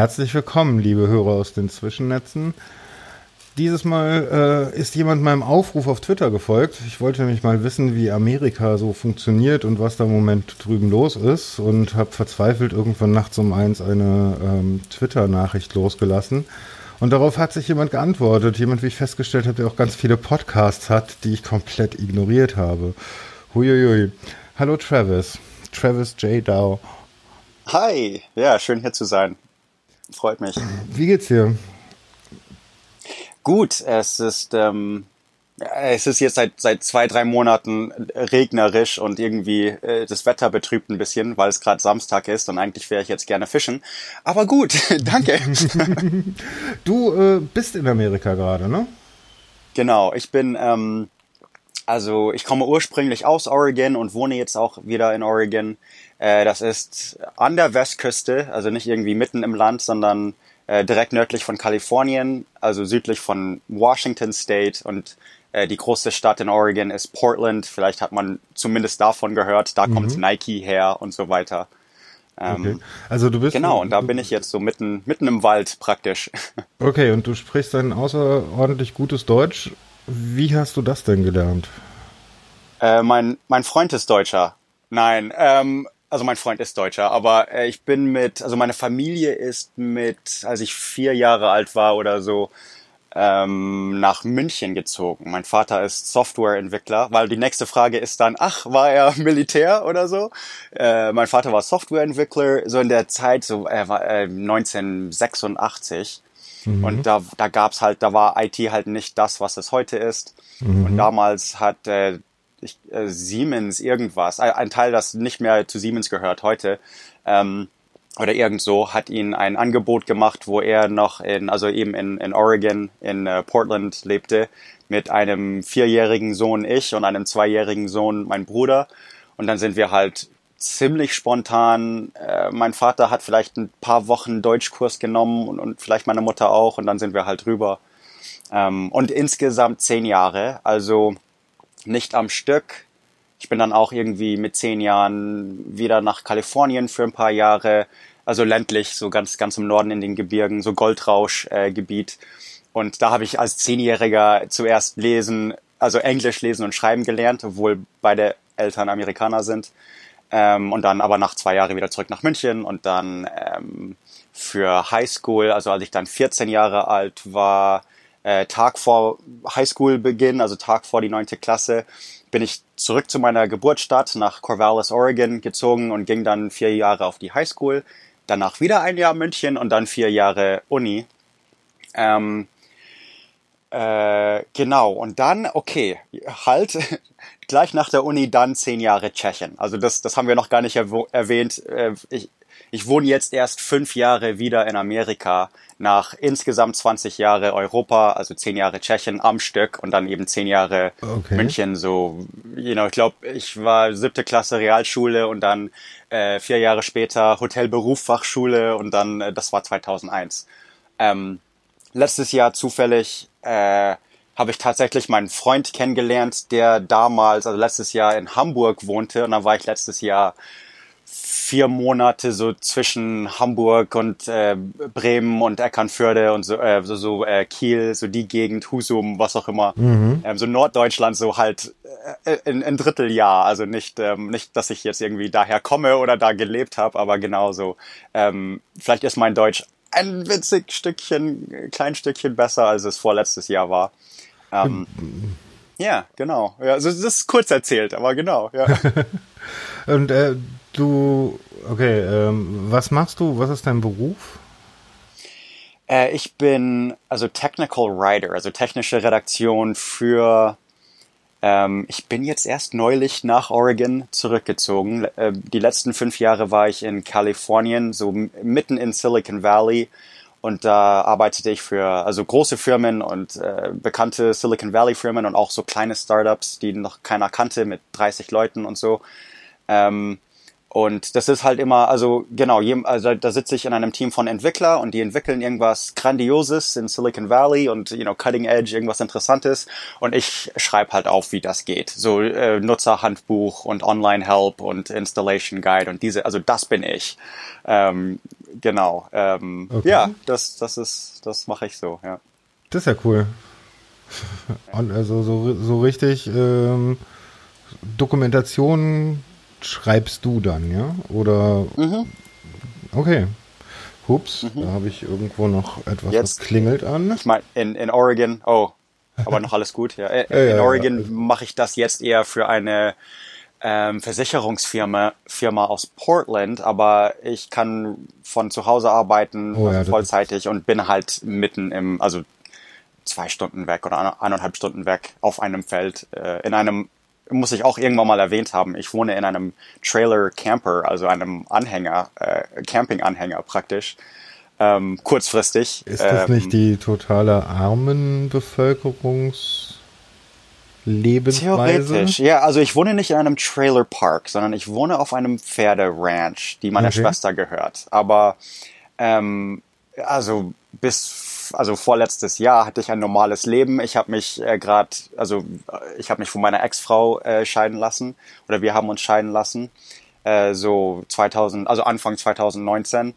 Herzlich willkommen, liebe Hörer aus den Zwischennetzen. Dieses Mal äh, ist jemand meinem Aufruf auf Twitter gefolgt. Ich wollte nämlich mal wissen, wie Amerika so funktioniert und was da im Moment drüben los ist und habe verzweifelt irgendwann nachts um eins eine ähm, Twitter-Nachricht losgelassen. Und darauf hat sich jemand geantwortet. Jemand, wie ich festgestellt habe, der auch ganz viele Podcasts hat, die ich komplett ignoriert habe. Huiuiui. Hallo Travis. Travis J. Dow. Hi. Ja, schön hier zu sein. Freut mich. Wie geht's dir? Gut, es ist, ähm, es ist jetzt seit, seit zwei, drei Monaten regnerisch und irgendwie äh, das Wetter betrübt ein bisschen, weil es gerade Samstag ist und eigentlich wäre ich jetzt gerne fischen. Aber gut, danke. du äh, bist in Amerika gerade, ne? Genau, ich bin, ähm, also ich komme ursprünglich aus Oregon und wohne jetzt auch wieder in Oregon. Äh, das ist an der Westküste, also nicht irgendwie mitten im Land, sondern äh, direkt nördlich von Kalifornien, also südlich von Washington State und äh, die große Stadt in Oregon ist Portland. Vielleicht hat man zumindest davon gehört. Da mhm. kommt Nike her und so weiter. Ähm, okay. Also du bist genau und da bin ich jetzt so mitten mitten im Wald praktisch. Okay und du sprichst ein außerordentlich gutes Deutsch. Wie hast du das denn gelernt? Äh, mein mein Freund ist Deutscher. Nein, ähm, also mein Freund ist Deutscher, aber äh, ich bin mit, also meine Familie ist mit, als ich vier Jahre alt war oder so, ähm, nach München gezogen. Mein Vater ist Softwareentwickler, weil die nächste Frage ist dann, ach, war er Militär oder so? Äh, mein Vater war Softwareentwickler, so in der Zeit, so er war äh, 1986. Mhm. Und da, da gab's halt, da war IT halt nicht das, was es heute ist. Mhm. Und damals hat äh, ich, äh, Siemens irgendwas, ein Teil, das nicht mehr zu Siemens gehört heute, ähm, oder irgend so, hat ihn ein Angebot gemacht, wo er noch in, also eben in, in Oregon, in äh, Portland lebte, mit einem vierjährigen Sohn ich und einem zweijährigen Sohn mein Bruder. Und dann sind wir halt ziemlich spontan. Äh, mein Vater hat vielleicht ein paar Wochen Deutschkurs genommen und, und vielleicht meine Mutter auch und dann sind wir halt rüber. Ähm, und insgesamt zehn Jahre. Also nicht am Stück. Ich bin dann auch irgendwie mit zehn Jahren wieder nach Kalifornien für ein paar Jahre, also ländlich, so ganz, ganz im Norden in den Gebirgen, so Goldrauschgebiet. Äh, und da habe ich als Zehnjähriger zuerst lesen, also Englisch lesen und schreiben gelernt, obwohl beide Eltern Amerikaner sind. Ähm, und dann aber nach zwei Jahren wieder zurück nach München und dann ähm, für Highschool, also als ich dann 14 Jahre alt war, äh, Tag vor Highschool-Beginn, also Tag vor die neunte Klasse, bin ich zurück zu meiner Geburtsstadt nach Corvallis, Oregon gezogen und ging dann vier Jahre auf die Highschool, danach wieder ein Jahr München und dann vier Jahre Uni. Ähm, äh, genau, und dann, okay, halt, gleich nach der Uni dann zehn Jahre Tschechien. Also das, das haben wir noch gar nicht erwähnt. Äh, ich, ich wohne jetzt erst fünf Jahre wieder in Amerika nach insgesamt 20 Jahre Europa, also zehn Jahre Tschechien am Stück und dann eben zehn Jahre okay. München. So, you know, ich glaube, ich war siebte Klasse Realschule und dann äh, vier Jahre später Hotelberufsfachschule und dann, äh, das war 2001. Ähm, letztes Jahr zufällig äh, habe ich tatsächlich meinen Freund kennengelernt, der damals, also letztes Jahr in Hamburg wohnte und dann war ich letztes Jahr vier Monate so zwischen Hamburg und äh, Bremen und Eckernförde und so, äh, so, so äh, Kiel, so die Gegend, Husum, was auch immer. Mhm. Ähm, so Norddeutschland so halt äh, in ein Dritteljahr. Also nicht, ähm, nicht, dass ich jetzt irgendwie daher komme oder da gelebt habe, aber genauso. Ähm, vielleicht ist mein Deutsch ein witzig Stückchen, klein Stückchen besser, als es vorletztes Jahr war. Ähm, ja, genau. Ja, also das ist kurz erzählt, aber genau, ja. und äh, Du, okay, ähm, was machst du? Was ist dein Beruf? Äh, ich bin also Technical Writer, also technische Redaktion für. Ähm, ich bin jetzt erst neulich nach Oregon zurückgezogen. Äh, die letzten fünf Jahre war ich in Kalifornien, so mitten in Silicon Valley. Und da arbeitete ich für also große Firmen und äh, bekannte Silicon Valley Firmen und auch so kleine Startups, die noch keiner kannte mit 30 Leuten und so. Ähm, und das ist halt immer, also genau, also da sitze ich in einem Team von Entwickler und die entwickeln irgendwas Grandioses in Silicon Valley und you know Cutting Edge, irgendwas Interessantes und ich schreibe halt auf, wie das geht. So äh, Nutzerhandbuch und Online Help und Installation Guide und diese, also das bin ich. Ähm, genau. Ähm, okay. Ja, das, das ist, das mache ich so, ja. Das ist ja cool. Und also so, so richtig ähm, Dokumentation schreibst du dann, ja? Oder mhm. okay. Hups, mhm. da habe ich irgendwo noch etwas, Jetzt, was klingelt an. Ich meine, in, in Oregon, oh, aber noch alles gut. Ja. In, ja, ja, Oregon ja. mache ich das jetzt eher für eine ähm, Versicherungsfirma Firma aus Portland, aber ich kann von zu Hause arbeiten, oh, also vollzeitig und bin halt mitten im, also zwei Stunden weg oder eineinhalb Stunden weg auf einem Feld, äh, in einem, muss ich auch irgendwann mal erwähnt haben, ich wohne in einem Trailer Camper, also einem Anhänger, äh, Camping-Anhänger praktisch. Ähm, kurzfristig. Ist das ähm, nicht die totale Armenbevölkerungs Lebensweise? Theoretisch, ja. Also ich wohne nicht in einem Trailer Park, sondern ich wohne auf einem Pferderanch, die meiner okay. Schwester gehört. Aber ähm, also bis also vorletztes Jahr hatte ich ein normales Leben. Ich habe mich äh, gerade, also ich habe mich von meiner Ex-Frau äh, scheiden lassen oder wir haben uns scheiden lassen. Äh, so 2000, also Anfang 2019.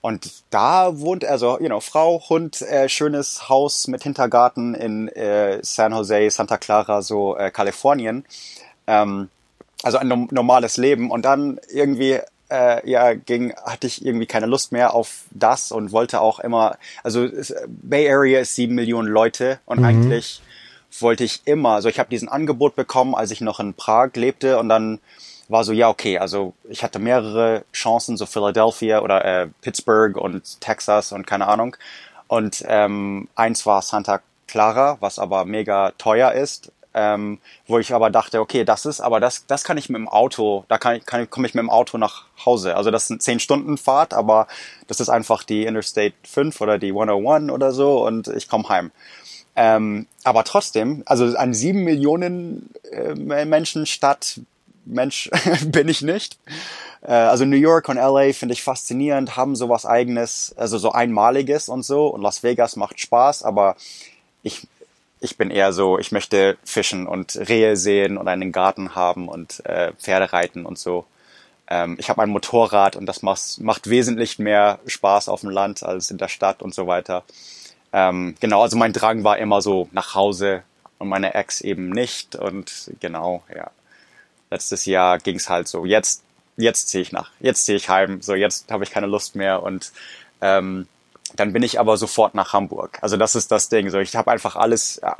Und da wohnt also, you know, Frau, Hund, äh, schönes Haus mit Hintergarten in äh, San Jose, Santa Clara, so äh, Kalifornien. Ähm, also ein no normales Leben. Und dann irgendwie äh, ja, ging, hatte ich irgendwie keine Lust mehr auf das und wollte auch immer, also Bay Area ist sieben Millionen Leute und mhm. eigentlich wollte ich immer, also ich habe diesen Angebot bekommen, als ich noch in Prag lebte und dann war so, ja, okay, also ich hatte mehrere Chancen, so Philadelphia oder äh, Pittsburgh und Texas und keine Ahnung. Und ähm, eins war Santa Clara, was aber mega teuer ist ähm, wo ich aber dachte, okay, das ist, aber das, das kann ich mit dem Auto, da kann ich, kann, komme ich mit dem Auto nach Hause. Also das sind zehn Stunden Fahrt, aber das ist einfach die Interstate 5 oder die 101 oder so und ich komme heim. Ähm, aber trotzdem, also ein sieben Millionen äh, Menschen Stadt Mensch bin ich nicht. Äh, also New York und LA finde ich faszinierend, haben sowas eigenes, also so einmaliges und so. Und Las Vegas macht Spaß, aber ich ich bin eher so, ich möchte fischen und Rehe sehen und einen Garten haben und äh, Pferde reiten und so. Ähm, ich habe ein Motorrad und das macht, wesentlich mehr Spaß auf dem Land als in der Stadt und so weiter. Ähm, genau, also mein Drang war immer so nach Hause und meine Ex eben nicht. Und genau, ja. Letztes Jahr ging es halt so, jetzt, jetzt ziehe ich nach, jetzt ziehe ich heim, so jetzt habe ich keine Lust mehr und ähm, dann bin ich aber sofort nach Hamburg. Also das ist das Ding. So, ich habe einfach alles äh,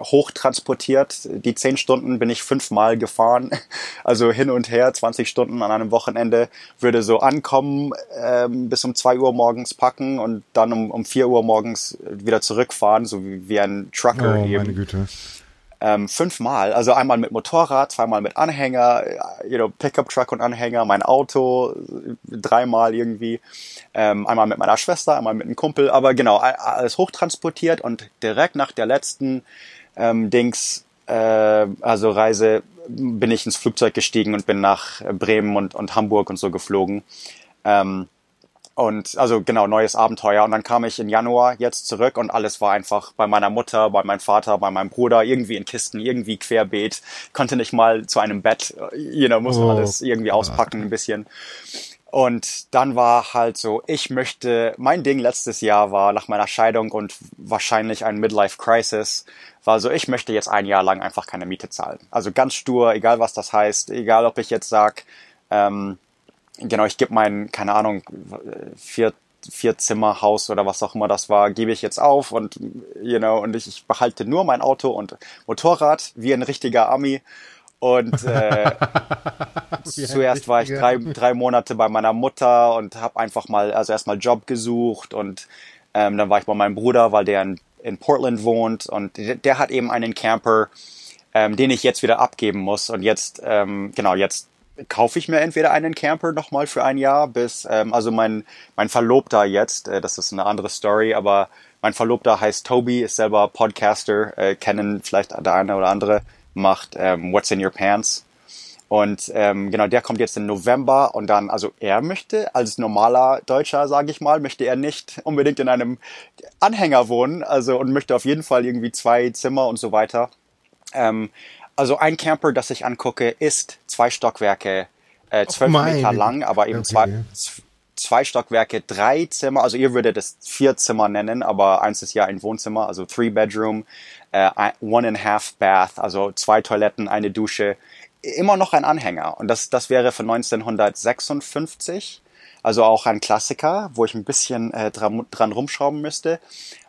hochtransportiert. Die zehn Stunden bin ich fünfmal gefahren. Also hin und her, 20 Stunden an einem Wochenende. Würde so ankommen, ähm, bis um zwei Uhr morgens packen und dann um, um vier Uhr morgens wieder zurückfahren, so wie, wie ein Trucker oh, eben. Meine Güte ähm, fünfmal. Also einmal mit Motorrad, zweimal mit Anhänger, you know, Pickup Truck und Anhänger, mein Auto, dreimal irgendwie. Ähm, einmal mit meiner Schwester, einmal mit einem Kumpel, aber genau, alles hochtransportiert und direkt nach der letzten ähm, Dings, äh, also Reise, bin ich ins Flugzeug gestiegen und bin nach Bremen und, und Hamburg und so geflogen. Ähm, und also genau, neues Abenteuer. Und dann kam ich im Januar jetzt zurück und alles war einfach bei meiner Mutter, bei meinem Vater, bei meinem Bruder, irgendwie in Kisten, irgendwie querbeet. Konnte nicht mal zu einem Bett, you know, muss oh, alles irgendwie auspacken ein bisschen. Und dann war halt so, ich möchte, mein Ding letztes Jahr war nach meiner Scheidung und wahrscheinlich ein Midlife Crisis, war so, ich möchte jetzt ein Jahr lang einfach keine Miete zahlen. Also ganz stur, egal was das heißt, egal ob ich jetzt sag, ähm, genau, ich gebe mein, keine Ahnung, vier, vier Zimmer Haus oder was auch immer das war, gebe ich jetzt auf und, you know, und ich, ich behalte nur mein Auto und Motorrad wie ein richtiger Ami. Und äh, zuerst war ich drei, drei Monate bei meiner Mutter und habe einfach mal, also erstmal Job gesucht und ähm, dann war ich bei meinem Bruder, weil der in, in Portland wohnt und der, der hat eben einen Camper, ähm, den ich jetzt wieder abgeben muss. Und jetzt, ähm, genau, jetzt kaufe ich mir entweder einen Camper nochmal für ein Jahr bis, ähm, also mein, mein Verlobter jetzt, äh, das ist eine andere Story, aber mein Verlobter heißt Toby, ist selber Podcaster, äh, kennen vielleicht der eine oder andere, macht ähm, What's in Your Pants. Und ähm, genau, der kommt jetzt im November und dann, also er möchte als normaler Deutscher, sage ich mal, möchte er nicht unbedingt in einem Anhänger wohnen, also und möchte auf jeden Fall irgendwie zwei Zimmer und so weiter. Ähm, also ein Camper, das ich angucke, ist zwei Stockwerke, äh, zwölf oh Meter lang, aber eben okay. zwei, zwei Stockwerke, drei Zimmer, also ihr würdet es vier Zimmer nennen, aber eins ist ja ein Wohnzimmer, also three bedroom, äh, one and a half bath, also zwei Toiletten, eine Dusche, immer noch ein Anhänger. Und das, das wäre von 1956, also auch ein Klassiker, wo ich ein bisschen äh, dran, dran rumschrauben müsste.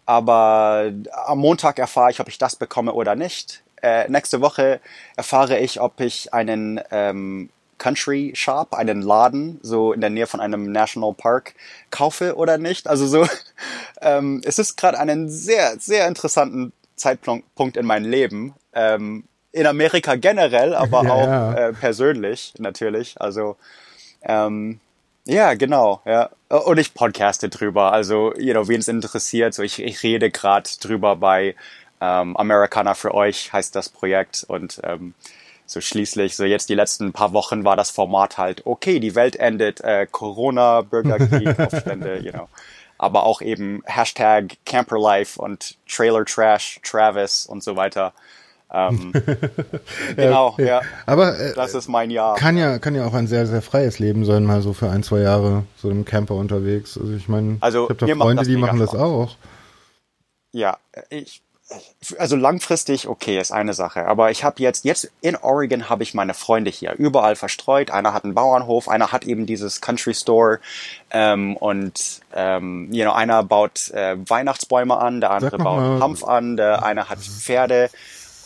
Aber am Montag erfahre ich, ob ich das bekomme oder nicht. Äh, nächste Woche erfahre ich, ob ich einen ähm, Country Shop, einen Laden, so in der Nähe von einem National Park kaufe oder nicht. Also so, ähm, es ist gerade einen sehr, sehr interessanten Zeitpunkt in meinem Leben. Ähm, in Amerika generell, aber ja, auch. Äh, persönlich natürlich. Also ähm, ja, genau, ja. Und ich podcaste drüber. Also, you know, wen es interessiert, so ich, ich rede gerade drüber bei ähm, Americana für euch heißt das Projekt und ähm, so schließlich, so jetzt die letzten paar Wochen war das Format halt, okay, die Welt endet, äh, Corona, Bürgerkrieg, Aufstände, you know. Aber auch eben Hashtag Camperlife und Trailer Trash, Travis und so weiter. Ähm, genau, ja. ja. Aber äh, das ist mein Jahr. Kann ja, kann ja auch ein sehr, sehr freies Leben sein, mal so für ein, zwei Jahre so im Camper unterwegs. Also ich meine, also, ich habe da Freunde, die machen das auch. Ja, ich also langfristig okay ist eine Sache, aber ich habe jetzt jetzt in Oregon habe ich meine Freunde hier überall verstreut. Einer hat einen Bauernhof, einer hat eben dieses Country Store ähm, und ähm, you know, einer baut äh, Weihnachtsbäume an, der andere baut mal, Hanf an, der eine hat Pferde.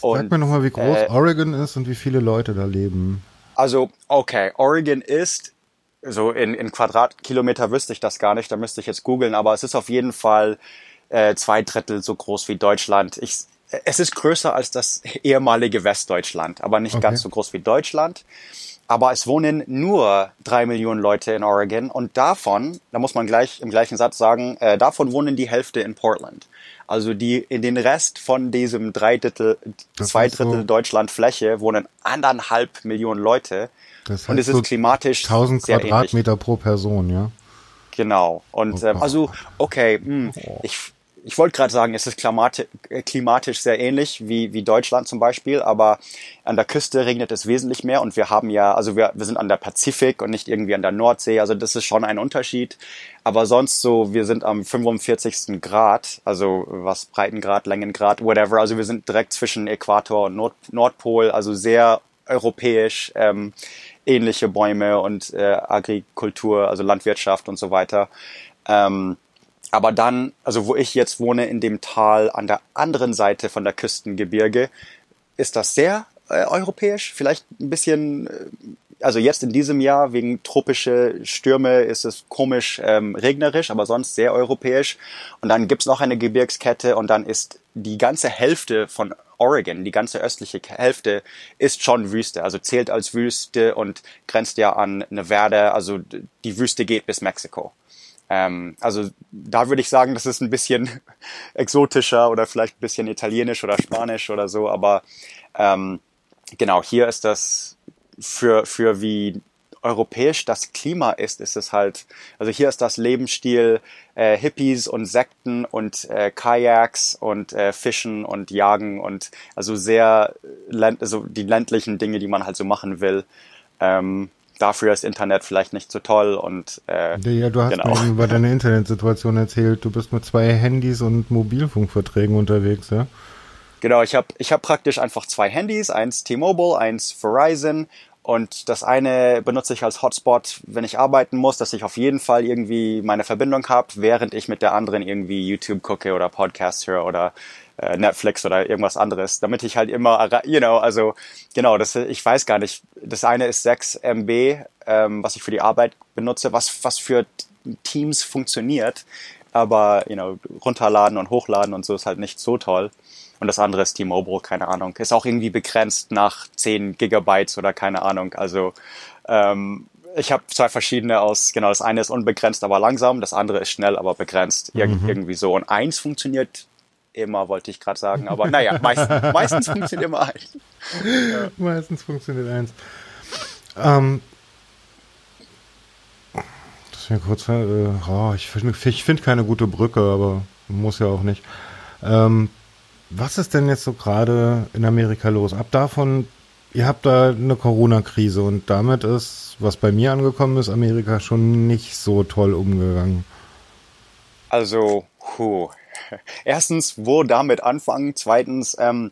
Und, Sag mir nochmal, wie groß äh, Oregon ist und wie viele Leute da leben. Also okay, Oregon ist so in, in Quadratkilometer wüsste ich das gar nicht, da müsste ich jetzt googeln, aber es ist auf jeden Fall äh, zwei Drittel so groß wie Deutschland. Ich, es ist größer als das ehemalige Westdeutschland, aber nicht okay. ganz so groß wie Deutschland. Aber es wohnen nur drei Millionen Leute in Oregon und davon, da muss man gleich im gleichen Satz sagen, äh, davon wohnen die Hälfte in Portland. Also die in den Rest von diesem drei Drittel, zwei Drittel so Deutschland Fläche wohnen anderthalb Millionen Leute. Das heißt und es ist so klimatisch 1000 Quadratmeter ähnlich. pro Person, ja. Genau. Und oh, ähm, also okay, mh, hm, oh. ich ich wollte gerade sagen, es ist klimatisch, äh, klimatisch sehr ähnlich wie, wie Deutschland zum Beispiel, aber an der Küste regnet es wesentlich mehr und wir haben ja, also wir, wir sind an der Pazifik und nicht irgendwie an der Nordsee, also das ist schon ein Unterschied. Aber sonst so, wir sind am 45. Grad, also was Breitengrad, Längengrad, whatever, also wir sind direkt zwischen Äquator und Nord Nordpol, also sehr europäisch, ähm, ähnliche Bäume und äh, Agrikultur, also Landwirtschaft und so weiter. Ähm, aber dann, also wo ich jetzt wohne, in dem Tal an der anderen Seite von der Küstengebirge, ist das sehr äh, europäisch. Vielleicht ein bisschen, äh, also jetzt in diesem Jahr wegen tropische Stürme ist es komisch ähm, regnerisch, aber sonst sehr europäisch. Und dann gibt's noch eine Gebirgskette und dann ist die ganze Hälfte von Oregon, die ganze östliche Hälfte ist schon Wüste, also zählt als Wüste und grenzt ja an Nevada, also die Wüste geht bis Mexiko. Ähm, also da würde ich sagen, das ist ein bisschen exotischer oder vielleicht ein bisschen italienisch oder spanisch oder so, aber ähm, genau, hier ist das für, für wie europäisch das Klima ist, ist es halt, also hier ist das Lebensstil äh, Hippies und Sekten und äh, Kajaks und äh, Fischen und Jagen und also sehr, also die ländlichen Dinge, die man halt so machen will. Ähm, dafür ist Internet vielleicht nicht so toll und äh, ja, du hast genau. mir über deine Internetsituation erzählt. Du bist mit zwei Handys und Mobilfunkverträgen unterwegs, ja? Genau, ich habe ich hab praktisch einfach zwei Handys, eins T-Mobile, eins Verizon und das eine benutze ich als Hotspot, wenn ich arbeiten muss, dass ich auf jeden Fall irgendwie meine Verbindung habe, während ich mit der anderen irgendwie YouTube gucke oder Podcast höre oder äh, Netflix oder irgendwas anderes, damit ich halt immer, you know, also genau, das, ich weiß gar nicht. Das eine ist 6 MB, ähm, was ich für die Arbeit benutze, was, was für Teams funktioniert, aber, you know, runterladen und hochladen und so ist halt nicht so toll. Und das andere ist T-Mobile, keine Ahnung. Ist auch irgendwie begrenzt nach 10 Gigabytes oder keine Ahnung. Also ähm, ich habe zwei verschiedene aus, genau, das eine ist unbegrenzt, aber langsam, das andere ist schnell, aber begrenzt. Ir mhm. Irgendwie so. Und eins funktioniert immer, wollte ich gerade sagen. Aber naja, meistens, meistens funktioniert immer eins. Ja. Meistens funktioniert eins. Ähm, das mir kurz, äh, oh, ich finde ich find keine gute Brücke, aber muss ja auch nicht. Ähm, was ist denn jetzt so gerade in Amerika los? Ab davon ihr habt da eine Corona-Krise und damit ist, was bei mir angekommen ist, Amerika schon nicht so toll umgegangen. Also, puh. Erstens, wo damit anfangen? Zweitens, ähm,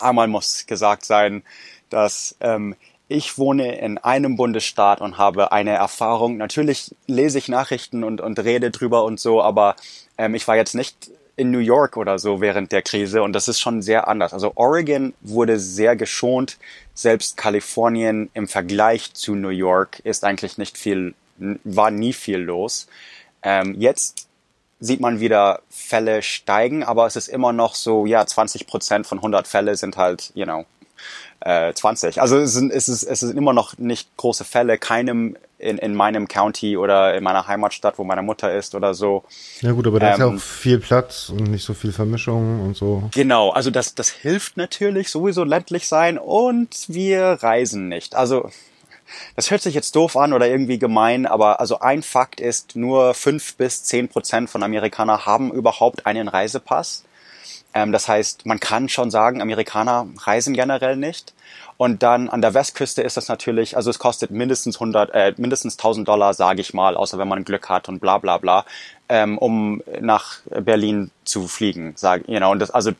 einmal muss gesagt sein, dass ähm, ich wohne in einem Bundesstaat und habe eine Erfahrung. Natürlich lese ich Nachrichten und, und rede drüber und so, aber ähm, ich war jetzt nicht in New York oder so während der Krise und das ist schon sehr anders. Also Oregon wurde sehr geschont. Selbst Kalifornien im Vergleich zu New York ist eigentlich nicht viel, war nie viel los. Ähm, jetzt sieht man wieder Fälle steigen, aber es ist immer noch so, ja, 20 Prozent von 100 Fälle sind halt, you know, äh, 20. Also es sind, es, ist, es sind immer noch nicht große Fälle, keinem in, in meinem County oder in meiner Heimatstadt, wo meine Mutter ist oder so. Ja gut, aber da ähm, ist ja ähm, auch viel Platz und nicht so viel Vermischung und so. Genau, also das, das hilft natürlich sowieso ländlich sein und wir reisen nicht. Also das hört sich jetzt doof an oder irgendwie gemein, aber also ein Fakt ist, nur fünf bis zehn Prozent von Amerikanern haben überhaupt einen Reisepass. Ähm, das heißt, man kann schon sagen, Amerikaner reisen generell nicht. Und dann an der Westküste ist das natürlich, also es kostet mindestens 100, äh, mindestens 1000 Dollar, sage ich mal, außer wenn man Glück hat und bla bla bla, ähm, um nach Berlin zu fliegen. Sag, you know, und das, also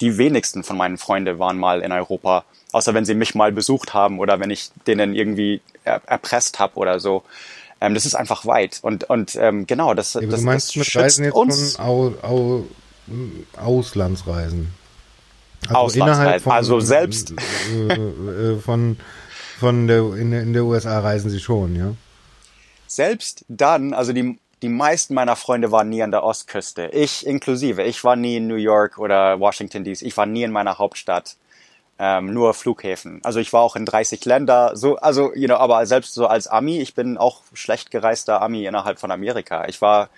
die wenigsten von meinen Freunden waren mal in Europa, außer wenn sie mich mal besucht haben oder wenn ich denen irgendwie er, erpresst habe oder so. Ähm, das ist einfach weit und und ähm, genau das. Ja, das du meinst das mit Reisen jetzt uns. von Au, Au, Auslandsreisen. Also Auslandsreisen. Von, also selbst äh, äh, von von der in, in der USA reisen sie schon, ja. Selbst dann, also die die meisten meiner Freunde waren nie an der Ostküste. Ich inklusive. Ich war nie in New York oder Washington DC. Ich war nie in meiner Hauptstadt ähm, nur Flughäfen. Also ich war auch in 30 Länder, so, also, you know, aber selbst so als Ami, ich bin auch schlecht gereister Ami innerhalb von Amerika. Ich war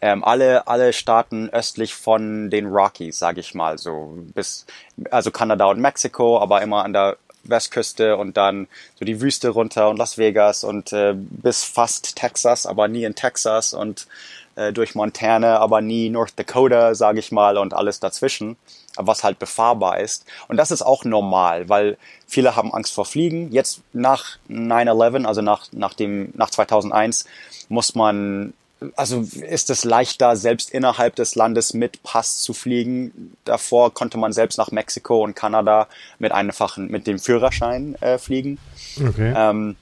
ähm, alle, alle Staaten östlich von den Rockies, sage ich mal, so bis, also Kanada und Mexiko, aber immer an der Westküste und dann so die Wüste runter und Las Vegas und äh, bis fast Texas, aber nie in Texas und äh, durch Montana, aber nie North Dakota, sage ich mal, und alles dazwischen was halt befahrbar ist. Und das ist auch normal, weil viele haben Angst vor Fliegen. Jetzt nach 9-11, also nach, nach, dem, nach 2001, muss man, also ist es leichter, selbst innerhalb des Landes mit Pass zu fliegen. Davor konnte man selbst nach Mexiko und Kanada mit einfachen, mit dem Führerschein äh, fliegen. Okay. Ähm,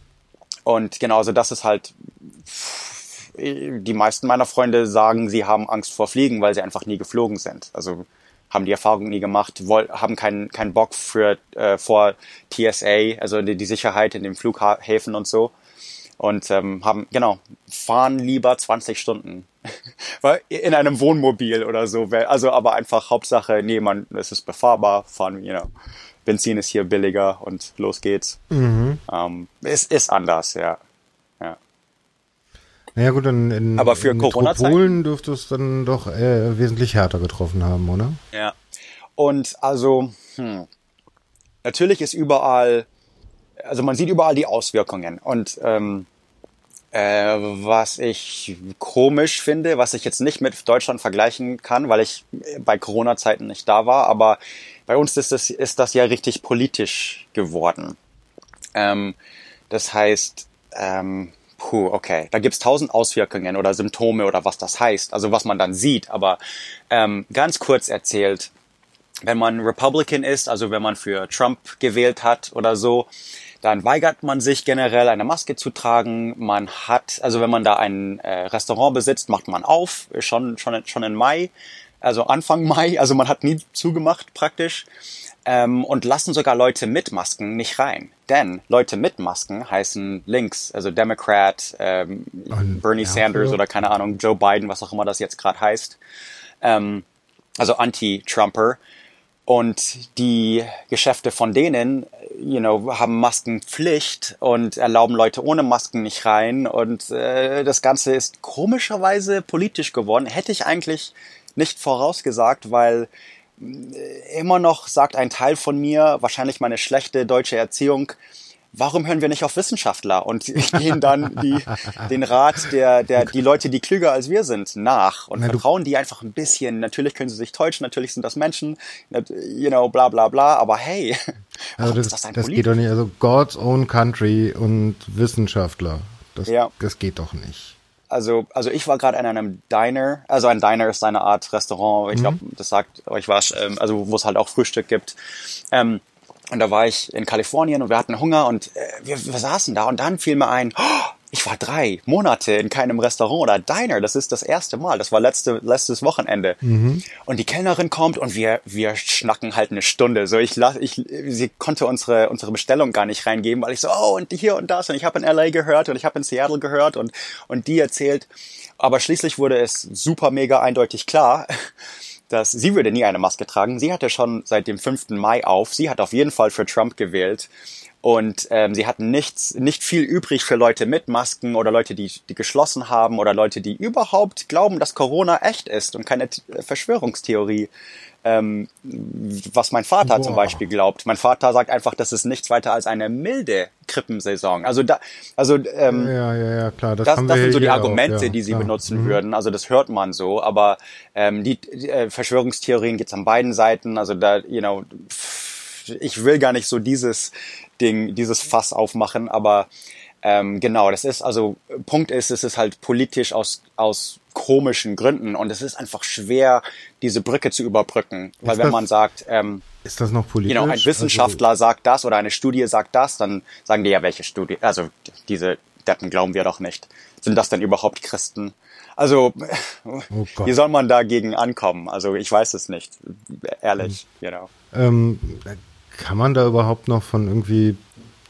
und genau, also das ist halt, die meisten meiner Freunde sagen, sie haben Angst vor Fliegen, weil sie einfach nie geflogen sind. Also haben die Erfahrung nie gemacht, woll, haben keinen keinen Bock für äh, vor TSA, also die, die Sicherheit in den Flughäfen und so. Und ähm, haben, genau, fahren lieber 20 Stunden. in einem Wohnmobil oder so. Also aber einfach Hauptsache, nee, man, es ist befahrbar, fahren, you know, Benzin ist hier billiger und los geht's. Mhm. Ähm, es ist anders, ja. Naja gut, in, in, Aber für in Metropolen dürfte es dann doch äh, wesentlich härter getroffen haben, oder? Ja. Und also, hm, natürlich ist überall, also man sieht überall die Auswirkungen. Und ähm, äh, was ich komisch finde, was ich jetzt nicht mit Deutschland vergleichen kann, weil ich bei Corona-Zeiten nicht da war, aber bei uns ist das, ist das ja richtig politisch geworden. Ähm, das heißt, ähm, puh, okay, da gibt's tausend Auswirkungen oder Symptome oder was das heißt, also was man dann sieht. Aber ähm, ganz kurz erzählt, wenn man Republican ist, also wenn man für Trump gewählt hat oder so, dann weigert man sich generell eine Maske zu tragen. Man hat, also wenn man da ein äh, Restaurant besitzt, macht man auf, schon, schon, schon im Mai, also Anfang Mai, also man hat nie zugemacht praktisch ähm, und lassen sogar Leute mit Masken nicht rein. Denn Leute mit Masken heißen links, also Democrat, ähm, Bernie Sanders oder keine Ahnung, Joe Biden, was auch immer das jetzt gerade heißt. Ähm, also Anti-Trumper. Und die Geschäfte von denen, you know, haben Maskenpflicht und erlauben Leute ohne Masken nicht rein. Und äh, das Ganze ist komischerweise politisch geworden. Hätte ich eigentlich nicht vorausgesagt, weil immer noch sagt ein Teil von mir, wahrscheinlich meine schlechte deutsche Erziehung, warum hören wir nicht auf Wissenschaftler und gehen dann die, den Rat der, der, die Leute, die klüger als wir sind, nach und Na, vertrauen die einfach ein bisschen. Natürlich können sie sich täuschen, natürlich sind das Menschen, you know, bla, bla, bla, aber hey. Also das, das, das geht doch nicht. Also God's own country und Wissenschaftler. Das, ja. das geht doch nicht. Also, also ich war gerade in einem Diner. Also ein Diner ist eine Art Restaurant. Ich glaube, mhm. das sagt euch was. Ähm, also wo es halt auch Frühstück gibt. Ähm, und da war ich in Kalifornien und wir hatten Hunger und äh, wir, wir saßen da und dann fiel mir ein, oh, ich war drei Monate in keinem Restaurant oder Diner. Das ist das erste Mal. Das war letzte, letztes Wochenende. Mhm. Und die Kellnerin kommt und wir, wir schnacken halt eine Stunde. So, ich, ich, sie konnte unsere, unsere Bestellung gar nicht reingeben, weil ich so, oh, und hier und das. Und ich habe in LA gehört und ich habe in Seattle gehört und, und die erzählt. Aber schließlich wurde es super mega eindeutig klar, dass sie würde nie eine Maske tragen. Sie hatte schon seit dem 5. Mai auf. Sie hat auf jeden Fall für Trump gewählt. Und ähm, sie hatten nichts, nicht viel übrig für Leute mit Masken oder Leute, die, die geschlossen haben oder Leute, die überhaupt glauben, dass Corona echt ist und keine Verschwörungstheorie. Ähm, was mein Vater Boah. zum Beispiel glaubt. Mein Vater sagt einfach, das ist nichts weiter als eine milde Krippensaison. Also da, also ähm, ja, ja, ja, klar. Das, das, das sind so die Argumente, auch, ja, die sie klar. benutzen mhm. würden. Also das hört man so. Aber ähm, die, die äh, Verschwörungstheorien gibt's an beiden Seiten. Also da, you know, ich will gar nicht so dieses Ding, dieses Fass aufmachen, aber ähm, genau, das ist also Punkt ist, es ist halt politisch aus aus komischen Gründen und es ist einfach schwer, diese Brücke zu überbrücken, weil ist wenn das, man sagt, ähm, ist das noch politisch? Genau, ein Wissenschaftler also, sagt das oder eine Studie sagt das, dann sagen die ja, welche Studie? Also diese Deppen glauben wir doch nicht. Sind das denn überhaupt Christen? Also, oh wie soll man dagegen ankommen? Also, ich weiß es nicht, ehrlich, hm. you know. Ähm, kann man da überhaupt noch von irgendwie,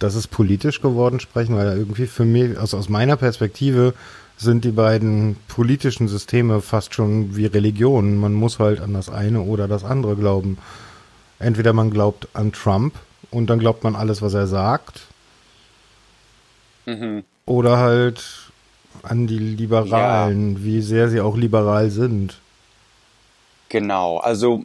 dass es politisch geworden sprechen? Weil irgendwie für mich, also aus meiner Perspektive, sind die beiden politischen Systeme fast schon wie Religionen. Man muss halt an das eine oder das andere glauben. Entweder man glaubt an Trump und dann glaubt man alles, was er sagt. Mhm. Oder halt an die Liberalen, ja. wie sehr sie auch liberal sind. Genau, also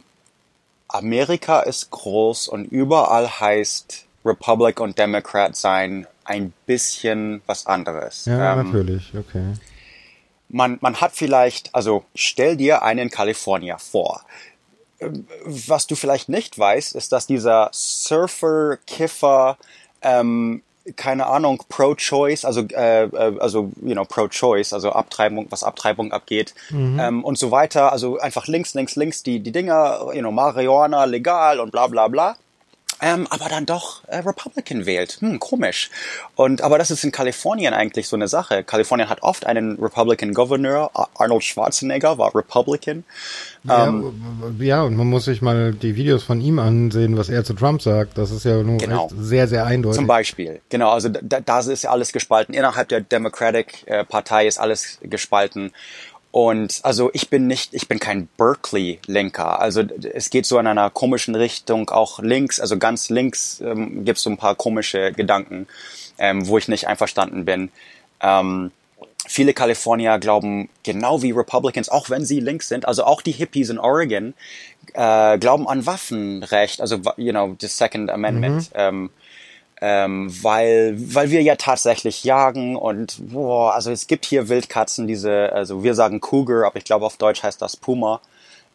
Amerika ist groß und überall heißt Republic und Democrat sein ein bisschen was anderes. Ja, ähm, natürlich, okay. Man, man hat vielleicht, also stell dir einen Kalifornier vor. Ähm, was du vielleicht nicht weißt, ist, dass dieser Surfer, Kiffer, ähm, keine Ahnung, pro-choice, also, äh, äh, also, you know, pro-choice, also Abtreibung, was Abtreibung abgeht, mhm. ähm, und so weiter. Also einfach links, links, links die, die Dinger, you know, Marihuana legal und bla, bla, bla ähm, aber dann doch äh, Republican wählt. Hm, komisch. Und aber das ist in Kalifornien eigentlich so eine Sache. Kalifornien hat oft einen Republican Governor. Arnold Schwarzenegger war Republican. Ja, ähm, ja, und man muss sich mal die Videos von ihm ansehen, was er zu Trump sagt. Das ist ja nur genau. sehr, sehr eindeutig. Zum Beispiel, genau. Also da, da ist ja alles gespalten. Innerhalb der Democratic äh, Partei ist alles gespalten. Und also ich bin nicht, ich bin kein Berkeley-Lenker. Also es geht so in einer komischen Richtung, auch links, also ganz links ähm, gibt es so ein paar komische Gedanken, ähm, wo ich nicht einverstanden bin. Ähm, viele Kalifornier glauben genau wie Republicans, auch wenn sie links sind, also auch die Hippies in Oregon, äh, glauben an Waffenrecht, also you know, the Second Amendment. Mhm. Ähm, ähm, weil, weil wir ja tatsächlich jagen und boah, also es gibt hier Wildkatzen, diese, also wir sagen Cougar, aber ich glaube auf Deutsch heißt das Puma.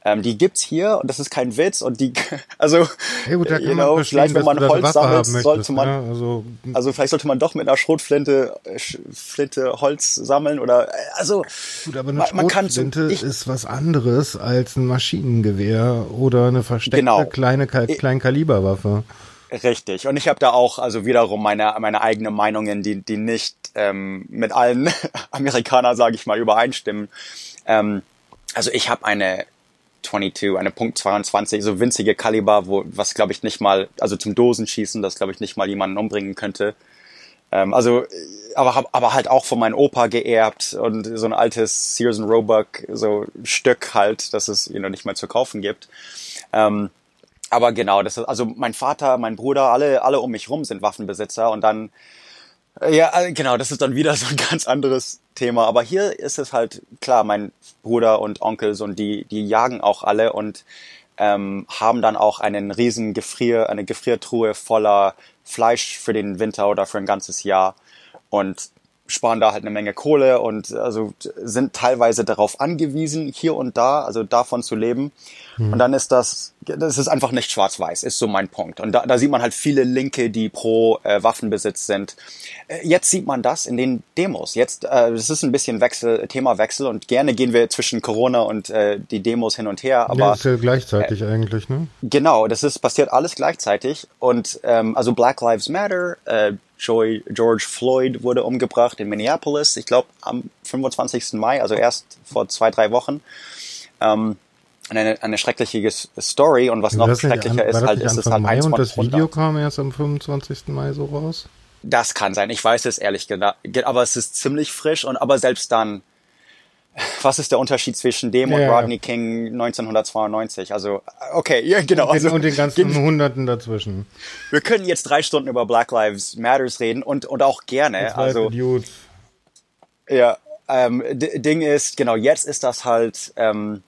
Ähm, die gibt's hier und das ist kein Witz und die, also, hey, gut, you know, vielleicht wenn man Holz sammelt, sollte man, ja, also, also vielleicht sollte man doch mit einer Schrotflinte, äh, Flinte Holz sammeln oder, äh, also, gut, aber eine man, man Schrotflinte so, ist was anderes als ein Maschinengewehr oder eine versteckte genau. kleine, Kleinkaliberwaffe. Richtig. Und ich habe da auch also wiederum meine meine eigene Meinungen, die die nicht ähm, mit allen Amerikanern, sage ich mal, übereinstimmen. Ähm, also ich habe eine 22, eine Punkt 22, so winzige Kaliber, wo was glaube ich nicht mal, also zum Dosenschießen, das glaube ich nicht mal jemanden umbringen könnte. Ähm, also aber aber halt auch von meinem Opa geerbt und so ein altes Sears and Roebuck so Stück halt, dass es you know, nicht mehr zu kaufen gibt. Ähm, aber genau, das ist, also mein Vater, mein Bruder, alle, alle um mich rum sind Waffenbesitzer und dann, äh, ja, äh, genau, das ist dann wieder so ein ganz anderes Thema. Aber hier ist es halt klar, mein Bruder und Onkels und die, die jagen auch alle und ähm, haben dann auch einen riesen Gefrier, eine Gefriertruhe voller Fleisch für den Winter oder für ein ganzes Jahr und sparen da halt eine Menge Kohle und also sind teilweise darauf angewiesen, hier und da, also davon zu leben. Mhm. Und dann ist das das ist einfach nicht schwarz-weiß, ist so mein Punkt. Und da, da sieht man halt viele Linke, die pro äh, Waffenbesitz sind. Äh, jetzt sieht man das in den Demos. Jetzt, äh, das ist ein bisschen Wechsel, Themawechsel und gerne gehen wir zwischen Corona und äh, die Demos hin und her. Aber ja, ist ja gleichzeitig äh, eigentlich, ne? Genau, das ist passiert alles gleichzeitig. Und ähm, also Black Lives Matter, äh, Joy, George Floyd wurde umgebracht in Minneapolis, ich glaube am 25. Mai, also erst vor zwei, drei Wochen. Ähm, eine, eine schreckliche Story und was noch schrecklicher an, ist, halt, ist es halt Mai und das Video kam erst am 25. Mai so raus? Das kann sein. Ich weiß es ehrlich gesagt, aber es ist ziemlich frisch und aber selbst dann, was ist der Unterschied zwischen dem ja, und Rodney ja. King 1992? Also, okay, ja, genau. Und den, also, und den ganzen Hunderten dazwischen. Wir können jetzt drei Stunden über Black Lives Matters reden und, und auch gerne. Also, Idiots. ja, ähm, Ding ist, genau, jetzt ist das halt, ähm,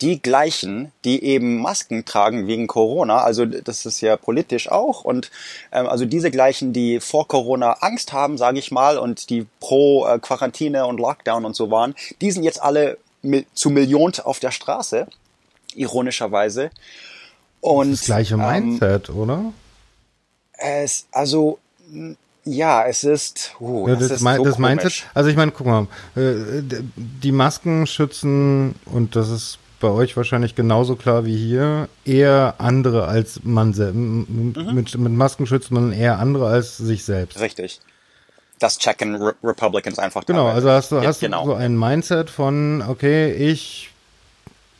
die gleichen, die eben Masken tragen wegen Corona, also das ist ja politisch auch, und ähm, also diese gleichen, die vor Corona Angst haben, sage ich mal, und die pro äh, Quarantäne und Lockdown und so waren, die sind jetzt alle mi zu Millionen auf der Straße, ironischerweise. Und, das gleiche ähm, Mindset, ähm, oder? Es, also ja, es ist. Uh, das, das, ist so das Mindset. Also ich meine, guck mal, äh, die Masken schützen und das ist bei euch wahrscheinlich genauso klar wie hier, eher andere als man selbst. Mhm. Mit, mit Masken schützt man eher andere als sich selbst. Richtig. Das checken Re Republicans einfach. Genau, also hast du, hast genau. du so ein Mindset von, okay, ich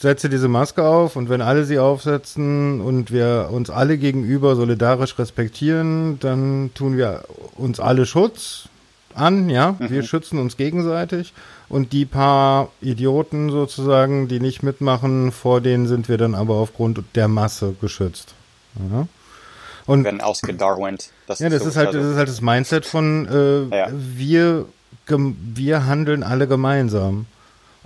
setze diese Maske auf und wenn alle sie aufsetzen und wir uns alle gegenüber solidarisch respektieren, dann tun wir uns alle Schutz an, ja, mhm. wir schützen uns gegenseitig und die paar Idioten sozusagen, die nicht mitmachen, vor denen sind wir dann aber aufgrund der Masse geschützt. Ja. Und werden ausgedarwint. Das ja, das ist, halt, also. das ist halt das Mindset von äh, ja. wir, wir handeln alle gemeinsam.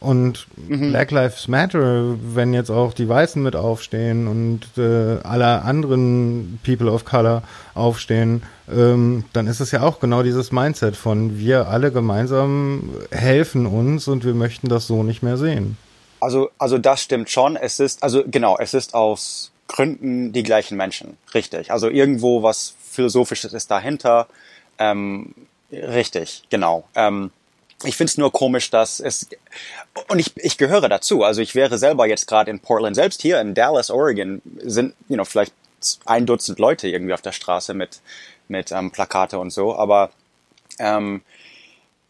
Und mhm. Black Lives Matter, wenn jetzt auch die Weißen mit aufstehen und äh, alle anderen People of Color aufstehen, ähm, dann ist es ja auch genau dieses Mindset von wir alle gemeinsam helfen uns und wir möchten das so nicht mehr sehen. Also, also das stimmt schon. Es ist, also genau, es ist aus Gründen die gleichen Menschen. Richtig. Also irgendwo was Philosophisches ist dahinter. Ähm, richtig, genau. Ähm, ich finde es nur komisch, dass es und ich, ich gehöre dazu. Also ich wäre selber jetzt gerade in Portland, selbst hier in Dallas, Oregon, sind you know vielleicht ein Dutzend Leute irgendwie auf der Straße mit mit ähm, Plakate und so. Aber ähm,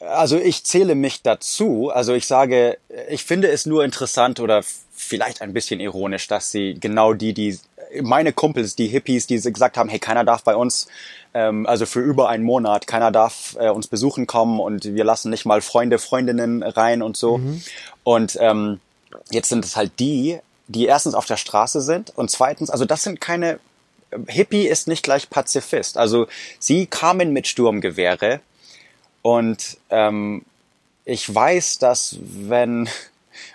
also ich zähle mich dazu. Also ich sage, ich finde es nur interessant oder vielleicht ein bisschen ironisch, dass sie genau die, die meine Kumpels, die Hippies, die gesagt haben, hey, keiner darf bei uns ähm, also für über einen Monat. Keiner darf äh, uns besuchen kommen und wir lassen nicht mal Freunde, Freundinnen rein und so. Mhm. Und ähm, jetzt sind es halt die, die erstens auf der Straße sind und zweitens, also das sind keine Hippie ist nicht gleich Pazifist. Also sie kamen mit Sturmgewehre und ähm, ich weiß, dass wenn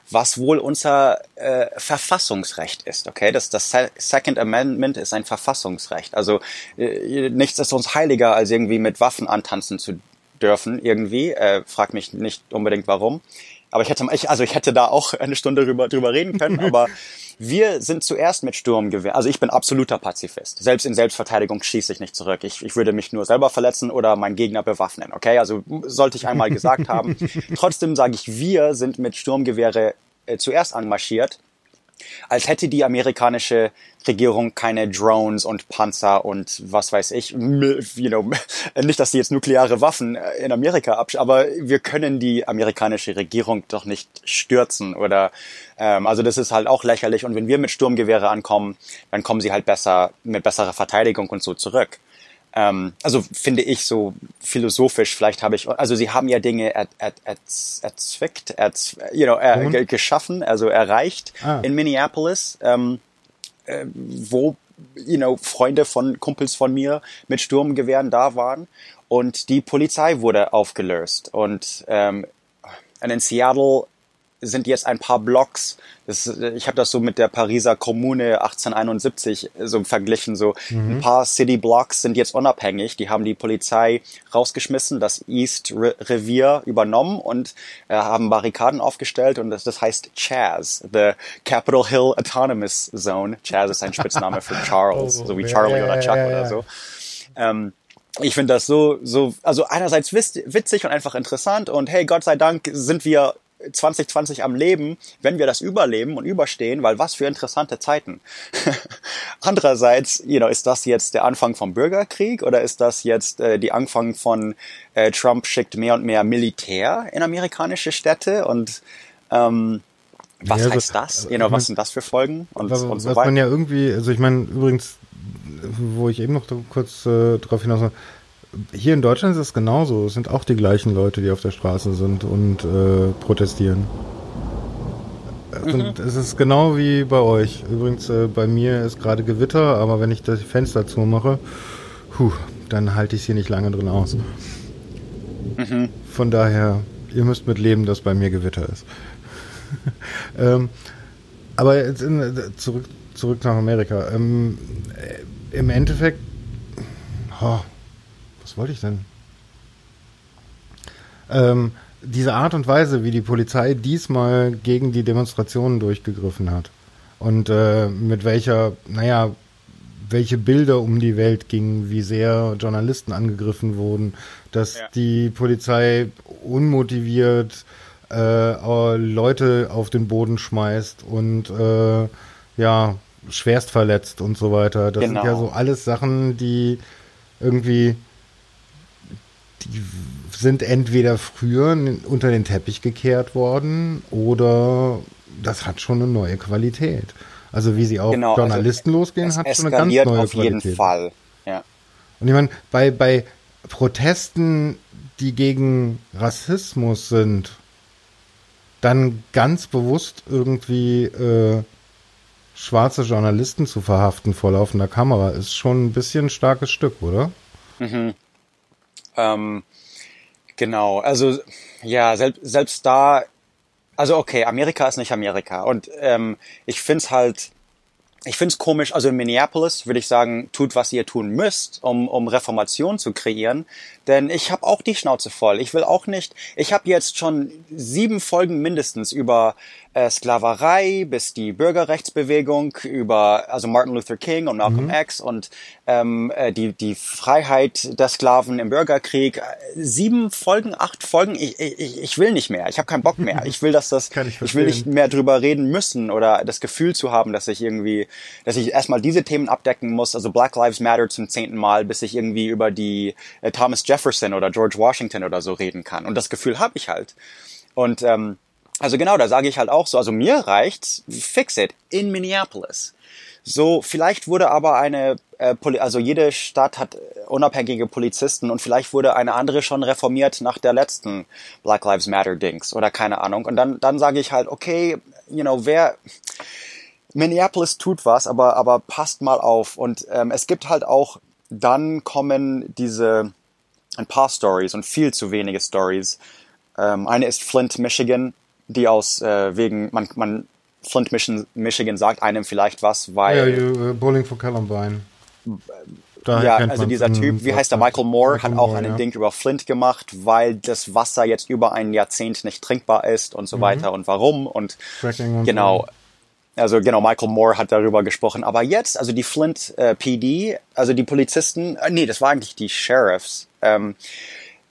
was wohl unser äh, Verfassungsrecht ist. Okay, das, das Second Amendment ist ein Verfassungsrecht. Also äh, nichts ist uns heiliger, als irgendwie mit Waffen antanzen zu dürfen. Irgendwie, äh, frag mich nicht unbedingt warum. Aber ich hätte, ich, also ich hätte da auch eine Stunde drüber, drüber reden können. aber wir sind zuerst mit Sturmgewehr. Also ich bin absoluter Pazifist. Selbst in Selbstverteidigung schieße ich nicht zurück. Ich, ich würde mich nur selber verletzen oder meinen Gegner bewaffnen. Okay, also sollte ich einmal gesagt haben. Trotzdem sage ich, wir sind mit Sturmgewehre äh, zuerst anmarschiert als hätte die amerikanische Regierung keine Drones und Panzer und was weiß ich, you know, nicht, dass sie jetzt nukleare Waffen äh, in Amerika absch, aber wir können die amerikanische Regierung doch nicht stürzen oder ähm, also das ist halt auch lächerlich und wenn wir mit Sturmgewehre ankommen, dann kommen sie halt besser mit besserer Verteidigung und so zurück. Ähm, also finde ich so philosophisch, vielleicht habe ich, also sie haben ja Dinge er, er, er, erzwickt, er, you know, er, geschaffen, also erreicht ah. in Minneapolis, ähm, äh, wo you know, Freunde von Kumpels von mir mit Sturmgewehren da waren. Und die Polizei wurde aufgelöst. Und ähm, in Seattle sind jetzt ein paar Blocks. Das, ich habe das so mit der Pariser Kommune 1871 so verglichen. So mhm. ein paar City Blocks sind jetzt unabhängig. Die haben die Polizei rausgeschmissen, das East Revier übernommen und äh, haben Barrikaden aufgestellt. Und das, das heißt Chaz, the Capitol Hill Autonomous Zone. Chaz ist ein Spitzname für Charles, oh, so wie Charlie ja, oder Chuck ja, ja, oder so. Ähm, ich finde das so, so, also einerseits witzig und einfach interessant und hey, Gott sei Dank sind wir 2020 am Leben, wenn wir das überleben und überstehen, weil was für interessante Zeiten. Andererseits, you know, ist das jetzt der Anfang vom Bürgerkrieg oder ist das jetzt äh, die Anfang von äh, Trump schickt mehr und mehr Militär in amerikanische Städte und ähm, was ja, heißt das? You know, was sind das für Folgen und, was, und so was weiter? man ja irgendwie, also ich meine übrigens, wo ich eben noch kurz äh, drauf hinaus hier in Deutschland ist es genauso. Es sind auch die gleichen Leute, die auf der Straße sind und äh, protestieren. Mhm. Es ist genau wie bei euch. Übrigens, äh, bei mir ist gerade Gewitter, aber wenn ich das Fenster zumache, puh, dann halte ich es hier nicht lange drin aus. Mhm. Von daher, ihr müsst mit leben, dass bei mir Gewitter ist. ähm, aber jetzt in, äh, zurück, zurück nach Amerika. Ähm, äh, Im Endeffekt, oh, wollte ich denn? Ähm, diese Art und Weise, wie die Polizei diesmal gegen die Demonstrationen durchgegriffen hat und äh, mit welcher, naja, welche Bilder um die Welt gingen, wie sehr Journalisten angegriffen wurden, dass ja. die Polizei unmotiviert äh, Leute auf den Boden schmeißt und äh, ja, schwerst verletzt und so weiter. Das genau. sind ja so alles Sachen, die irgendwie die sind entweder früher unter den Teppich gekehrt worden oder das hat schon eine neue Qualität. Also wie sie auch genau, also Journalisten also losgehen, hat schon eine ganz neue auf Qualität. jeden Fall. Ja. Und ich meine, bei, bei Protesten, die gegen Rassismus sind, dann ganz bewusst irgendwie äh, schwarze Journalisten zu verhaften vor laufender Kamera, ist schon ein bisschen ein starkes Stück, oder? Mhm. Ähm, genau, also ja, selbst, selbst da, also okay, Amerika ist nicht Amerika. Und ähm, ich find's halt, ich find's komisch, also in Minneapolis würde ich sagen, tut, was ihr tun müsst, um, um Reformation zu kreieren. Denn ich habe auch die Schnauze voll. Ich will auch nicht, ich habe jetzt schon sieben Folgen mindestens über äh, Sklaverei bis die Bürgerrechtsbewegung, über also Martin Luther King und Malcolm mhm. X und ähm, äh, die, die Freiheit der Sklaven im Bürgerkrieg. Sieben Folgen, acht Folgen, ich, ich, ich will nicht mehr. Ich habe keinen Bock mehr. Ich will, dass das, ich, ich will nicht mehr drüber reden müssen oder das Gefühl zu haben, dass ich irgendwie, dass ich erstmal diese Themen abdecken muss, also Black Lives Matter zum zehnten Mal, bis ich irgendwie über die äh, Thomas Jefferson oder George Washington oder so reden kann. Und das Gefühl habe ich halt. Und ähm, also genau, da sage ich halt auch so, also mir reicht's, fix it, in Minneapolis. So, vielleicht wurde aber eine, äh, also jede Stadt hat unabhängige Polizisten und vielleicht wurde eine andere schon reformiert nach der letzten Black Lives Matter Dings oder keine Ahnung. Und dann, dann sage ich halt, okay, you know, wer, Minneapolis tut was, aber, aber passt mal auf. Und ähm, es gibt halt auch, dann kommen diese, ein paar Stories und viel zu wenige Stories. Ähm, eine ist Flint, Michigan die aus äh, wegen, man, man Flint, Michigan sagt einem vielleicht was, weil. Ja, you, uh, Bowling for Columbine. Daher ja, also dieser Typ, wie heißt der, Michael Moore, Michael hat auch Moore, ein ja. Ding über Flint gemacht, weil das Wasser jetzt über ein Jahrzehnt nicht trinkbar ist und so mhm. weiter und warum und, und genau. So. Also genau, Michael Moore hat darüber gesprochen. Aber jetzt, also die Flint äh, PD, also die Polizisten, äh, nee, das war eigentlich die Sheriffs. Ähm,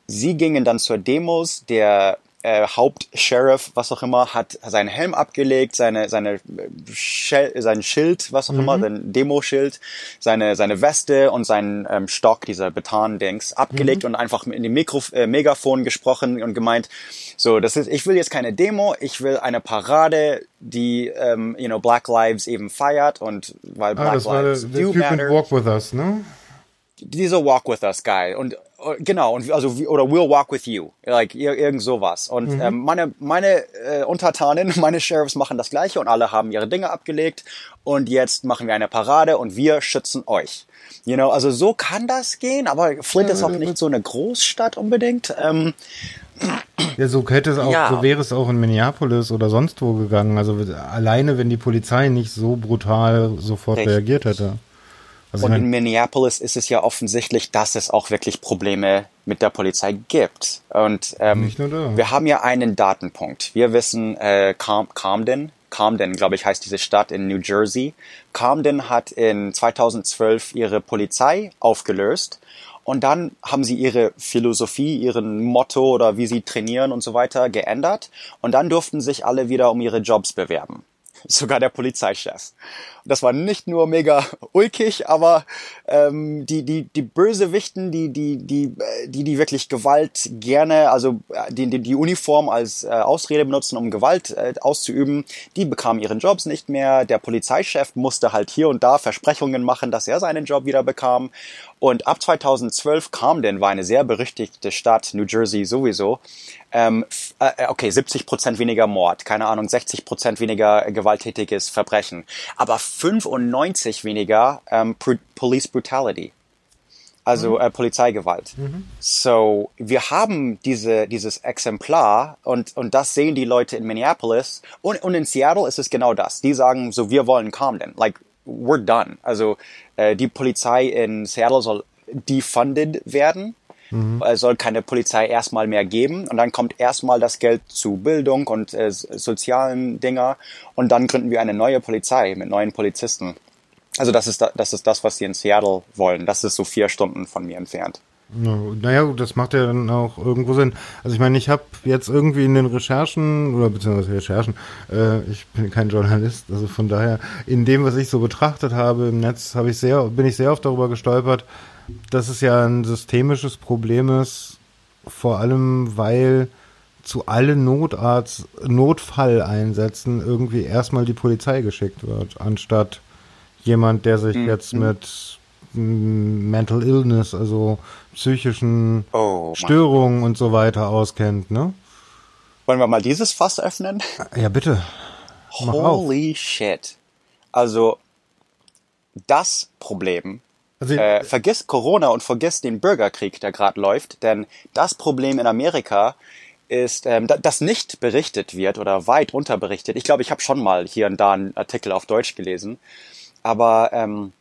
sie gingen dann zur Demos der äh, Hauptsheriff, was auch immer, hat seinen Helm abgelegt, seine, seine, Schel sein Schild, was auch mhm. immer, sein Demoschild, seine, seine Weste und seinen ähm, Stock, dieser Beton-Dings, abgelegt mhm. und einfach in die Mikro äh, Megafon gesprochen und gemeint, so, das ist, ich will jetzt keine Demo, ich will eine Parade, die, ähm, you know, Black Lives eben feiert und weil ah, Black Lives do matter. Walk with us, ne? Dieser Walk with us Guy und genau und also oder We'll Walk with You, like irgend sowas. Und mhm. ähm, meine meine äh, Untertanen, meine Sheriffs machen das gleiche und alle haben ihre Dinge abgelegt und jetzt machen wir eine Parade und wir schützen euch. You know, also so kann das gehen, aber Flint ja, ist auch nicht so eine Großstadt unbedingt. Ähm, Ja, so hätte es auch, Ja. so wäre es auch in Minneapolis oder sonst wo gegangen. Also alleine, wenn die Polizei nicht so brutal sofort Richtig. reagiert hätte. Also Und in Minneapolis ist es ja offensichtlich, dass es auch wirklich Probleme mit der Polizei gibt. Und ähm, wir haben ja einen Datenpunkt. Wir wissen, äh, Cam Camden, Camden, glaube ich, heißt diese Stadt in New Jersey. Camden hat in 2012 ihre Polizei aufgelöst. Und dann haben sie ihre Philosophie, ihren Motto oder wie sie trainieren und so weiter geändert. Und dann durften sich alle wieder um ihre Jobs bewerben. Sogar der Polizeichef. Das war nicht nur mega ulkig, aber ähm, die, die, die Bösewichten, die, die, die, äh, die, die wirklich Gewalt gerne, also äh, die, die, die Uniform als äh, Ausrede benutzen, um Gewalt äh, auszuüben, die bekamen ihren Jobs nicht mehr. Der Polizeichef musste halt hier und da Versprechungen machen, dass er seinen Job wieder bekam. Und ab 2012 Camden war eine sehr berüchtigte Stadt, New Jersey sowieso. Ähm, f- äh, okay, 70 Prozent weniger Mord, keine Ahnung, 60 Prozent weniger gewalttätiges Verbrechen, aber 95 weniger ähm, Police Brutality, also äh, Polizeigewalt. So, wir haben diese, dieses Exemplar und, und das sehen die Leute in Minneapolis und, und in Seattle ist es genau das. Die sagen so, wir wollen Camden, like, we're done. Also, äh, die Polizei in Seattle soll defunded werden. Es soll keine Polizei erstmal mehr geben und dann kommt erstmal das Geld zu Bildung und äh, sozialen Dinger und dann gründen wir eine neue Polizei mit neuen Polizisten. Also das ist, da, das ist das, was sie in Seattle wollen. Das ist so vier Stunden von mir entfernt. Na- naja, gut, das macht ja dann auch irgendwo Sinn. Also ich meine, ich habe jetzt irgendwie in den Recherchen, oder beziehungsweise Recherchen, äh, ich bin kein Journalist, also von daher, in dem, was ich so betrachtet habe im Netz, habe ich sehr, bin ich sehr oft darüber gestolpert, dass es ja ein systemisches Problem ist, vor allem weil zu allen Notarzt, Notfalleinsätzen irgendwie erstmal die Polizei geschickt wird, anstatt jemand, der sich jetzt mit mm, Mental Illness, also psychischen Oh. Störungen und so weiter auskennt, ne? Wollen wir mal dieses Fass öffnen? Ja, bitte. Mach auf. Holy shit. Also das Problem Also, äh, vergiss Corona und vergiss den Bürgerkrieg, der gerade läuft, denn das Problem in Amerika ist, ähm, da, das nicht berichtet wird oder weit unterberichtet. Ich glaube, ich habe schon mal hier und da einen Artikel auf Deutsch gelesen, aber ähm,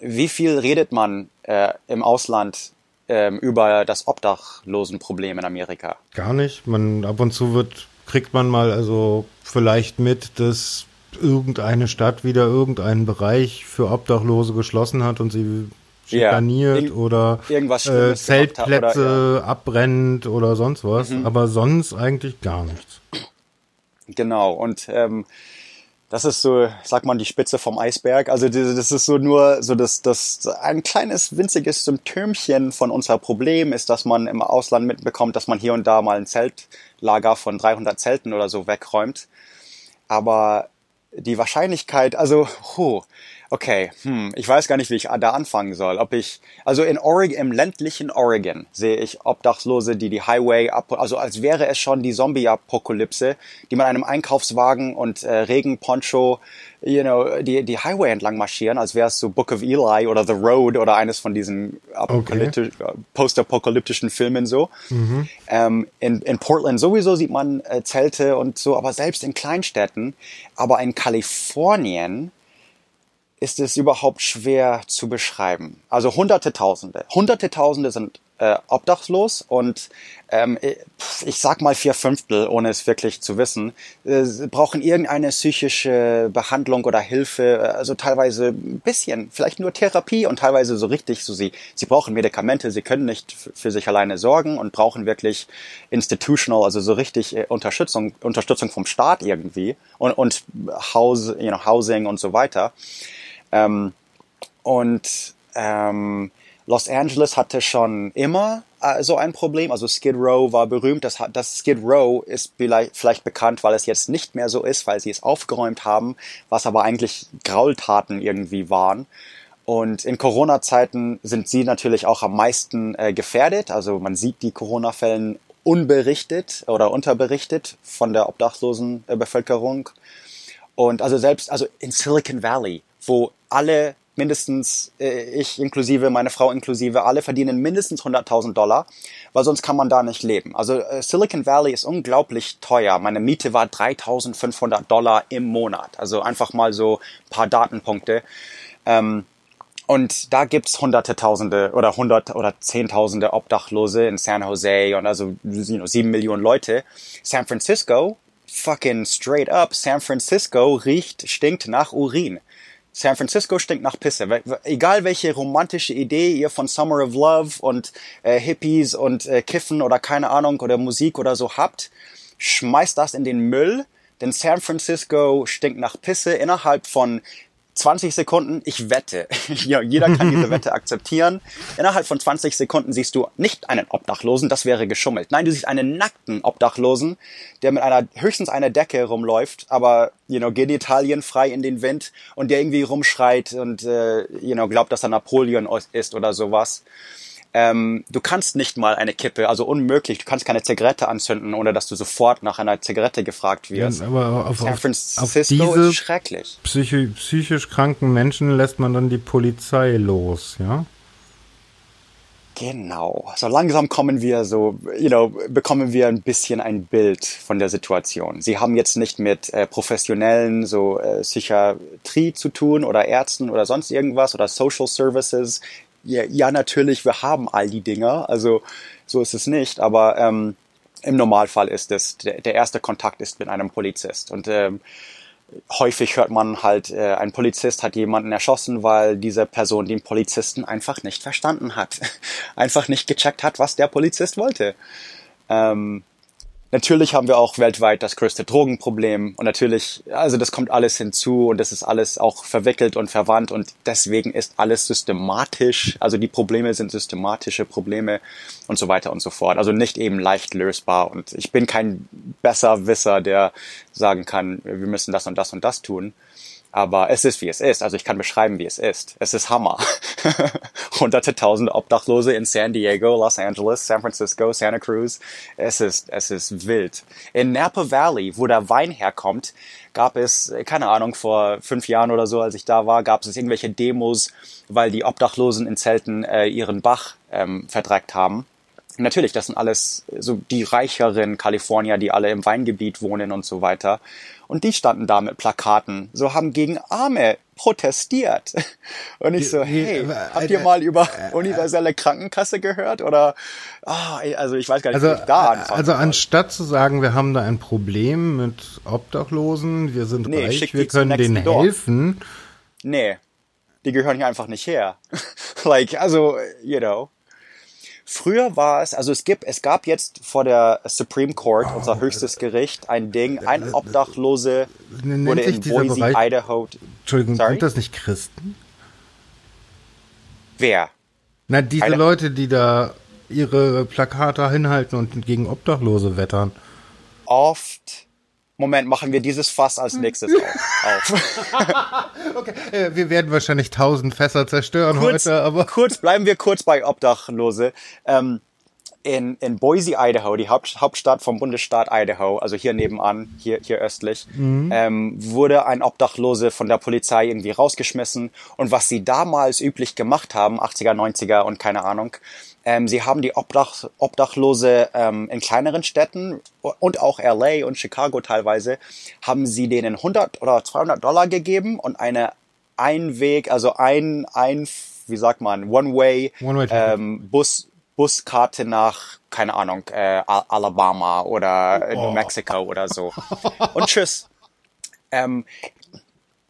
wie viel redet man äh, im Ausland ähm, über das Obdachlosenproblem in Amerika? gar nicht. Man ab und zu wird kriegt man mal also vielleicht mit, dass irgendeine Stadt wieder irgendeinen Bereich für Obdachlose geschlossen hat und sie Ja, schikaniert irg- oder irgendwas äh, hat oder- Zeltplätze abbrennt oder sonst was, Mhm. aber sonst eigentlich gar nichts. Genau, und ähm, das ist so, sagt man, die Spitze vom Eisberg. Also das ist so nur so das, das ein kleines winziges Symptomchen von unser Problem ist, dass man im Ausland mitbekommt, dass man hier und da mal ein Zeltlager von 300 Zelten oder so wegräumt. Aber die Wahrscheinlichkeit, also, huh, okay, hm, ich weiß gar nicht, wie ich da anfangen soll. Ob ich, also in Oregon, im ländlichen Oregon sehe ich Obdachlose, die die Highway ab, also als wäre es schon die Zombie-Apokalypse, die mit einem Einkaufswagen und äh, Regenponcho, you know, die, die Highway entlang marschieren, als wäre es so Book of Eli oder The Road oder eines von diesen apokalyptisch, äh, postapokalyptischen Filmen so. Ähm, in, in Portland sowieso sieht man äh, Zelte und so, aber selbst in Kleinstädten. Aber in Kalifornien ist es überhaupt schwer zu beschreiben. Also hunderte Tausende. Hunderte Tausende sind äh, obdachlos und ähm, ich sag mal vier Fünftel, ohne es wirklich zu wissen, äh, brauchen irgendeine psychische Behandlung oder Hilfe, also teilweise ein bisschen, vielleicht nur Therapie und teilweise so richtig, so sie, sie brauchen Medikamente, sie können nicht für sich alleine sorgen und brauchen wirklich institutional, also so richtig äh, Unterstützung, Unterstützung vom Staat irgendwie und, und House, you know, Housing und so weiter. Ähm, und ähm, Los Angeles hatte schon immer äh, so ein Problem. Also Skid Row war berühmt. Das, das Skid Row ist vielleicht, vielleicht bekannt, weil es jetzt nicht mehr so ist, weil sie es aufgeräumt haben, was aber eigentlich Graultaten irgendwie waren. Und in Corona-Zeiten sind sie natürlich auch am meisten äh, gefährdet. Also man sieht die Corona-Fällen unberichtet oder unterberichtet von der obdachlosen äh, Bevölkerung. Und also selbst, also in Silicon Valley, wo alle mindestens, äh, ich inklusive, meine Frau inklusive, alle verdienen mindestens 100.000 Dollar, weil sonst kann man da nicht leben. Also äh, Silicon Valley ist unglaublich teuer. Meine Miete war 3.500 Dollar im Monat. Also einfach mal so paar Datenpunkte. Ähm, und da gibt's hunderte Tausende oder hundert oder zehntausende Obdachlose in San Jose und also you know, sieben Millionen Leute. San Francisco, fucking straight up, San Francisco riecht, stinkt nach Urin. San Francisco stinkt nach Pisse. Egal welche romantische Idee ihr von Summer of Love und äh, Hippies und äh, Kiffen oder keine Ahnung oder Musik oder so habt, schmeißt das in den Müll, denn San Francisco stinkt nach Pisse innerhalb von 20 Sekunden, ich wette, ja, jeder kann diese Wette akzeptieren. Innerhalb von 20 Sekunden siehst du nicht einen Obdachlosen, das wäre geschummelt. Nein, du siehst einen nackten Obdachlosen, der mit einer höchstens einer Decke rumläuft, aber you know, Genitalien frei in den Wind und der irgendwie rumschreit und äh, you know, glaubt, dass er Napoleon ist oder sowas. Ähm, du kannst nicht mal eine Kippe, also unmöglich, du kannst keine Zigarette anzünden, ohne dass du sofort nach einer Zigarette gefragt wirst. Ja, aber auf, San Francisco auf diese ist schrecklich. Psychi psychisch kranken Menschen lässt man dann die Polizei los, ja? Genau. So langsam kommen wir so, you know, bekommen wir ein bisschen ein Bild von der Situation. Sie haben jetzt nicht mit äh, professionellen so äh, Psychiatrie zu tun oder Ärzten oder sonst irgendwas oder Social Services ja, ja, natürlich, wir haben all die Dinger, also so ist es nicht, aber ähm, im Normalfall ist es, der, der erste Kontakt ist mit einem Polizist. Und ähm, häufig hört man halt, äh, ein Polizist hat jemanden erschossen, weil diese Person den Polizisten einfach nicht verstanden hat, einfach nicht gecheckt hat, was der Polizist wollte. Ähm, Natürlich haben wir auch weltweit das größte Drogenproblem und natürlich, also das kommt alles hinzu und das ist alles auch verwickelt und verwandt und deswegen ist alles systematisch, also die Probleme sind systematische Probleme und so weiter und so fort. Also nicht eben leicht lösbar und ich bin kein Besserwisser, der sagen kann, wir müssen das und das und das tun. Aber es ist, wie es ist. Also ich kann beschreiben, wie es ist. Es ist Hammer. Hunderte tausende Obdachlose in San Diego, Los Angeles, San Francisco, Santa Cruz. Es ist, es ist wild. In Napa Valley, wo der Wein herkommt, gab es, keine Ahnung, vor fünf Jahren oder so, als ich da war, gab es irgendwelche Demos, weil die Obdachlosen in Zelten äh, ihren Bach ähm, verdreckt haben. Natürlich, das sind alles so die reicheren Kalifornier, die alle im Weingebiet wohnen und so weiter. Und die standen da mit Plakaten, so haben gegen Arme protestiert. Und ich so, hey, habt ihr mal über universelle Krankenkasse gehört? Oder, oh, also ich weiß gar nicht, also, ich da anfangen Also anstatt zu sagen, wir haben da ein Problem mit Obdachlosen, wir sind nee, reich, wir können denen helfen. Nee, die gehören hier einfach nicht her. like, also, you know. Früher war es, also es gibt, es gab jetzt vor der Supreme Court, oh, unser höchstes Gericht, ein Ding, ein Obdachlose wurde in Boise, Bereich, Idaho. Entschuldigung, sorry? sind das nicht Christen? Wer? Na, diese Idaho. Leute, die da ihre Plakate hinhalten und gegen Obdachlose wettern. Oft Moment, machen wir dieses Fass als nächstes auf. okay, äh, wir werden wahrscheinlich tausend Fässer zerstören kurz, heute, aber. Kurz, bleiben wir kurz bei Obdachlose. Ähm, in, in Boise, Idaho, die Haupt, Hauptstadt vom Bundesstaat Idaho, also hier nebenan, hier, hier östlich, mhm. ähm, wurde ein Obdachlose von der Polizei irgendwie rausgeschmissen. Und was sie damals üblich gemacht haben, 80er, 90er und keine Ahnung, ähm, sie haben die Obdach, Obdachlose ähm, in kleineren Städten und auch LA und Chicago teilweise, haben sie denen 100 oder 200 Dollar gegeben und eine Einweg, also ein, ein wie sagt man, One-Way One ähm, Bus, Buskarte nach, keine Ahnung, äh, Alabama oder oh. New Mexico oder so. Und tschüss. Ähm,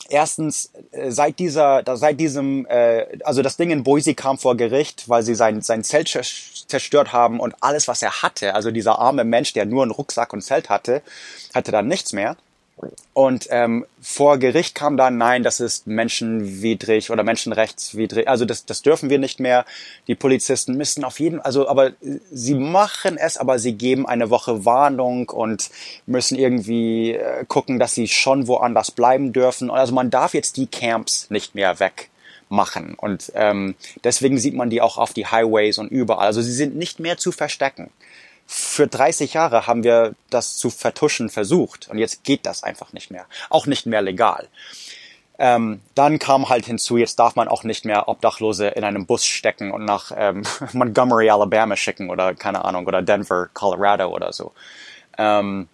erstens äh, seit dieser seit diesem äh, also das Ding in Boise kam vor Gericht, weil sie sein sein Zelt zerstört haben und alles was er hatte, also dieser arme Mensch, der nur einen Rucksack und Zelt hatte, hatte dann nichts mehr. Und ähm, vor Gericht kam dann, nein, das ist menschenwidrig oder menschenrechtswidrig. Also das, das dürfen wir nicht mehr. Die Polizisten müssen auf jeden, also aber sie machen es, aber sie geben eine Woche Warnung und müssen irgendwie äh, gucken, dass sie schon woanders bleiben dürfen. Also man darf jetzt die Camps nicht mehr wegmachen. Und ähm, deswegen sieht man die auch auf die Highways und überall. Also sie sind nicht mehr zu verstecken für 30 Jahre haben wir das zu vertuschen versucht und jetzt geht das einfach nicht mehr. Auch nicht mehr legal. Ähm, dann kam halt hinzu, jetzt darf man auch nicht mehr Obdachlose in einem Bus stecken und nach ähm, Montgomery, Alabama schicken oder keine Ahnung, oder Denver, Colorado oder so. Ähm,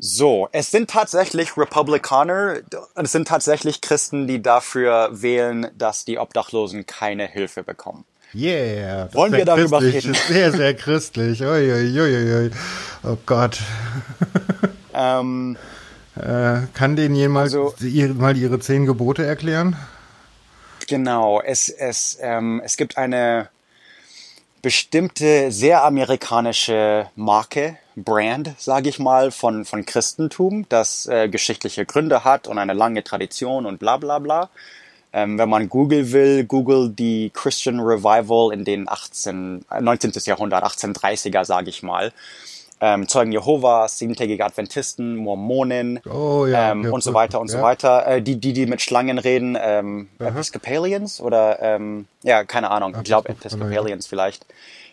so, es sind tatsächlich Republikaner, es sind tatsächlich Christen, die dafür wählen, dass die Obdachlosen keine Hilfe bekommen. Yeah. Wollen wir darüber reden? Sehr, sehr christlich. Ui, ui, ui, oh Gott. Ähm, äh, kann denen jemand also, mal ihre zehn Gebote erklären? Genau, es, es, ähm, es gibt eine bestimmte sehr amerikanische Marke, Brand, sage ich mal, von, von Christentum, das äh, geschichtliche Gründe hat und eine lange Tradition und bla bla bla. Ähm, wenn man Google will, Google die Christian Revival in den 18, 19. Äh, Jahrhundert, 1830er, sage ich mal. Ähm, Zeugen Jehovas, siebentägige Adventisten, Mormonen oh, ja, ähm, ja, und so weiter und ja. so weiter. Äh, die, die, die mit Schlangen reden, ähm, Episcopalians oder ähm, ja, keine Ahnung, ich glaube Episcopalians vielleicht.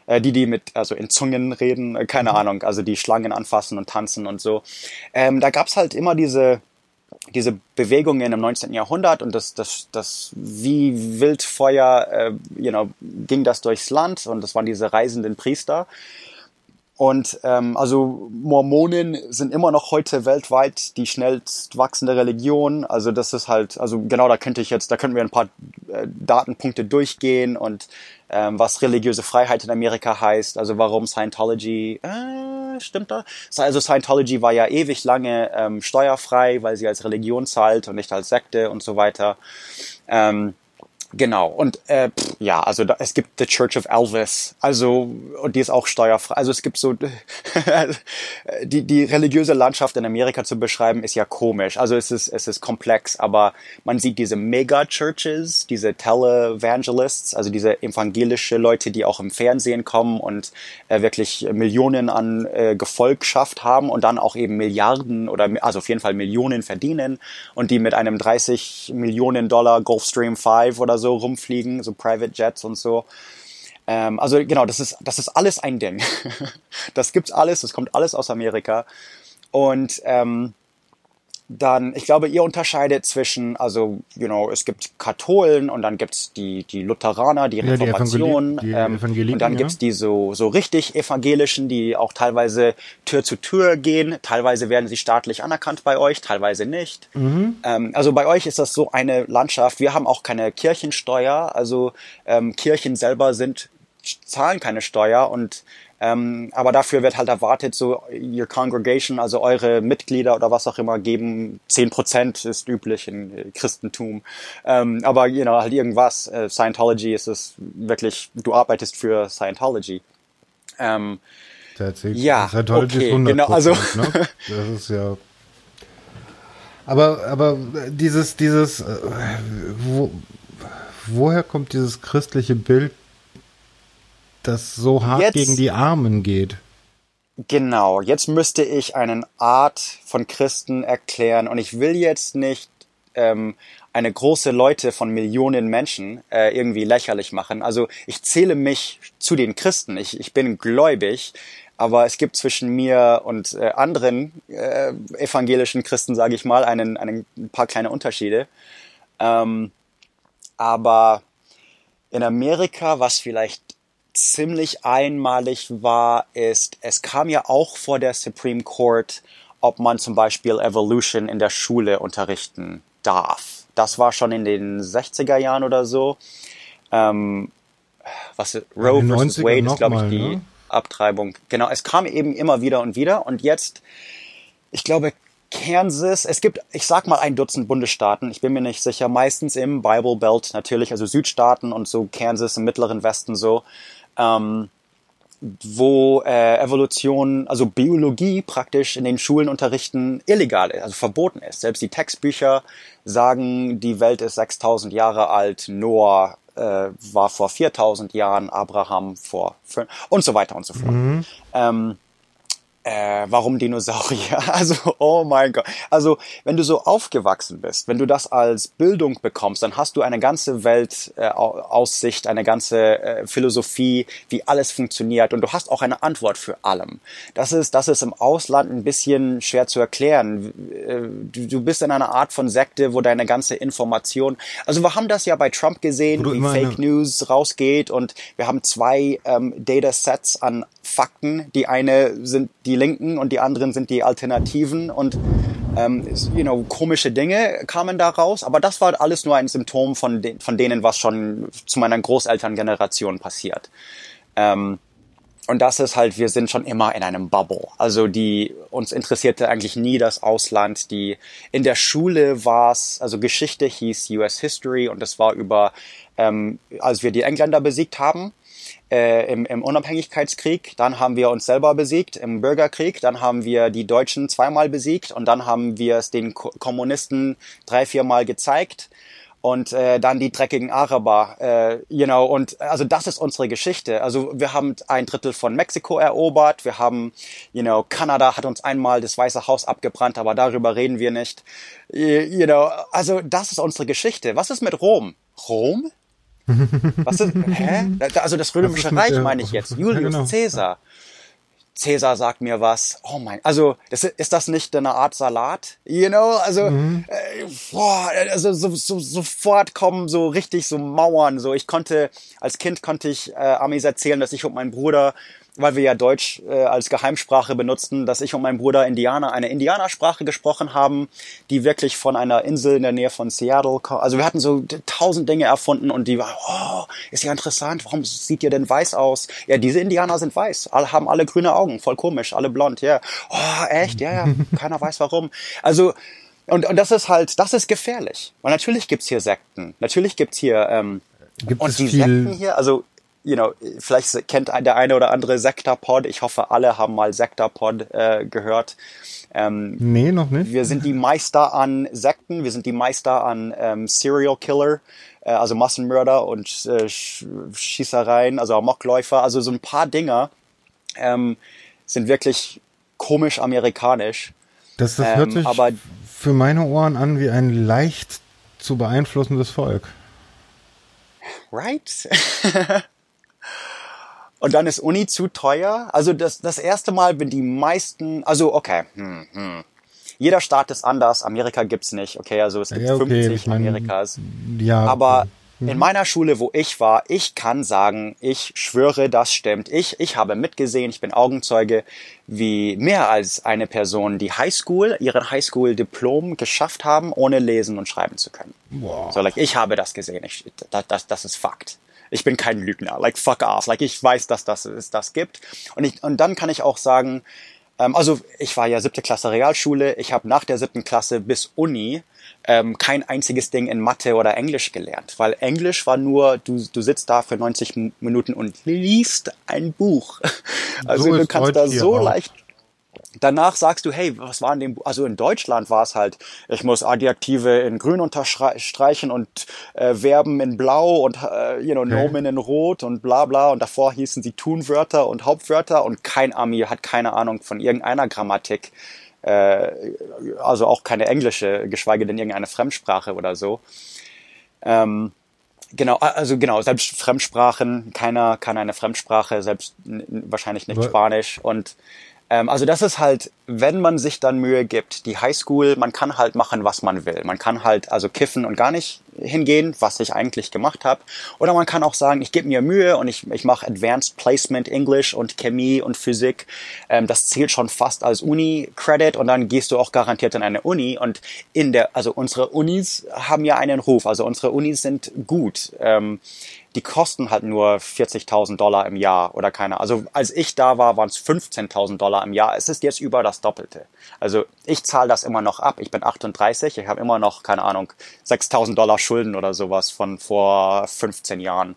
Äh, die, die mit, also in Zungen reden, äh, keine mhm. Ahnung, also die Schlangen anfassen und tanzen und so. Ähm, da gab's halt immer diese diese Bewegungen im 19. Jahrhundert und das, das, das wie Wildfeuer, äh, you know, ging das durchs Land und das waren diese reisenden Priester. Und ähm, also Mormonen sind immer noch heute weltweit die schnellst wachsende Religion. Also das ist halt, also genau da könnte ich jetzt, da könnten wir ein paar äh, Datenpunkte durchgehen und ähm, was religiöse Freiheit in Amerika heißt, also warum Scientology, äh, stimmt da? Also Scientology war ja ewig lange ähm, steuerfrei, weil sie als Religion zahlt und nicht als Sekte und so weiter. Ähm, Genau, und äh, pff, ja, also da, es gibt The Church of Elvis, also und die ist auch steuerfrei. Also es gibt so die die religiöse Landschaft in Amerika zu beschreiben ist ja komisch. Also es ist es ist komplex, aber man sieht diese Mega Churches, diese Televangelists, also diese evangelische Leute, die auch im Fernsehen kommen und äh, wirklich Millionen an äh, Gefolgschaft haben und dann auch eben Milliarden oder also auf jeden Fall Millionen verdienen und die mit einem 30 Millionen Dollar Gulfstream 5 oder so so rumfliegen, so Private Jets und so. Ähm, also genau, das ist, das ist alles ein Ding. das gibt's alles, das kommt alles aus Amerika. Und ähm, dann, ich glaube, ihr unterscheidet zwischen, also, you know, es gibt Katholen und dann gibt's die, die Lutheraner, die Reformation, die, Evangeli die ähm, und dann ja. gibt's die so, so richtig evangelischen, die auch teilweise Tür zu Tür gehen, teilweise werden sie staatlich anerkannt bei euch, teilweise nicht. Mhm. Ähm, also bei euch ist das so eine Landschaft, wir haben auch keine Kirchensteuer, also ähm, Kirchen selber sind zahlen keine Steuer und ähm, aber dafür wird halt erwartet, so your congregation, also eure Mitglieder oder was auch immer, geben zehn Prozent ist üblich in äh, Christentum. Ähm, aber you know, halt irgendwas. Äh, Scientology ist es wirklich, du arbeitest für Scientology. Ähm, ja, Scientology okay, ist 100%, genau, also ne? das ist ja. Aber aber dieses dieses äh, wo, woher kommt dieses christliche Bild das so hart jetzt, gegen die Armen geht. Genau, jetzt müsste ich eine Art von Christen erklären und ich will jetzt nicht ähm, eine große Leute von Millionen Menschen äh, irgendwie lächerlich machen. Also ich zähle mich zu den Christen. Ich, ich bin gläubig, aber es gibt zwischen mir und äh, anderen äh, evangelischen Christen, sage ich mal, einen, einen, ein paar kleine Unterschiede. Ähm, aber in Amerika, was vielleicht ziemlich einmalig war, ist, es kam ja auch vor der Supreme Court, ob man zum Beispiel Evolution in der Schule unterrichten darf. Das war schon in den 60er Jahren oder so. Ähm, was Roe vs. Wade ist, glaube ich, die ne? Abtreibung. Genau, es kam eben immer wieder und wieder. Und jetzt, ich glaube, Kansas, es gibt, ich sag mal, ein Dutzend Bundesstaaten, ich bin mir nicht sicher, meistens im Bible Belt natürlich, also Südstaaten und so Kansas im mittleren Westen so, ähm, wo äh, Evolution, also Biologie praktisch in den Schulen unterrichten illegal ist, also verboten ist. Selbst die Textbücher sagen, die Welt ist 6000 Jahre alt, Noah äh, war vor 4000 Jahren, Abraham vor fünf und so weiter und so fort. Mhm. Ähm, äh, warum Dinosaurier? Also, oh mein Gott. Also, wenn du so aufgewachsen bist, wenn du das als Bildung bekommst, dann hast du eine ganze Weltaussicht, äh, eine ganze äh, Philosophie, wie alles funktioniert und du hast auch eine Antwort für allem. Das ist, das ist im Ausland ein bisschen schwer zu erklären. Äh, du, du bist in einer Art von Sekte, wo deine ganze Information, also wir haben das ja bei Trump gesehen, wie Fake News rausgeht und wir haben zwei ähm, Datasets an Fakten. Die eine sind die Linken und die anderen sind die Alternativen und ähm, you know, komische Dinge kamen da raus. Aber das war alles nur ein Symptom von, de von denen, was schon zu meiner Großelterngeneration passiert. Ähm, und das ist halt, wir sind schon immer in einem Bubble. Also die, uns interessierte eigentlich nie das Ausland. Die, in der Schule war es, also Geschichte hieß US History und es war über, ähm, als wir die Engländer besiegt haben, äh, im, im Unabhängigkeitskrieg, dann haben wir uns selber besiegt im Bürgerkrieg, dann haben wir die Deutschen zweimal besiegt und dann haben wir es den Ko Kommunisten drei, viermal gezeigt und äh, dann die dreckigen Araber, äh, you know, und also das ist unsere Geschichte. Also wir haben ein Drittel von Mexiko erobert, wir haben, you know, Kanada hat uns einmal das Weiße Haus abgebrannt, aber darüber reden wir nicht. You know, also das ist unsere Geschichte. Was ist mit Rom? Rom? Was ist, hä? Also das Römische Reich meine ich jetzt. Julius ja, genau. Caesar. Caesar sagt mir was. Oh mein, also das, ist das nicht eine Art Salat? You know, also mhm. äh, boah, also so, so, sofort kommen so richtig so Mauern. So ich konnte als Kind konnte ich äh, Amis erzählen, dass ich und mein Bruder weil wir ja Deutsch äh, als Geheimsprache benutzten, dass ich und mein Bruder Indianer eine Indianersprache gesprochen haben, die wirklich von einer Insel in der Nähe von Seattle kommt. Also wir hatten so tausend Dinge erfunden und die war, oh, ist ja interessant, warum sieht ihr denn weiß aus? Ja, diese Indianer sind weiß, alle haben alle grüne Augen, voll komisch, alle blond, ja. Yeah. Oh, echt? Ja, ja, keiner weiß warum. Also und, und das ist halt, das ist gefährlich. Und natürlich gibt's hier Sekten. Natürlich gibt's hier ähm, Gibt und die Sekten hier, also you know, vielleicht kennt der eine oder andere Sektapod. Ich hoffe, alle haben mal Sektapod äh, gehört. Ähm, nee, noch nicht. Wir sind die Meister an Sekten, wir sind die Meister an ähm, Serial Killer, äh, also Massenmörder und äh, Schießereien, also Amokläufer. Also so ein paar Dinger ähm, sind wirklich komisch amerikanisch. Das, das hört ähm, sich aber, für meine Ohren an wie ein leicht zu beeinflussendes Volk. Right? Und dann ist Uni zu teuer. Also das, das erste Mal, wenn die meisten, also okay, hm, hm. jeder Staat ist anders. Amerika gibt's nicht. Okay, also es gibt ja, okay, 50 ich mein, Amerikas. Ja. Aber mhm. in meiner Schule, wo ich war, ich kann sagen, ich schwöre, das stimmt. Ich, ich habe mitgesehen, ich bin Augenzeuge, wie mehr als eine Person die Highschool, ihren Highschool-Diplom geschafft haben, ohne lesen und schreiben zu können. Wow. So, like, ich habe das gesehen. Ich, das, das, das ist Fakt ich bin kein Lügner, like fuck off, like ich weiß, dass das es das gibt. Und, ich, und dann kann ich auch sagen, ähm, also ich war ja siebte Klasse Realschule, ich habe nach der siebten Klasse bis Uni ähm, kein einziges Ding in Mathe oder Englisch gelernt, weil Englisch war nur, du, du sitzt da für 90 Minuten und liest ein Buch. Also so du kannst da so leicht danach sagst du, hey, was war in dem, also in Deutschland war es halt, ich muss Adjektive in grün unterstreichen und äh, Verben in blau und, äh, you know, okay. Nomen in rot und bla bla und davor hießen sie Tunwörter und Hauptwörter und kein Ami hat keine Ahnung von irgendeiner Grammatik, äh, also auch keine englische, geschweige denn irgendeine Fremdsprache oder so. Ähm, Genau, also genau, selbst Fremdsprachen, keiner kann eine Fremdsprache, selbst wahrscheinlich nicht Spanisch und ähm, also das ist halt, wenn man sich dann Mühe gibt, die Highschool, man kann halt machen, was man will. Man kann halt also kiffen und gar nicht hingehen, was ich eigentlich gemacht habe. Oder man kann auch sagen, ich gebe mir Mühe und ich, ich mache Advanced Placement English und Chemie und Physik. Ähm, das zählt schon fast als Uni-Credit und dann gehst du auch garantiert in eine Uni. Und in der, also unsere Unis haben ja einen Ruf, also unsere Unis sind gut. Ähm, die kosten halt nur 40.000 Dollar im Jahr oder keine. Also als ich da war, waren es 15.000 Dollar im Jahr. Es ist jetzt über das Doppelte. Also ich zahle das immer noch ab. Ich bin 38, ich habe immer noch, keine Ahnung, 6.000 Dollar Schulden oder sowas von vor 15 Jahren.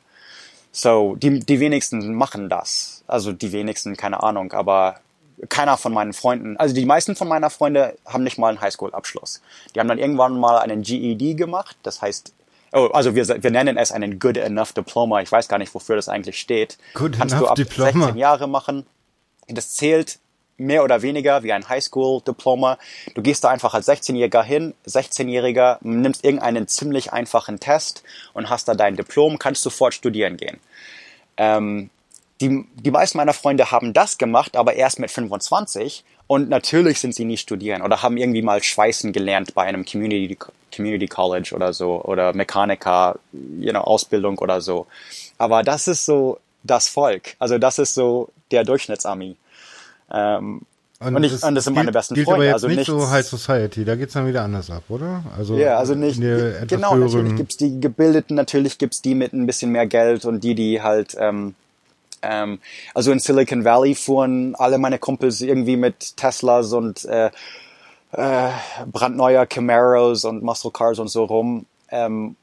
So, die, die wenigsten machen das. Also die wenigsten, keine Ahnung, aber keiner von meinen Freunden, also die meisten von meiner Freunde haben nicht mal einen Highschool-Abschluss. Die haben dann irgendwann mal einen GED gemacht, das heißt Oh, also wir, wir nennen es einen Good Enough Diploma. Ich weiß gar nicht, wofür das eigentlich steht. Good Kannst enough du ab Diploma. 16 Jahre machen. Das zählt mehr oder weniger wie ein Highschool-Diploma. Du gehst da einfach als 16-Jähriger hin, 16-Jähriger, nimmst irgendeinen ziemlich einfachen Test und hast da dein Diplom, kannst sofort studieren gehen. Ähm, die, die meisten meiner Freunde haben das gemacht, aber erst mit 25 und natürlich sind sie nie studieren oder haben irgendwie mal Schweißen gelernt bei einem Community, Community College oder so oder Mechaniker, you know, Ausbildung oder so. Aber das ist so das Volk. Also das ist so der Durchschnittsarmee. Ähm, und, und, ich, und das sind meine besten gilt Freunde. Aber jetzt also nicht nichts, so High Society, da geht's dann wieder anders ab, oder? Also ja, also nicht. Genau, natürlich gibt's die Gebildeten, natürlich gibt's die mit ein bisschen mehr Geld und die, die halt, ähm, ähm, also in Silicon Valley fuhren alle meine Kumpels irgendwie mit Teslas und äh, äh, brandneuer Camaros und Muscle Cars und so rum. Ähm,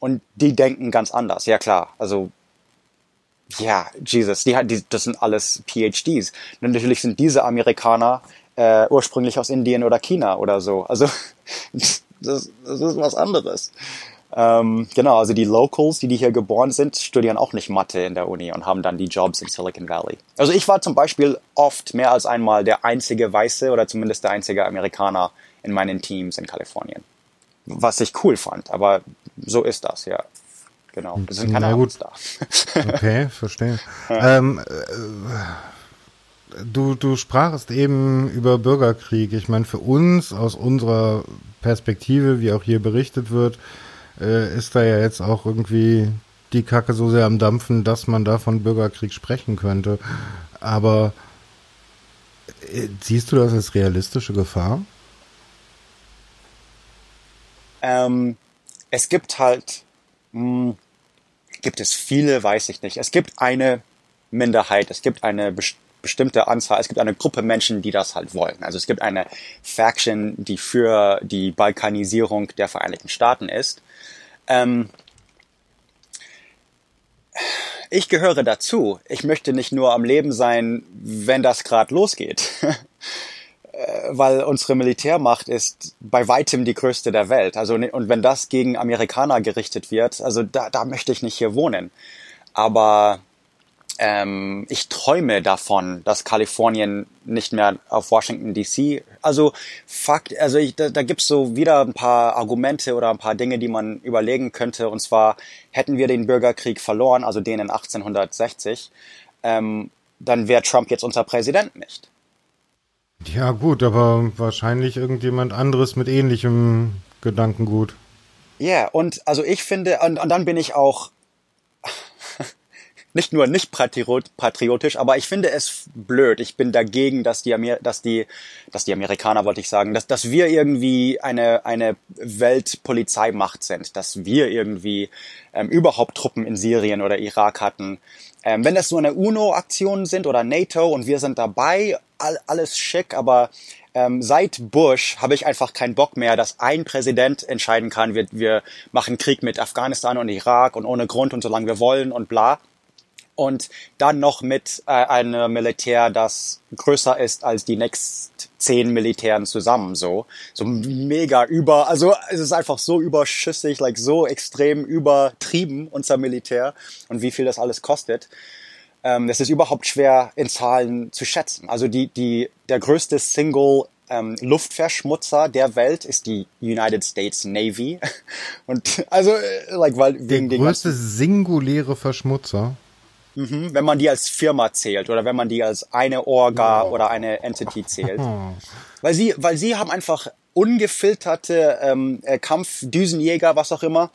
und die denken ganz anders, ja klar. Also ja, Jesus, die, die, das sind alles PhDs. Und natürlich sind diese Amerikaner äh, ursprünglich aus Indien oder China oder so. Also das, das ist was anderes. Ähm, genau, also die Locals, die, die hier geboren sind, studieren auch nicht Mathe in der Uni und haben dann die Jobs in Silicon Valley. Also ich war zum Beispiel oft mehr als einmal der einzige Weiße oder zumindest der einzige Amerikaner in meinen Teams in Kalifornien. Was ich cool fand, aber so ist das, ja. Genau. Es sind keine Na gut. Da. Okay, verstehe. Ähm, äh, du, du sprachest eben über Bürgerkrieg. Ich meine, für uns aus unserer Perspektive, wie auch hier berichtet wird, äh, ist da ja jetzt auch irgendwie die Kacke so sehr am Dampfen, dass man da von Bürgerkrieg sprechen könnte. Aber äh, siehst du das als realistische Gefahr? Ähm, es gibt halt, mh, gibt es viele, weiß ich nicht. Es gibt eine Minderheit, es gibt eine bes bestimmte Anzahl, es gibt eine Gruppe Menschen, die das halt wollen. Also es gibt eine Faction, die für die Balkanisierung der Vereinigten Staaten ist. Ähm, ich gehöre dazu. Ich möchte nicht nur am Leben sein, wenn das gerade losgeht. weil unsere Militärmacht ist bei weitem die größte der Welt. Also und wenn das gegen Amerikaner gerichtet wird, also da, da möchte ich nicht hier wohnen. Aber ähm, ich träume davon, dass Kalifornien nicht mehr auf Washington DC. Also Fakt, also ich, da, da gibt's so wieder ein paar Argumente oder ein paar Dinge, die man überlegen könnte. Und zwar hätten wir den Bürgerkrieg verloren, also den in 1860, ähm, dann wäre Trump jetzt unser Präsident nicht. Ja, gut, aber wahrscheinlich irgendjemand anderes mit ähnlichem Gedankengut. Ja, yeah, und also ich finde, und, und dann bin ich auch nicht nur nicht patriotisch, aber ich finde es blöd. Ich bin dagegen, dass die, Amer dass die, dass die Amerikaner, wollte ich sagen, dass, dass wir irgendwie eine, eine Weltpolizeimacht sind, dass wir irgendwie ähm, überhaupt Truppen in Syrien oder Irak hatten. Ähm, wenn das nur eine UNO-Aktion sind oder NATO und wir sind dabei, all, alles schick, aber ähm, seit Bush habe ich einfach keinen Bock mehr, dass ein Präsident entscheiden kann, wir, wir machen Krieg mit Afghanistan und Irak und ohne Grund und solange wir wollen und bla und dann noch mit äh, einem Militär, das größer ist als die nächsten zehn Militären zusammen, so so mega über, also es ist einfach so überschüssig, like so extrem übertrieben unser Militär und wie viel das alles kostet. Ähm, es ist überhaupt schwer in Zahlen zu schätzen. Also die die der größte Single ähm, Luftverschmutzer der Welt ist die United States Navy und also äh, like weil Der wegen den größte singuläre Verschmutzer. Mhm, wenn man die als Firma zählt oder wenn man die als eine Orga Oh. oder eine Entity zählt. Weil sie, weil sie haben einfach ungefilterte ähm, äh, Kampfdüsenjäger, was auch immer,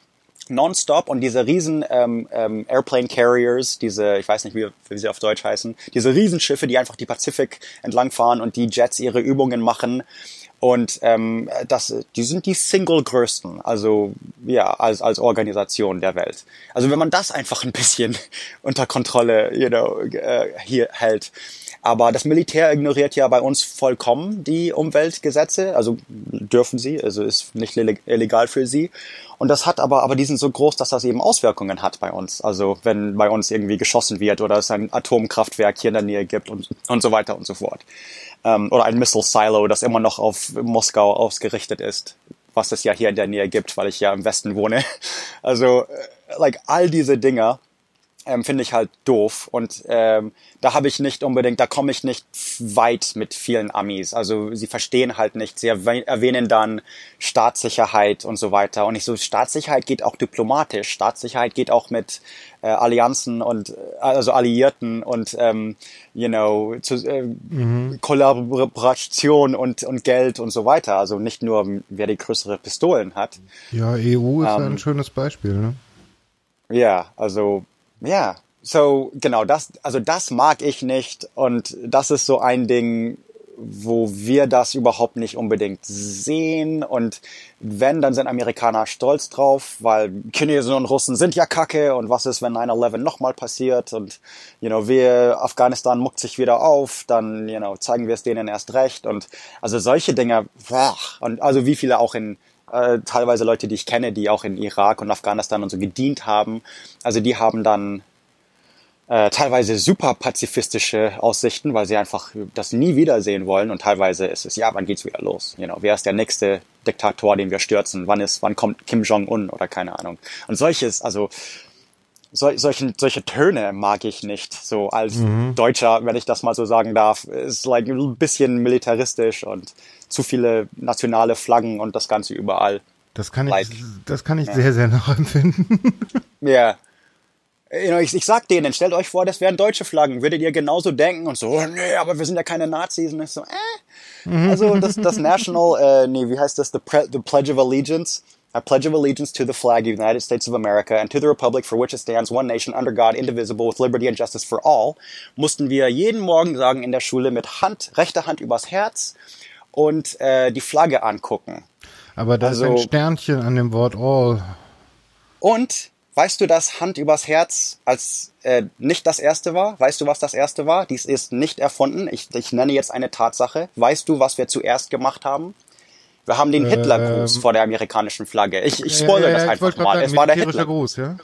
nonstop und diese riesen ähm, ähm, Airplane Carriers, diese, ich weiß nicht, wie, wie sie auf Deutsch heißen, diese Riesenschiffe, die einfach die Pazifik entlangfahren und die Jets ihre Übungen machen. Und ähm, das, die sind die Single größten, also ja, als, als Organisation der Welt. Also wenn man das einfach ein bisschen unter Kontrolle, you know, äh, hier hält. Aber das Militär ignoriert ja bei uns vollkommen die Umweltgesetze, also dürfen sie, also ist nicht illegal für sie. Und das hat aber, aber die sind so groß, dass das eben Auswirkungen hat bei uns. Also wenn bei uns irgendwie geschossen wird oder es ein Atomkraftwerk hier in der Nähe gibt und, und so weiter und so fort. Ähm, oder ein Missile Silo, das immer noch auf Moskau ausgerichtet ist, was es ja hier in der Nähe gibt, weil ich ja im Westen wohne. Also, äh, like all diese Dinger ähm, finde ich halt doof. Und ähm, da habe ich nicht unbedingt, da komme ich nicht weit mit vielen Amis. Also sie verstehen halt nicht. Sie erwähnen dann Staatssicherheit und so weiter. Und ich so, Staatssicherheit geht auch diplomatisch. Staatssicherheit geht auch mit äh, Allianzen und äh, also Alliierten und ähm, you know zu, äh, mhm. Kollaboration und und Geld und so weiter. Also nicht nur wer die größere Pistolen hat. Ja, EU ist ähm, ein schönes Beispiel. Ne? Ja, also ja, so genau das, also das mag ich nicht und das ist so ein Ding, wo wir das überhaupt nicht unbedingt sehen und wenn, dann sind Amerikaner stolz drauf, weil Chinesen und Russen sind ja kacke und was ist, wenn 9-11 nochmal passiert und, you know, wir, Afghanistan muckt sich wieder auf, dann, you know, zeigen wir es denen erst recht und also solche Dinge, boah, und also wie viele auch in äh, teilweise Leute, die ich kenne, die auch in Irak und Afghanistan und so gedient haben. Also die haben dann äh, teilweise super pazifistische Aussichten, weil sie einfach das nie wiedersehen wollen. Und teilweise ist es, ja, wann geht's wieder los? You know, wer ist der nächste Diktator, den wir stürzen? Wann ist, wann kommt Kim Jong-un oder keine Ahnung? Und solches, also sol solchen, solche Töne mag ich nicht. So als mhm. Deutscher, wenn ich das mal so sagen darf, ist like ein bisschen militaristisch und zu viele nationale Flaggen und das Ganze überall. Das kann ich, like, das kann ich ja. sehr, sehr nachempfinden. Ja. Yeah. Ich, ich sag denen, stellt euch vor, das wären deutsche Flaggen. Würdet ihr genauso denken und so, oh, nee, aber wir sind ja keine Nazis. Und ich so, äh. Mhm. Also das, das National, äh, nee, wie heißt das, the, Pre the Pledge of Allegiance I pledge of allegiance to the flag of the United States of America and to the republic for which it stands, one nation under God, indivisible, with liberty and justice for all, mussten wir jeden Morgen sagen in der Schule mit Hand, rechter Hand übers Herz und äh, die Flagge angucken. Aber da also, ist ein also Sternchen an dem Wort all. Und weißt du, dass Hand übers Herz als äh, nicht das erste war? Weißt du, was das erste war? Dies ist nicht erfunden. Ich, ich nenne jetzt eine Tatsache. Weißt du, was wir zuerst gemacht haben? Wir haben den Hitlergruß ähm, vor der amerikanischen Flagge. Ich, ich spoilere ja, das einfach mal. Es war der Hitlergruß, ja?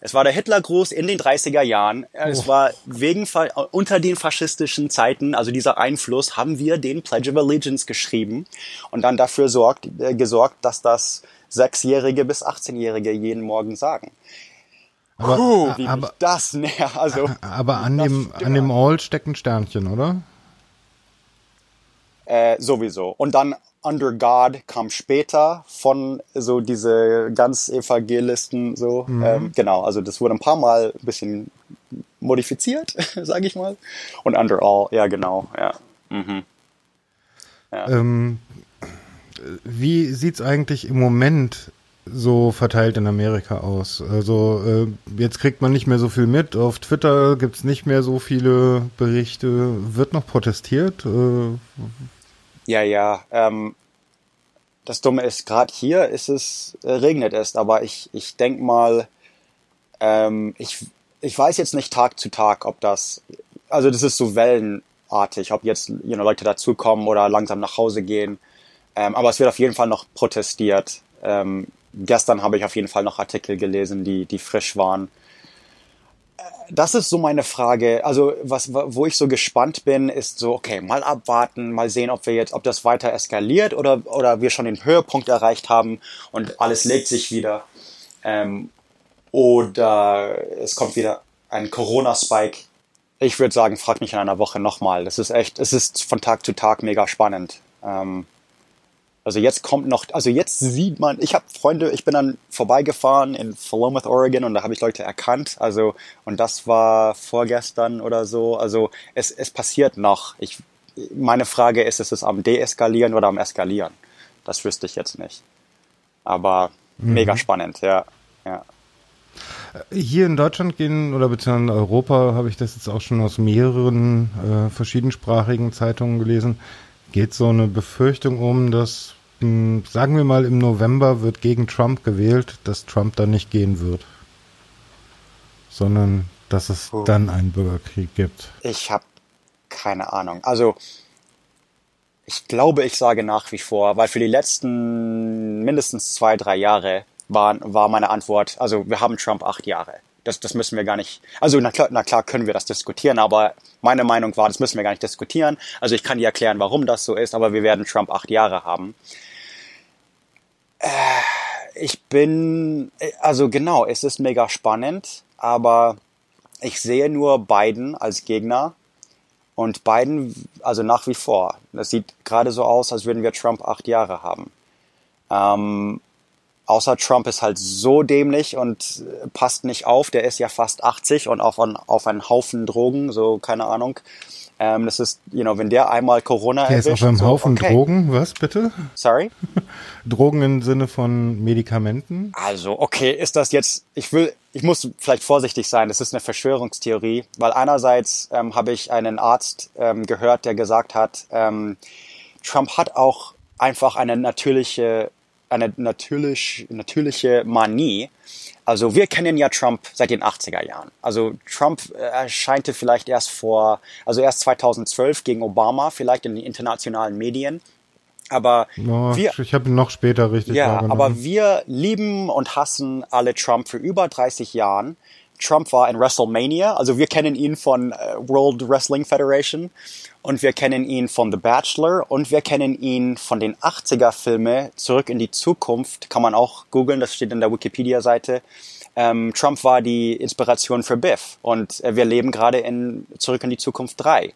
Es war der Hitlergruß in den 30er Jahren. Oh. Es war wegen unter den faschistischen Zeiten, also dieser Einfluss, haben wir den Pledge of Allegiance geschrieben und dann dafür sorgt, äh, gesorgt, dass das Sechsjährige bis 18-Jährige jeden Morgen sagen. Aber, Puh, wie aber, das näher. Also, aber an dem, an dem All steckt ein Sternchen, oder? Äh, sowieso. Und dann Under God kam später von so diese ganz Evangelisten so. Mhm. Ähm, genau, also das wurde ein paar Mal ein bisschen modifiziert, sage ich mal. Und Under All, ja genau, ja. Mhm. ja. Ähm, wie sieht's eigentlich im Moment so verteilt in Amerika aus? Also äh, jetzt kriegt man nicht mehr so viel mit. Auf Twitter gibt's nicht mehr so viele Berichte. Wird noch protestiert? Äh, ja, ja. Ähm, das Dumme ist, gerade hier ist es, äh, regnet es, aber ich, ich denk mal, ähm, ich, ich weiß jetzt nicht Tag zu Tag, ob das, also das ist so wellenartig, ob jetzt you know, Leute dazukommen oder langsam nach Hause gehen. Ähm, aber es wird auf jeden Fall noch protestiert. Ähm, gestern habe ich auf jeden Fall noch Artikel gelesen, die, die frisch waren das ist so meine Frage. Also, was, wo ich so gespannt bin, ist so, okay, mal abwarten, mal sehen, ob wir jetzt, ob das weiter eskaliert oder, oder wir schon den Höhepunkt erreicht haben und alles legt sich wieder. Ähm, oder es kommt wieder ein Corona-Spike. Ich würde sagen, frag mich in einer Woche nochmal. Das ist echt, es ist von Tag zu Tag mega spannend. Ähm, also jetzt kommt noch, also jetzt sieht man, ich habe Freunde, ich bin dann vorbeigefahren in Philomath, Oregon und da habe ich Leute erkannt. Also und das war vorgestern oder so. Also es, es passiert noch. Ich, meine Frage ist, ist es am Deeskalieren oder am Eskalieren? Das wüsste ich jetzt nicht. Aber mhm. mega spannend, ja. ja. Hier in Deutschland gehen, oder beziehungsweise in Europa habe ich das jetzt auch schon aus mehreren äh, verschiedensprachigen Zeitungen gelesen, geht so eine Befürchtung um, dass sagen wir mal, im November wird gegen Trump gewählt, dass Trump dann nicht gehen wird, sondern dass es oh. dann einen Bürgerkrieg gibt. Ich habe keine Ahnung. Also ich glaube, ich sage nach wie vor, weil für die letzten mindestens zwei, drei Jahre war, war meine Antwort, also wir haben Trump acht Jahre. Das, das müssen wir gar nicht, also na klar, na klar können wir das diskutieren, aber meine Meinung war, das müssen wir gar nicht diskutieren. Also ich kann dir erklären, warum das so ist, aber wir werden Trump acht Jahre haben. Äh, ich bin, also genau, es ist mega spannend, aber ich sehe nur Biden als Gegner und Biden, also nach wie vor. Das sieht gerade so aus, als würden wir Trump acht Jahre haben. Ähm, außer Trump ist halt so dämlich und passt nicht auf. Der ist ja fast 80 und auf, ein, auf einen Haufen Drogen, so keine Ahnung. Ähm, das ist, you know, wenn der einmal Corona der erwischt. Der ist auf einem so, Haufen okay. Drogen, was bitte? Sorry? Drogen im Sinne von Medikamenten? Also, okay, ist das jetzt, ich will, ich muss vielleicht vorsichtig sein, das ist eine Verschwörungstheorie, weil einerseits ähm, habe ich einen Arzt ähm, gehört, der gesagt hat, ähm, Trump hat auch einfach eine natürliche, eine natürlich, natürliche Manie. Also wir kennen ja Trump seit den 80er Jahren. Also Trump erscheinte vielleicht erst vor, also erst 2012 gegen Obama, vielleicht in den internationalen Medien. Aber oh, wir, ich habe ihn noch später richtig Ja, aber wir lieben und hassen alle Trump für über 30 Jahren. Trump war in WrestleMania, also wir kennen ihn von äh, World Wrestling Federation und wir kennen ihn von The Bachelor und wir kennen ihn von den 80er Filme Zurück in die Zukunft, kann man auch googeln, das steht in der Wikipedia-Seite. Ähm, Trump war die Inspiration für Biff und äh, wir leben gerade in Zurück in die Zukunft 3.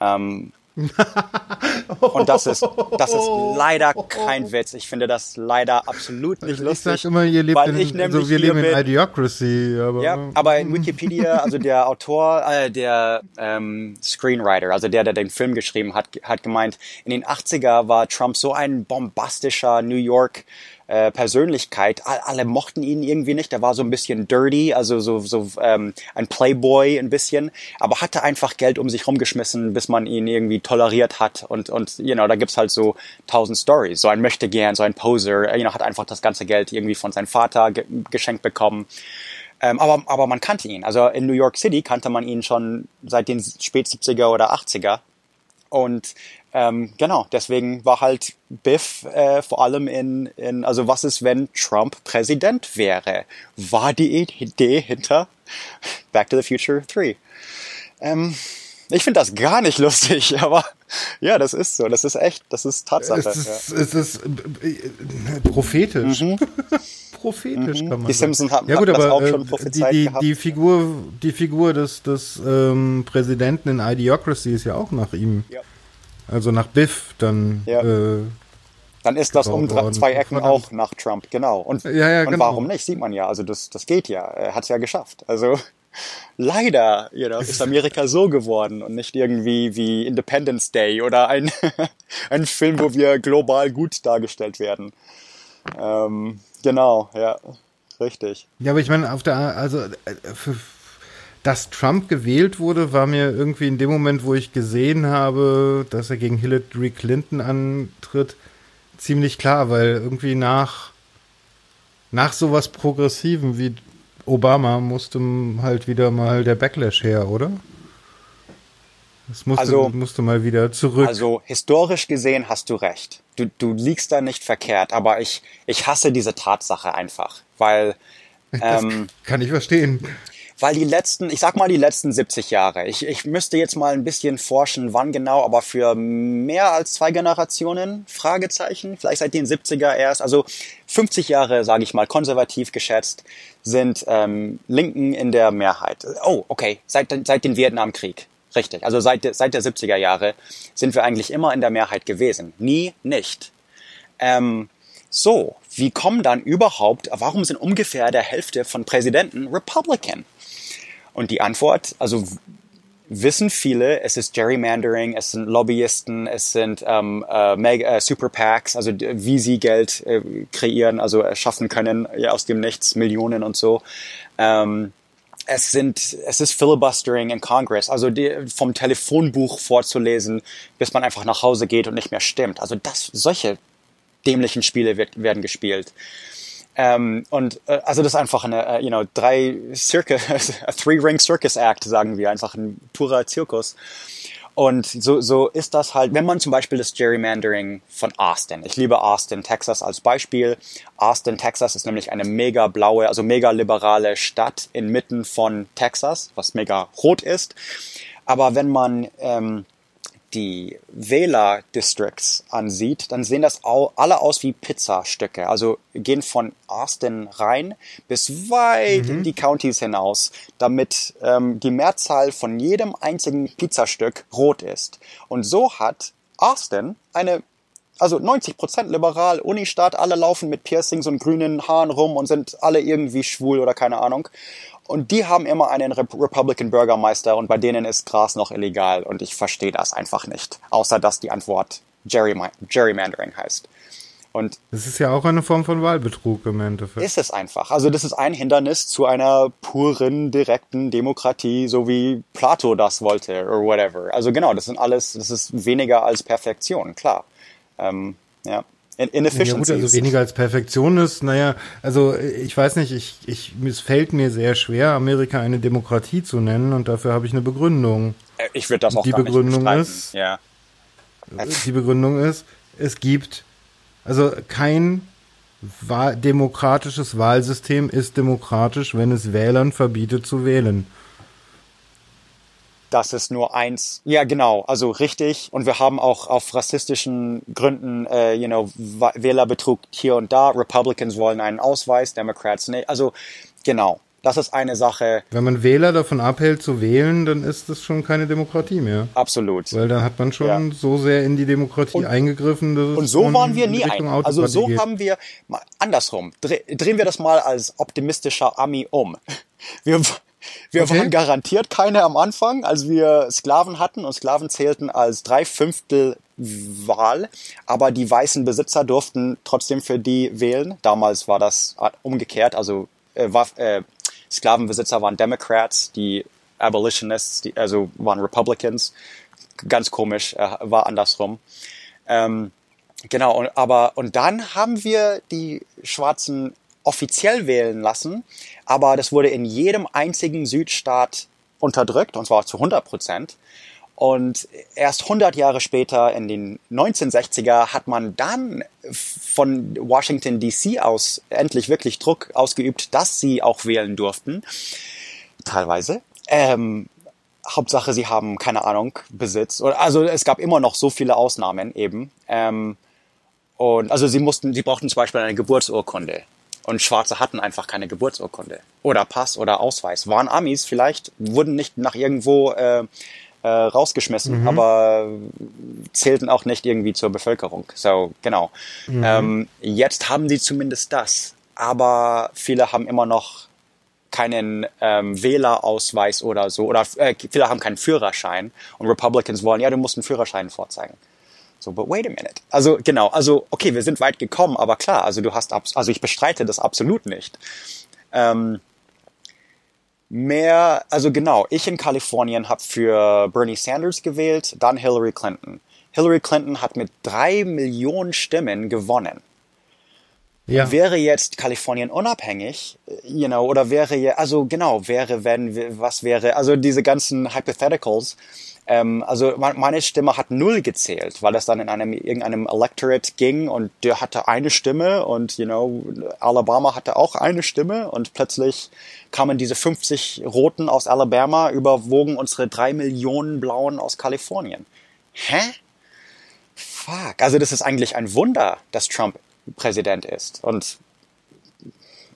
Ähm, und das ist, das ist leider kein Witz. Ich finde das leider absolut nicht also lustig. Ich sag immer, ihr lebt weil in, ich also wir leben in Idiocracy. Aber, ja, aber in Wikipedia, also der Autor, äh, der ähm, Screenwriter, also der, der den Film geschrieben hat, hat gemeint, in den 80er war Trump so ein bombastischer New York äh, Persönlichkeit. Alle mochten ihn irgendwie nicht. Er war so ein bisschen dirty, also so, so ähm, ein Playboy ein bisschen, aber hatte einfach Geld um sich rumgeschmissen, bis man ihn irgendwie toleriert hat. Und, und you know, da gibt's halt so tausend Stories. So ein Möchtegern, so ein Poser, you know, hat einfach das ganze Geld irgendwie von seinem Vater ge geschenkt bekommen. Ähm, aber, aber man kannte ihn. Also in New York City kannte man ihn schon seit den spät 70er oder 80er. Und ähm, genau, deswegen war halt Biff äh, vor allem in, in, also was ist, wenn Trump Präsident wäre? War die Idee hinter Back to the Future 3. Ähm, ich finde das gar nicht lustig, aber ja, das ist so, das ist echt, das ist Tatsache. Es ist, ja. es ist äh, prophetisch. Mhm. prophetisch mhm. kann man Die Simpsons haben, ja, gut, das aber, auch schon äh, prophezeit die, die, gehabt. die Figur, die Figur des, des ähm, Präsidenten in Idiocracy ist ja auch nach ihm. Ja. Also nach Biff dann. Ja. Äh, Dann ist das um zwei Ecken auch nach Trump, genau. Und, Ja, ja, und genau. warum nicht? Sieht man ja. Also das, das geht ja. Er hat es ja geschafft. Also leider you know, ist Amerika so geworden und nicht irgendwie wie Independence Day oder ein, ein Film, wo wir global gut dargestellt werden. Ähm, genau, ja, richtig. Ja, aber ich meine, auf der, also, äh, für, dass Trump gewählt wurde, war mir irgendwie in dem Moment, wo ich gesehen habe, dass er gegen Hillary Clinton antritt, ziemlich klar, weil irgendwie nach, nach sowas Progressiven wie Obama musste halt wieder mal der Backlash her, oder? Es musste, Also- musste mal wieder zurück. Also historisch gesehen hast du recht. Du, du liegst da nicht verkehrt, aber ich, ich hasse diese Tatsache einfach, weil das ähm, kann ich verstehen. Weil die letzten, ich sag mal die letzten 70 Jahre, ich, ich müsste jetzt mal ein bisschen forschen, wann genau, aber für mehr als zwei Generationen, Fragezeichen, vielleicht seit den 70er erst, also 50 Jahre, sage ich mal, konservativ geschätzt, sind ähm, Linken in der Mehrheit. Oh, okay, seit, seit dem Vietnamkrieg. Richtig, also seit, seit der 70er Jahre sind wir eigentlich immer in der Mehrheit gewesen. Nie nicht. Ähm, so, wie kommen dann überhaupt, warum sind ungefähr der Hälfte von Präsidenten Republican? Und die Antwort, also wissen viele, es ist Gerrymandering, es sind Lobbyisten, es sind ähm, äh, Mega, äh, Super PACs, also wie sie Geld äh, kreieren, also erschaffen können ja, aus dem Nichts, Millionen und so. Ähm, es sind, es ist Filibustering in Congress, also die, vom Telefonbuch vorzulesen, bis man einfach nach Hause geht und nicht mehr stimmt. Also das, solche dämlichen Spiele wird, werden gespielt. Ähm, und äh, also das ist einfach eine, äh, you know, drei Circus, a three-ring Circus Act, sagen wir, einfach ein purer Zirkus. Und so, so ist das halt, wenn man zum Beispiel das Gerrymandering von Austin, ich liebe Austin, Texas als Beispiel. Austin, Texas ist nämlich eine mega blaue, also mega liberale Stadt inmitten von Texas, was mega rot ist. Aber wenn man ähm, die Wähler-Districts ansieht, dann sehen das alle aus wie Pizzastücke. Also gehen von Austin rein bis weit mhm. in die Counties hinaus, damit ähm, die Mehrzahl von jedem einzigen Pizzastück rot ist. Und so hat Austin eine also 90 Prozent liberal, Unistadt, alle laufen mit Piercings und grünen Haaren rum und sind alle irgendwie schwul oder keine Ahnung. Und die haben immer einen Republican Bürgermeister und bei denen ist Gras noch illegal und ich verstehe das einfach nicht. Außer dass die Antwort Gerrymandering heißt. Und das ist ja auch eine Form von Wahlbetrug im Endeffekt. Ist es einfach. Also das ist ein Hindernis zu einer puren, direkten Demokratie, so wie Plato das wollte oder whatever. Also genau, das sind alles, das ist weniger als Perfektion, klar. Ähm, ja. Inefficiencies. Ja gut, also weniger als Perfektion ist, naja, also ich weiß nicht, ich, ich, es fällt mir sehr schwer, Amerika eine Demokratie zu nennen und dafür habe ich eine Begründung. Äh, ich würde das auch die gar Begründung nicht ist, ja. Die Begründung ist, es gibt, also kein demokratisches Wahlsystem ist demokratisch, wenn es Wählern verbietet zu wählen dass es nur eins, ja genau, also richtig. Und wir haben auch auf rassistischen Gründen, äh, you know, Wählerbetrug hier und da. Republicans wollen einen Ausweis, Democrats nicht. Also genau, das ist eine Sache. Wenn man Wähler davon abhält zu wählen, dann ist das schon keine Demokratie mehr. Absolut. Weil da hat man schon ja. so sehr in die Demokratie und, eingegriffen. Dass und so waren wir nie ein. Also so geht. haben wir, andersrum, drehen wir das mal als optimistischer Ami um. Wir, wir okay. waren garantiert keine am Anfang, als wir Sklaven hatten und Sklaven zählten als drei Fünftel Wahl, aber die weißen Besitzer durften trotzdem für die wählen. Damals war das umgekehrt, also äh, war, äh, Sklavenbesitzer waren Democrats, die Abolitionists, die, also waren Republicans. Ganz komisch, äh, war andersrum. Ähm, genau, und, aber und dann haben wir die Schwarzen offiziell wählen lassen, aber das wurde in jedem einzigen Südstaat unterdrückt, und zwar zu 100 Prozent. Und erst 100 Jahre später, in den 1960er, hat man dann von Washington DC aus endlich wirklich Druck ausgeübt, dass sie auch wählen durften. Teilweise. Ähm, Hauptsache, sie haben keine Ahnung Besitz. Also es gab immer noch so viele Ausnahmen eben. Ähm, und also sie mussten, sie brauchten zum Beispiel eine Geburtsurkunde. Und Schwarze hatten einfach keine Geburtsurkunde oder Pass oder Ausweis. Waren Amis vielleicht, wurden nicht nach irgendwo äh, äh, rausgeschmissen, mhm. aber zählten auch nicht irgendwie zur Bevölkerung. So, genau. Mhm. Ähm, jetzt haben sie zumindest das. Aber viele haben immer noch keinen ähm, Wählerausweis oder so. Oder äh, viele haben keinen Führerschein. Und Republicans wollen, ja, du musst einen Führerschein vorzeigen. So, but wait a minute. Also genau, also okay, wir sind weit gekommen, aber klar, also du hast, also ich bestreite das absolut nicht. Ähm, mehr, also genau, ich in Kalifornien habe für Bernie Sanders gewählt, dann Hillary Clinton. Hillary Clinton hat mit drei Millionen Stimmen gewonnen. Ja. Wäre jetzt Kalifornien unabhängig, you know, oder wäre, also genau, wäre, wenn, was wäre, also diese ganzen Hypotheticals, ähm, also meine Stimme hat null gezählt, weil das dann in einem irgendeinem Electorate ging und der hatte eine Stimme und you know Alabama hatte auch eine Stimme und plötzlich kamen diese 50 Roten aus Alabama überwogen unsere drei Millionen Blauen aus Kalifornien. Hä? Fuck. Also das ist eigentlich ein Wunder, dass Trump Präsident ist und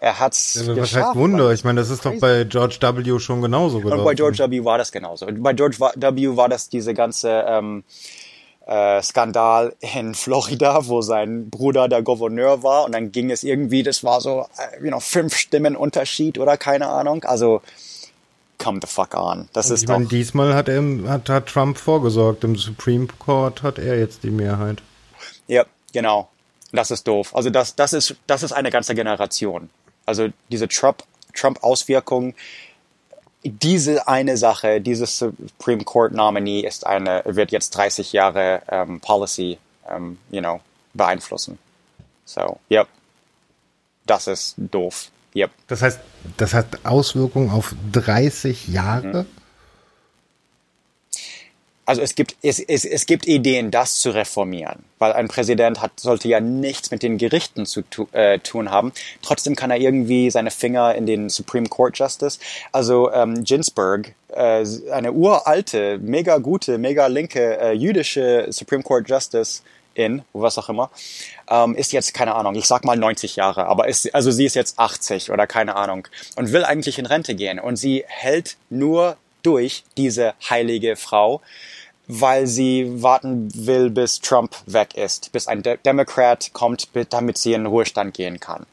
er hat's ja. Was heißt Wunder? Ich meine, das ist doch bei George W. schon genauso gelaufen. Und bei George W. war das genauso. Bei George W. war das diese ganze ähm, äh, Skandal in Florida, wo sein Bruder der Gouverneur war und dann ging es irgendwie, das war so, äh, you know, fünf Stimmen Unterschied oder keine Ahnung. Also come the fuck on. Das und ist ich. Meine, diesmal hat er hat, hat Trump vorgesorgt. Im Supreme Court hat er jetzt die Mehrheit. Ja, genau. Das ist doof. Also das, das ist, das ist eine ganze Generation. Also diese Trump-Auswirkung, diese eine Sache, dieses Supreme Court Nominee ist eine, wird jetzt 30 Jahre ähm, Policy, ähm, you know, beeinflussen. So, yep. Das ist doof. Yep. Das heißt, das hat Auswirkungen auf 30 Jahre? Mhm. Also es gibt, es, es, es gibt Ideen, das zu reformieren, weil ein Präsident hat, sollte ja nichts mit den Gerichten zu tu, äh, tun haben. Trotzdem kann er irgendwie seine Finger in den Supreme Court Justice. Also ähm, Ginsburg, äh, eine uralte, mega gute, mega linke äh, jüdische Supreme Court Justice in, was auch immer, ähm, ist jetzt, keine Ahnung, ich sag mal 90 Jahre, aber ist, also sie ist jetzt 80 oder keine Ahnung und will eigentlich in Rente gehen und sie hält nur durch diese heilige Frau, weil sie warten will, bis Trump weg ist, bis ein De Democrat kommt, damit sie in Ruhestand gehen kann.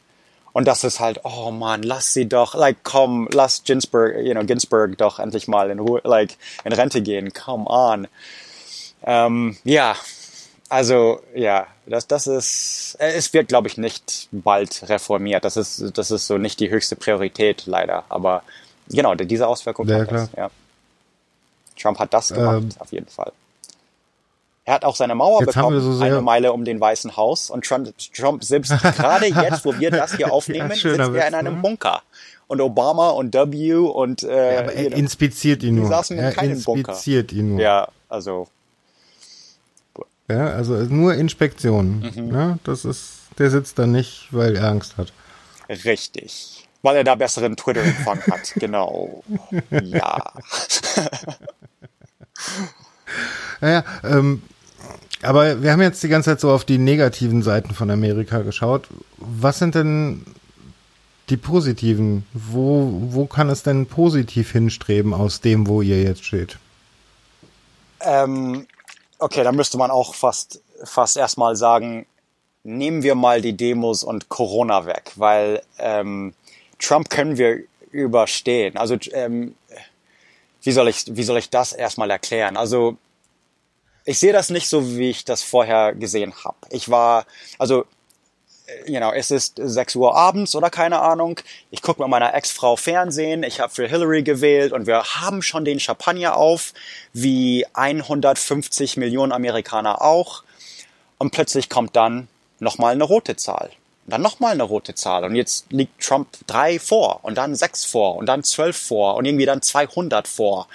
Und das ist halt, oh man, lass sie doch, like, komm, lass Ginsburg, you know, Ginsburg doch endlich mal in Ruhe, like, in Rente gehen, come on. Ähm, ja, also, ja, das, das ist, es wird, glaube ich, nicht bald reformiert. Das ist, das ist so nicht die höchste Priorität, leider. Aber genau, diese Auswirkung ja, hat klar. das, ja. Trump hat das gemacht, ähm, auf jeden Fall. Er hat auch seine Mauer bekommen, so eine Meile um den Weißen Haus. Und Trump, Trump selbst gerade jetzt, wo wir das hier aufnehmen, ja, sitzt er in einem ne? Bunker. Und Obama und W und äh, ja, aber er inspiziert ihn nur. Die saßen er in keinem inspiziert Bunker. ihn nur. Ja, also. Ja, also nur Inspektionen. Mhm. Ne? Das ist, der sitzt da nicht, weil er Angst hat. Richtig. Weil er da besseren Twitter-Empfang hat, genau. Ja. naja, ähm, aber wir haben jetzt die ganze Zeit so auf die negativen Seiten von Amerika geschaut. Was sind denn die positiven? Wo, wo kann es denn positiv hinstreben aus dem, wo ihr jetzt steht? Ähm, okay, da müsste man auch fast, fast erstmal sagen, nehmen wir mal die Demos und Corona weg, weil ähm, Trump können wir überstehen. Also ähm, wie soll ich, wie soll ich das erstmal erklären? Also ich sehe das nicht so, wie ich das vorher gesehen habe. Ich war, also, äh, you know, es ist 6 Uhr abends oder keine Ahnung. Ich gucke mit meiner Ex-Frau Fernsehen. Ich habe für Hillary gewählt und wir haben schon den Champagner auf, wie 150 Millionen Amerikaner auch. Und plötzlich kommt dann nochmal eine rote Zahl. Und dann nochmal eine rote Zahl. Und jetzt liegt Trump drei vor und dann sechs vor und dann zwölf vor und irgendwie dann 200 vor.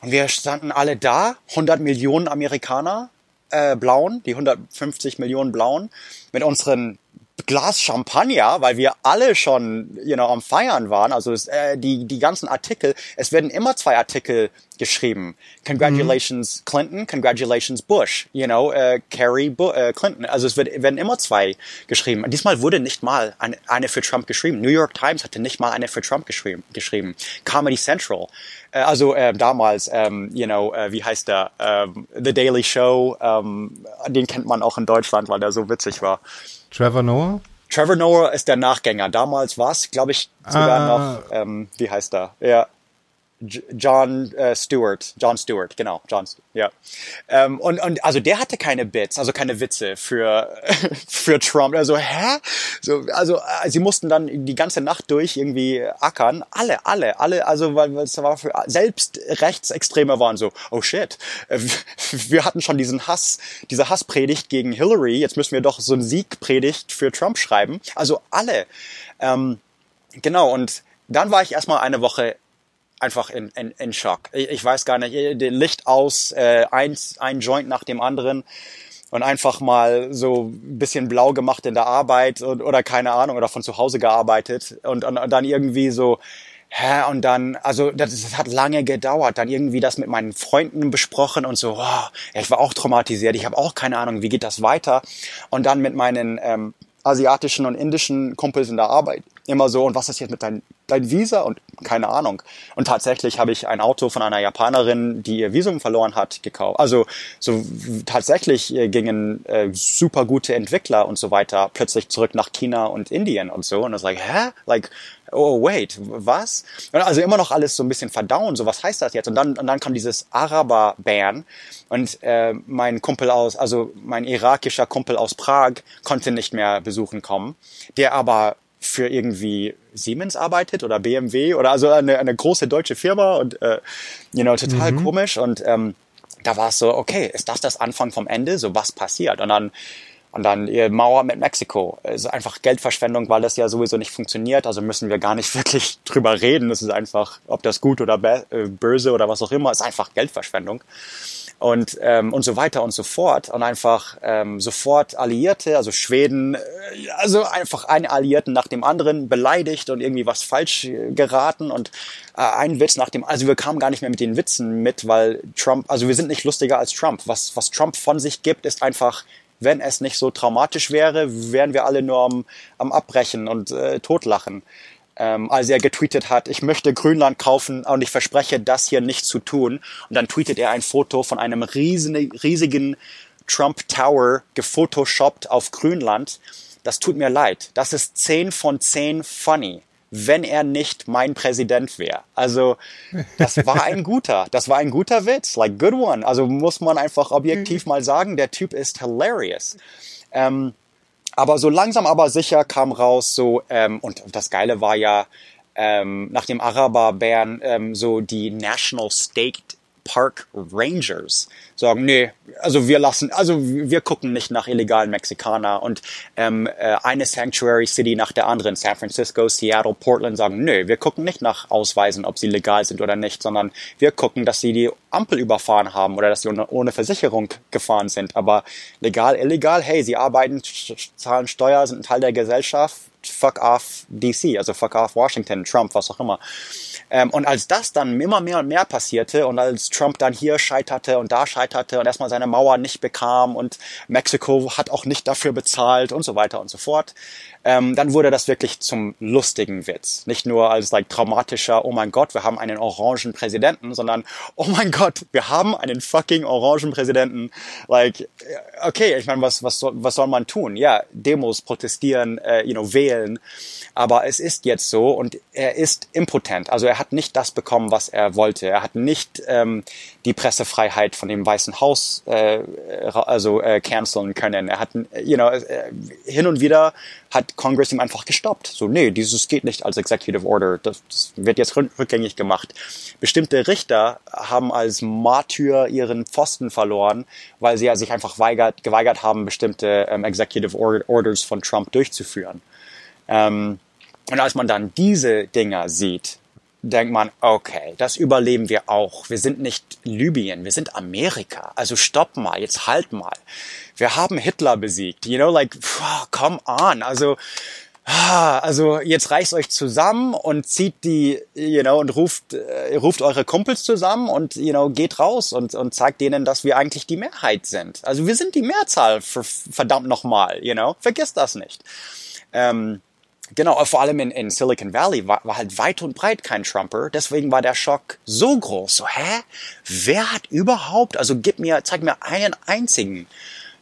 Und wir standen alle da, 100 Millionen Amerikaner, äh, Blauen, die 150 Millionen Blauen, mit unseren Glas Champagner, weil wir alle schon you know, am Feiern waren. Also es, äh, die, die ganzen Artikel, es werden immer zwei Artikel geschrieben. Congratulations mhm. Clinton, congratulations Bush, you know, äh, Kerry Bu äh, Clinton. Also es wird, werden immer zwei geschrieben. Diesmal wurde nicht mal eine, eine für Trump geschrieben. New York Times hatte nicht mal eine für Trump geschrieben. geschrieben. Comedy Central. Äh, also äh, damals, ähm, you know, äh, wie heißt der? Ähm, The Daily Show, ähm, den kennt man auch in Deutschland, weil der so witzig war. Trevor Noah? Trevor Noah ist der Nachgänger. Damals war es, glaube ich, sogar ah. noch, ähm, wie heißt er? Ja, John äh, Stewart, John Stewart, genau, John, ja. Ähm, und, und also der hatte keine Bits, also keine Witze für für Trump. Also hä? So, also äh, sie mussten dann die ganze Nacht durch irgendwie ackern. Alle, alle, alle. Also weil es war für selbst Rechtsextreme waren so, oh shit, äh, wir hatten schon diesen Hass, diese Hasspredigt gegen Hillary. Jetzt müssen wir doch so ein Siegpredigt für Trump schreiben. Also alle. Ähm, genau und dann war ich erstmal eine Woche einfach in, in, in Schock. Ich, ich weiß gar nicht, den Licht aus, äh, eins, ein Joint nach dem anderen und einfach mal so ein bisschen blau gemacht in der Arbeit und, oder keine Ahnung oder von zu Hause gearbeitet und, und, und dann irgendwie so Hä, und dann, also das, das hat lange gedauert, dann irgendwie das mit meinen Freunden besprochen und so, oh, ich war auch traumatisiert, ich habe auch keine Ahnung, wie geht das weiter. Und dann mit meinen ähm, asiatischen und indischen Kumpels in der Arbeit immer so, und was ist jetzt mit deinem dein Visa? Und keine Ahnung. Und tatsächlich habe ich ein Auto von einer Japanerin, die ihr Visum verloren hat, gekauft. Also so tatsächlich äh, gingen äh, super gute Entwickler und so weiter plötzlich zurück nach China und Indien und so. Und das like, hä? Like, oh wait, was? Und also immer noch alles so ein bisschen verdauen, so was heißt das jetzt? Und dann, und dann kam dieses Araber-Ban und äh, mein Kumpel aus, also mein irakischer Kumpel aus Prag konnte nicht mehr besuchen kommen, der aber für irgendwie Siemens arbeitet oder BMW oder also eine, eine große deutsche Firma und äh, you know, total mhm. komisch und ähm, da war es so, okay, ist das das Anfang vom Ende? So was passiert? Und dann Und dann ihr Mauer mit Mexiko. Es ist einfach Geldverschwendung, weil das ja sowieso nicht funktioniert. Also müssen wir gar nicht wirklich drüber reden. Das ist einfach, ob das gut oder äh, böse oder was auch immer, ist einfach Geldverschwendung und, ähm, und so weiter und so fort. Und einfach ähm, sofort Alliierte, also Schweden, äh, also einfach einen Alliierten nach dem anderen beleidigt und irgendwie was falsch äh, geraten und äh, ein Witz nach dem, also wir kamen gar nicht mehr mit den Witzen mit, weil Trump, also wir sind nicht lustiger als Trump. Was, was Trump von sich gibt, ist einfach wenn es nicht so traumatisch wäre, wären wir alle nur am, am Abbrechen und äh, totlachen ähm, als er getweetet hat, ich möchte Grönland kaufen und ich verspreche, das hier nicht zu tun. Und dann tweetet er ein Foto von einem riesigen, riesigen Trump Tower gefotoshoppt auf Grönland. Das tut mir leid. Das ist 10 von 10 funny wenn er nicht mein Präsident wäre. Also das war ein guter, das war ein guter Witz, like good one. Also muss man einfach objektiv mal sagen, der Typ ist hilarious. Ähm, aber so langsam aber sicher kam raus so, ähm, und das Geile war ja, ähm, nach dem Araber-Bären ähm, so die National State Park Rangers sagen, nee, also wir lassen, also wir gucken nicht nach illegalen Mexikanern und ähm, äh, eine Sanctuary City nach der anderen, San Francisco, Seattle, Portland sagen, nö, wir gucken nicht nach Ausweisen, ob sie legal sind oder nicht, sondern wir gucken, dass sie die Ampel überfahren haben oder dass sie ohne Versicherung gefahren sind. Aber legal, illegal, hey, sie arbeiten, zahlen Steuer, sind ein Teil der Gesellschaft, fuck off DC, also fuck off Washington, Trump, was auch immer. Ähm, und als das dann immer mehr und mehr passierte und als Trump dann hier scheiterte und da scheiterte und erstmal seine Mauer nicht bekam und Mexiko hat auch nicht dafür bezahlt und so weiter und so fort, ähm, dann wurde das wirklich zum lustigen Witz. Nicht nur als like, traumatischer, oh mein Gott, wir haben einen orangen Präsidenten, sondern oh mein Gott, wir haben einen fucking orangen Präsidenten. Like, okay, ich meine, was, was, soll, was soll man tun? Ja, Demos, protestieren, äh, you know, wählen. Aber es ist jetzt so und er ist impotent. Also er hat nicht das bekommen, was er wollte. Er hat nicht ähm, die Pressefreiheit von dem Weißen Haus äh, also äh, canceln können. Er hat, you know, äh, hin und wieder hat Congress ihm einfach gestoppt. So, nee, dieses geht nicht als Executive Order. Das, das wird jetzt rückgängig gemacht. Bestimmte Richter haben als Martyr ihren Pfosten verloren, weil sie ja sich einfach weigert, geweigert haben, bestimmte ähm, Executive Orders von Trump durchzuführen. Ähm, und als man dann diese Dinger sieht, denkt man, okay, das überleben wir auch. Wir sind nicht Libyen, wir sind Amerika. Also stopp mal, jetzt halt mal. Wir haben Hitler besiegt. You know, like, come on. Also, ah, also jetzt reißt euch zusammen und zieht die, you know, und ruft, äh, ruft eure Kumpels zusammen und, you know, geht raus und, und zeigt denen, dass wir eigentlich die Mehrheit sind. Also wir sind die Mehrzahl, verdammt nochmal, you know, vergiss das nicht. Ähm, Genau, vor allem in, in Silicon Valley war, war halt weit und breit kein Trumper. Deswegen war der Schock so groß. So, hä? Wer hat überhaupt, also gib mir, zeig mir einen einzigen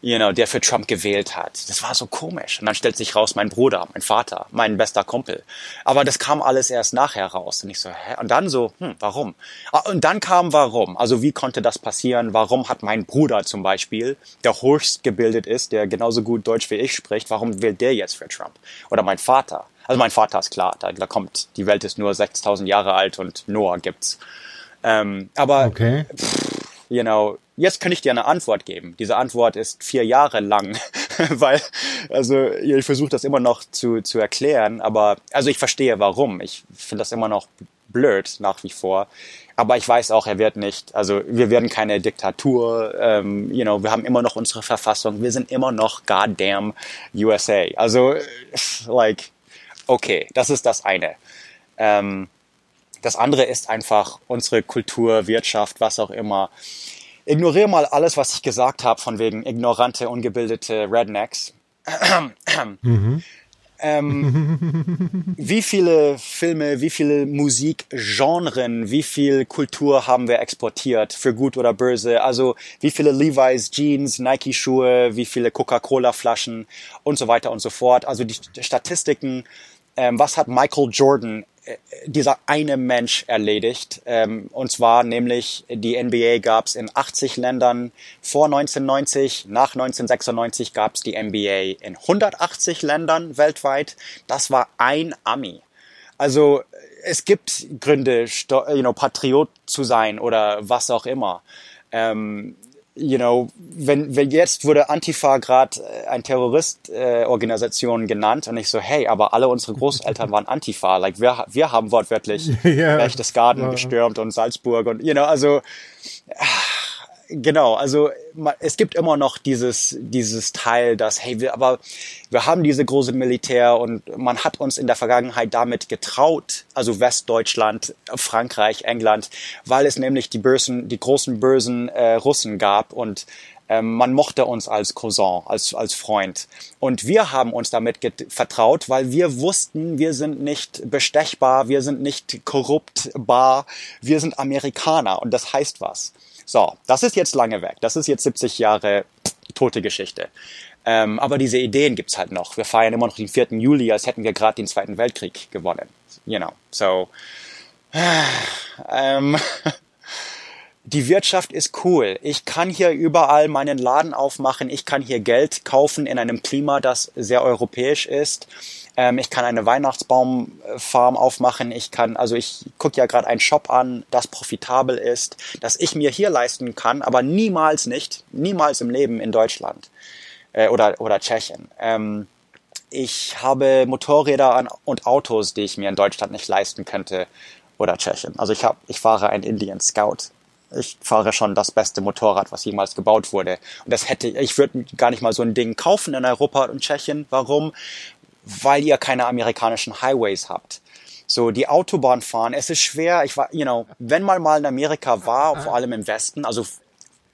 you know, der für Trump gewählt hat. Das war so komisch. Und dann stellt sich raus, mein Bruder, mein Vater, mein bester Kumpel. Aber das kam alles erst nachher raus. Und ich so, hä? Und dann so, hm, warum? Ah, und dann kam warum. Also wie konnte das passieren? Warum hat mein Bruder zum Beispiel, der höchst gebildet ist, der genauso gut Deutsch wie ich spricht, warum wählt der jetzt für Trump? Oder mein Vater. Also mein Vater ist klar, da, da kommt, die Welt ist nur 6000 Jahre alt und Noah gibt's. Ähm, aber, okay. pff, you know, Jetzt kann ich dir eine Antwort geben. Diese Antwort ist vier Jahre lang, weil, also ich versuche das immer noch zu, zu erklären, aber also ich verstehe warum. Ich finde das immer noch blöd nach wie vor. Aber ich weiß auch, er wird nicht, also wir werden keine Diktatur, ähm, you know, wir haben immer noch unsere Verfassung, wir sind immer noch goddamn USA. Also, like, okay, das ist das eine. Ähm, das andere ist einfach unsere Kultur, Wirtschaft, was auch immer ignoriere mal alles, was ich gesagt habe, von wegen ignorante, ungebildete Rednecks. Mhm. Ähm, wie viele Filme, wie viele Musikgenren, wie viel Kultur haben wir exportiert, für gut oder böse? Also wie viele Levi's Jeans, Nike Schuhe, wie viele Coca-Cola Flaschen und so weiter und so fort. Also die Statistiken, ähm, was hat Michael Jordan dieser eine Mensch erledigt. Ähm, und zwar nämlich die NBA gab es in 80 Ländern vor 1990, nach 1996 gab es die NBA in 180 Ländern weltweit. Das war ein Ami. Also es gibt Gründe, you know, Patriot zu sein oder was auch immer. Ähm, you know, wenn, wenn jetzt wurde Antifa gerade äh, ein Terroristorganisation äh, genannt und ich so, hey, aber alle unsere Großeltern waren Antifa, like wir, wir haben wortwörtlich ja, Berchtesgaden ja. gestürmt und Salzburg und, you know, also, genau, also es gibt immer noch dieses, dieses Teil, dass, hey, wir, aber wir haben diese große Militär und man hat uns in der Vergangenheit damit getraut, also Westdeutschland, Frankreich, England, weil es nämlich die bösen, die großen bösen äh, Russen gab und ähm, man mochte uns als Cousin, als, als Freund. Und wir haben uns damit vertraut, weil wir wussten, wir sind nicht bestechbar, wir sind nicht korruptbar, wir sind Amerikaner und das heißt was. So, das ist jetzt lange weg. Das ist jetzt 70 Jahre tote Geschichte. Ähm, aber diese Ideen gibt's halt noch. Wir feiern immer noch den 4. Juli, als hätten wir gerade den Zweiten Weltkrieg gewonnen. You know, so. Ähm, die Wirtschaft ist cool. Ich kann hier überall meinen Laden aufmachen. Ich kann hier Geld kaufen in einem Klima, das sehr europäisch ist. Ähm, ich kann eine Weihnachtsbaumfarm aufmachen. Ich kann, also ich gucke ja gerade einen Shop an, das profitabel ist, das ich mir hier leisten kann, aber niemals nicht, niemals im Leben in Deutschland äh, oder, oder Tschechien. Ähm, ich habe Motorräder und Autos, die ich mir in Deutschland nicht leisten könnte oder Tschechien. Also ich habe, ich fahre ein Indian Scout. Ich fahre schon das beste Motorrad, was jemals gebaut wurde. Und das hätte, ich würde gar nicht mal so ein Ding kaufen in Europa und Tschechien. Warum? weil ihr keine amerikanischen Highways habt. So, die Autobahn fahren, es ist schwer, ich war, you know, wenn man mal in Amerika war, vor allem im Westen, also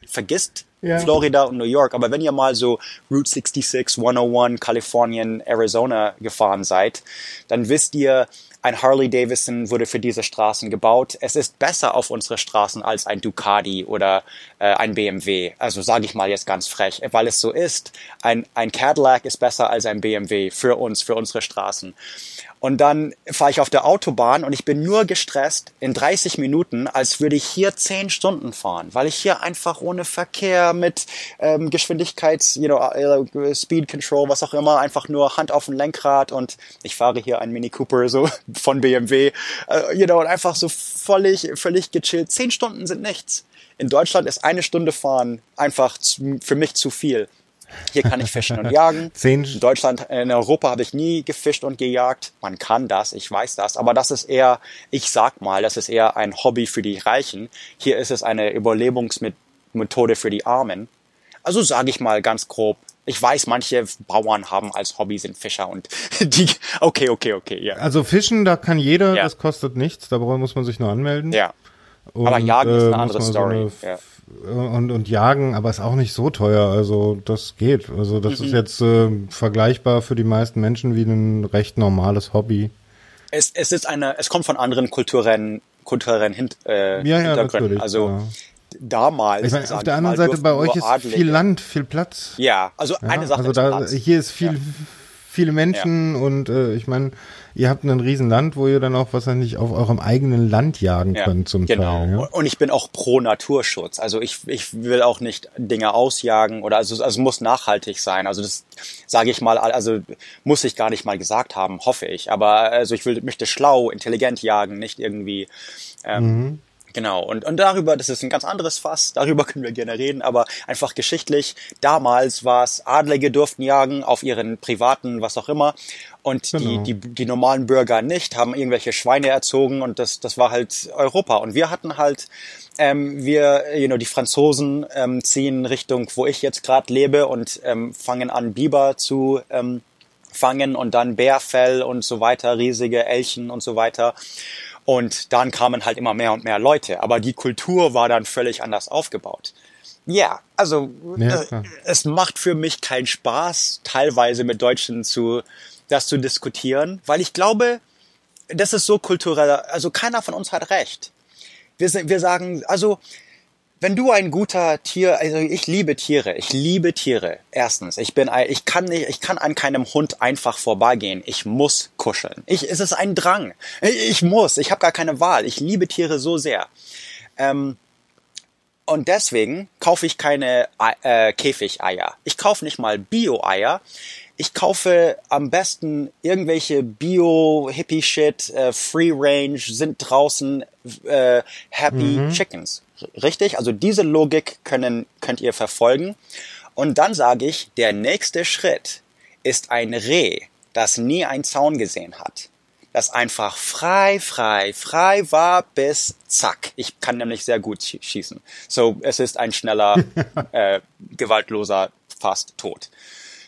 vergisst ja. Florida und New York, aber wenn ihr mal so Route 66, 101, Kalifornien, Arizona gefahren seid, dann wisst ihr, ein Harley Davidson wurde für diese Straßen gebaut. Es ist besser auf unsere Straßen als ein Ducati oder äh, ein BMW. Also sage ich mal jetzt ganz frech, weil es so ist. Ein, ein Cadillac ist besser als ein BMW für uns, für unsere Straßen. Und dann fahre ich auf der Autobahn und ich bin nur gestresst in 30 Minuten, als würde ich hier 10 Stunden fahren, weil ich hier einfach ohne Verkehr mit ähm, Geschwindigkeits, you know, uh, Speed Control, was auch immer, einfach nur Hand auf dem Lenkrad und ich fahre hier einen Mini Cooper so von BMW, uh, you know, und einfach so völlig, völlig gechillt. 10 Stunden sind nichts. In Deutschland ist eine Stunde fahren einfach für mich zu viel. Hier kann ich fischen und jagen. Zehn in Deutschland, in Europa habe ich nie gefischt und gejagt. Man kann das, ich weiß das, aber das ist eher, ich sag mal, das ist eher ein Hobby für die Reichen. Hier ist es eine Überlebensmethode für die Armen. Also sage ich mal ganz grob, ich weiß, manche Bauern haben als Hobby sind Fischer und die, okay, okay, okay, ja. Also Fischen, da kann jeder, ja. das kostet nichts, da muss man sich nur anmelden. Ja. Und, aber Jagen ist eine äh, andere Story. So eine ja und, und jagen, aber ist auch nicht so teuer. Also das geht. Also das mhm. ist jetzt äh, vergleichbar für die meisten Menschen wie ein recht normales Hobby. Es, es ist eine, es kommt von anderen kulturellen, kulturellen Hint, äh, ja, ja, Natürlich, also ja. Damals. Ich meine, auf der anderen Seite bei euch ist Adlige. viel Land, viel Platz. Ja, also ja, eine Sache also da, Platz. Hier ist viel, viele Menschen und äh, ich meine, ihr habt ein Riesenland, wo ihr dann auch wahrscheinlich auf eurem eigenen Land jagen ja, könnt zum genau. Teil. Ja? Und ich bin auch pro Naturschutz. Also ich, ich will auch nicht Dinge ausjagen oder also, also muss nachhaltig sein. Also das sage ich mal, also muss ich gar nicht mal gesagt haben, hoffe ich. Aber also ich will, möchte schlau, intelligent jagen, nicht irgendwie ähm, mhm. Genau, und, und darüber, das ist ein ganz anderes Fass, darüber können wir gerne reden, aber einfach geschichtlich, damals war es, Adlige durften jagen auf ihren privaten, was auch immer, und genau. die, die, die normalen Bürger nicht, haben irgendwelche Schweine erzogen und das, das war halt Europa. Und wir hatten halt, ähm, wir, you know, die Franzosen ähm, ziehen Richtung, wo ich jetzt gerade lebe und ähm, fangen an, Biber zu ähm, fangen und dann Bärfell und so weiter, riesige Elchen und so weiter. Und dann kamen halt immer mehr und mehr Leute. Aber die Kultur war dann völlig anders aufgebaut. Ja, also ja, äh, es macht für mich keinen Spaß, teilweise mit Deutschen zu das zu diskutieren, weil ich glaube, das ist so kulturell. Also keiner von uns hat recht. Wir, wir sagen, also wenn du ein guter Tier, also ich liebe Tiere, ich liebe Tiere. Erstens, ich bin, ich kann nicht, ich kann an keinem Hund einfach vorbeigehen. Ich muss kuscheln. Ich, es ist ein Drang. Ich muss. Ich habe gar keine Wahl. Ich liebe Tiere so sehr. Ähm, und deswegen kaufe ich keine äh, Käfigeier. Ich kaufe nicht mal Bio-Eier. ich kaufe am besten irgendwelche Bio-Hippie-Shit, äh, Free Range, sind draußen äh, Happy mhm. Chickens. Richtig? Also diese Logik können, könnt ihr verfolgen. Und dann sage ich, der nächste Schritt ist ein Reh, das nie einen Zaun gesehen hat. Das einfach frei, frei, frei war bis zack. Ich kann nämlich sehr gut schießen. So, es ist ein schneller, äh, gewaltloser fast Tod.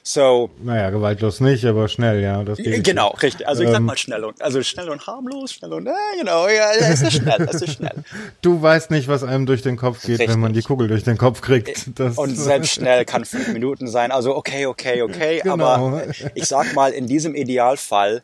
So. Naja, gewaltlos nicht, aber schnell, ja. Genau, richtig. Also ich sag ähm. mal schnell und, also schnell und harmlos, schnell und, äh, genau, ja, es ist schnell, es ist schnell. Du weißt nicht, was einem durch den Kopf geht, richtig. wenn man die Kugel durch den Kopf kriegt. Das und selbst schnell kann fünf Minuten sein. Also okay, okay, okay. Genau. Aber ich sag mal, in diesem Idealfall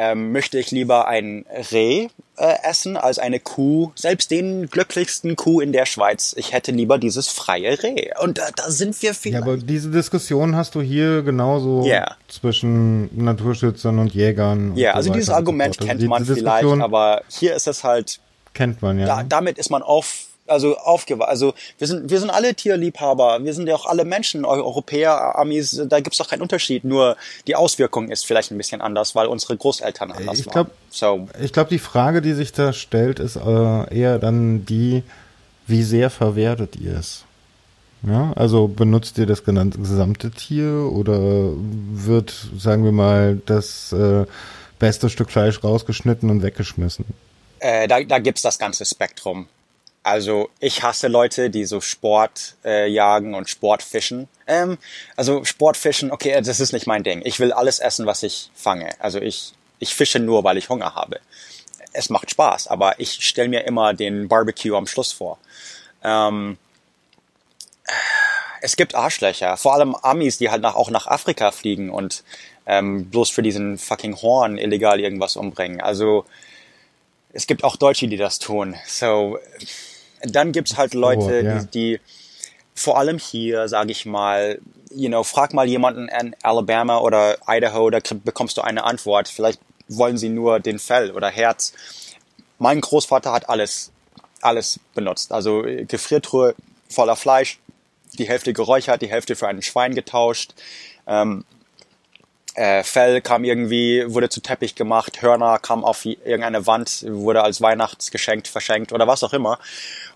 ähm, möchte ich lieber ein Reh äh, essen als eine Kuh, selbst den glücklichsten Kuh in der Schweiz. Ich hätte lieber dieses freie Reh. Und äh, da sind wir vielleicht. Ja, aber diese Diskussion hast du hier genauso yeah. zwischen Naturschützern und Jägern. Ja, yeah, also dieses Argument so also kennt man vielleicht, aber hier ist es halt. Kennt man ja. Da, damit ist man auf also aufgewachsen. Also wir sind, wir sind alle Tierliebhaber, wir sind ja auch alle Menschen, Europäer, Amis, da gibt's doch keinen Unterschied. Nur die Auswirkung ist vielleicht ein bisschen anders, weil unsere Großeltern anders ich glaub, waren. So. Ich glaube, die Frage, die sich da stellt, ist äh, eher dann die, wie sehr verwertet ihr es? Ja, also benutzt ihr das gesamte Tier oder wird, sagen wir mal, das äh, beste Stück Fleisch rausgeschnitten und weggeschmissen? Äh, da, da gibt's das ganze Spektrum. Also ich hasse Leute, die so Sport äh, jagen und Sportfischen. Ähm, also Sportfischen, okay, das ist nicht mein Ding. Ich will alles essen, was ich fange. Also ich, ich fische nur, weil ich Hunger habe. Es macht Spaß, aber ich stelle mir immer den Barbecue am Schluss vor. Ähm, es gibt Arschlöcher, vor allem Amis, die halt nach, auch nach Afrika fliegen und ähm, bloß für diesen fucking Horn illegal irgendwas umbringen. Also es gibt auch Deutsche, die das tun. So dann gibt's halt Leute, oh, yeah. die, die vor allem hier, sage ich mal, you know, frag mal jemanden in Alabama oder Idaho, da bekommst du eine Antwort. Vielleicht wollen sie nur den Fell oder Herz. Mein Großvater hat alles, alles benutzt. Also Gefriertruhe voller Fleisch, die Hälfte geräuchert, die Hälfte für ein Schwein getauscht. Ähm, äh, Fell kam irgendwie, wurde zu Teppich gemacht, Hörner kam auf irgendeine Wand, wurde als Weihnachtsgeschenk verschenkt oder was auch immer.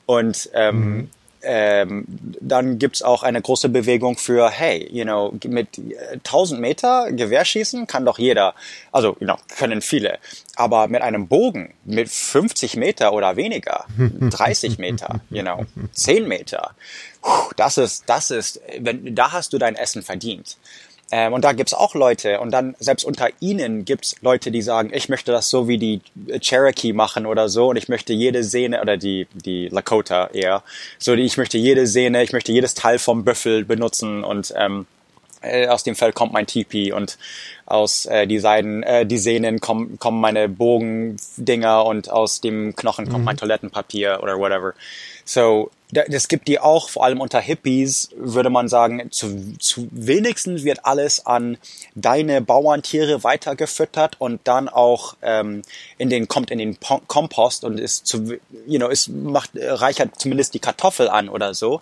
Und ähm, mhm. ähm, dann gibt's auch eine große Bewegung für, hey, you know, mit 1000 Meter Gewehrschießen kann doch jeder, also you know, können viele, aber mit einem Bogen mit 50 Meter oder weniger, 30 Meter, you know, 10 Meter, das ist, das ist, wenn, da hast du dein Essen verdient. Ähm, und da gibt's auch Leute, und dann selbst unter ihnen gibt's Leute, die sagen, ich möchte das so wie die Cherokee machen oder so, und ich möchte jede Sehne, oder die, die Lakota eher, so ich möchte jede Sehne, ich möchte jedes Teil vom Büffel benutzen und ähm, äh, aus dem Fell kommt mein Tipi und aus äh, die Seiden, äh, die Sehnen kommen, kommen meine Bogendinger und aus dem Knochen kommt mhm. mein Toilettenpapier oder whatever. So, das gibt die auch, vor allem unter Hippies, würde man sagen, zu, zu wenigstens wird alles an deine Bauerntiere weitergefüttert und dann auch ähm, in den, kommt in den Kompost und ist zu, you know, es macht, reichert zumindest die Kartoffel an oder so.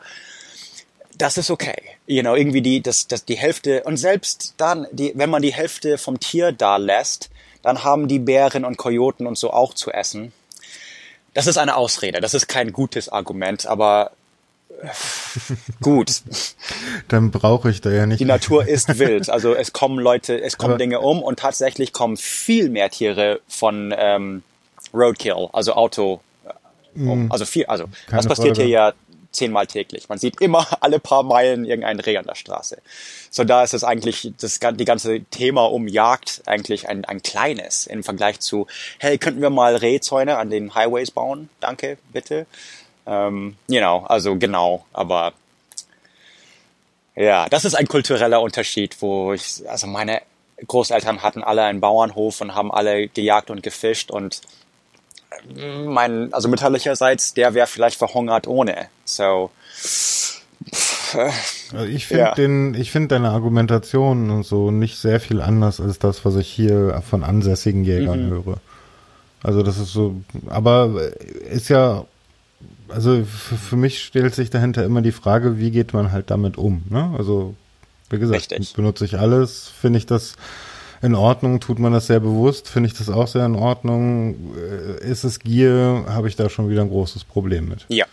Das ist okay. You know, irgendwie die, das, das, die Hälfte, und selbst dann, die, wenn man die Hälfte vom Tier da lässt, dann haben die Bären und Kojoten und so auch zu essen. Das ist eine Ausrede, das ist kein gutes Argument, aber äh, gut. Dann brauche ich da ja nicht. Die Natur ist wild, also es kommen Leute, es kommen aber Dinge um und tatsächlich kommen viel mehr Tiere von ähm, Roadkill, also Auto um. Mm. Also viel, also das passiert Frage. hier ja zehnmal täglich. Man sieht immer alle paar Meilen irgendein Reh an der Straße. So da ist es eigentlich, das, die ganze Thema um Jagd eigentlich ein, ein kleines im Vergleich zu, hey, könnten wir mal Rehzäune an den Highways bauen? Danke, bitte. Ähm, know, also genau, aber ja, das ist ein kultureller Unterschied, wo ich, also meine Großeltern hatten alle einen Bauernhof und haben alle gejagt und gefischt und mein, also mütterlicherseits, der wäre vielleicht verhungert ohne. So. Also ich finde ja. den, ich finde deine Argumentation und so nicht sehr viel anders als das, was ich hier von ansässigen Jägern mhm. höre. Also das ist so, aber ist ja, also für mich stellt sich dahinter immer die Frage, wie geht man halt damit um, ne? Also Wie gesagt, Richtig. benutze ich alles, finde ich das in Ordnung, tut man das sehr bewusst, finde ich das auch sehr in Ordnung. Äh, Ist es Gier, habe ich da schon wieder ein großes Problem mit. Ja.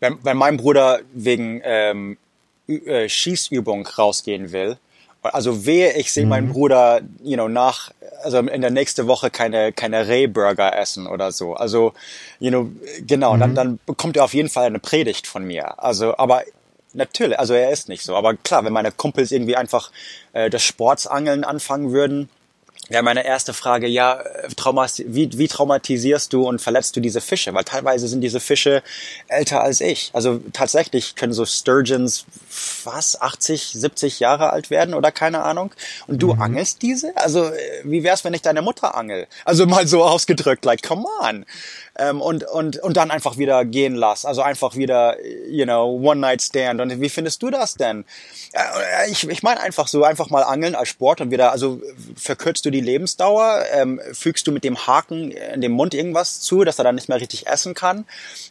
Wenn, wenn mein Bruder wegen ähm, äh, Schießübung rausgehen will, also wehe, ich sehe meinen Bruder, you know, nach, also in der nächsten Woche keine, keine Rehburger essen oder so. Also, you know, genau, dann, dann bekommt er auf jeden Fall eine Predigt von mir. Also, aber natürlich, also er ist nicht so. Aber klar, wenn meine Kumpels irgendwie einfach äh, das Sportsangeln anfangen würden, ja, meine erste Frage, ja, äh, traumas wie, wie traumatisierst du und verletzt du diese Fische? Weil teilweise sind diese Fische älter als ich. Also tatsächlich können so Sturgeons was, 80, 70 Jahre alt werden oder keine Ahnung. Und du angelst diese? Also äh, wie wär's, wenn ich deine Mutter angel? Also mal so ausgedrückt, like, come on. Ähm, und, und, und dann einfach wieder gehen lass. Also einfach wieder, you know, One-Night-Stand. Und wie findest du das denn? Äh, Ich, ich meine einfach so, einfach mal angeln als Sport und wieder, also verkürzt du die Lebensdauer, ähm, fügst du mit dem Haken in dem Mund irgendwas zu, dass er dann nicht mehr richtig essen kann.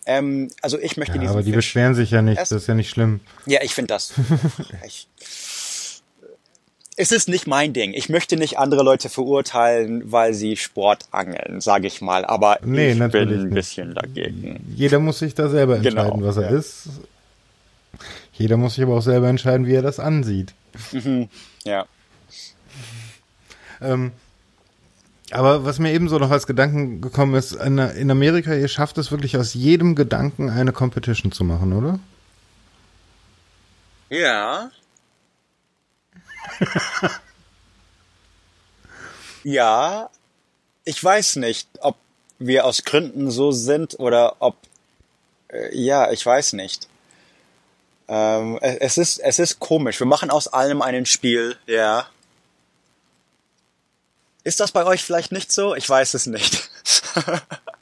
Ähm, also ich möchte Ja, aber die Fisch. beschweren sich ja nicht, das essen. ist ja nicht schlimm. Ja, ich finde das. ich, es ist nicht mein Ding. Ich möchte nicht andere Leute verurteilen, weil sie Sport angeln, sage ich mal. Aber Nee, ich bin ein nicht. bisschen dagegen. Jeder muss sich da selber Genau, entscheiden, was er ja. ist. Jeder muss sich aber auch selber entscheiden, wie er das ansieht. Ja. Ähm, aber was mir eben so noch als Gedanken gekommen ist, in, in Amerika, ihr schafft es wirklich aus jedem Gedanken eine Competition zu machen, oder? Ja. Ja, ich weiß nicht, ob wir aus Gründen so sind oder ob, äh, ja, ich weiß nicht. Ähm, es es ist, es ist komisch. Wir machen aus allem einen Spiel, ja. Ist das bei euch vielleicht nicht so? Ich weiß es nicht.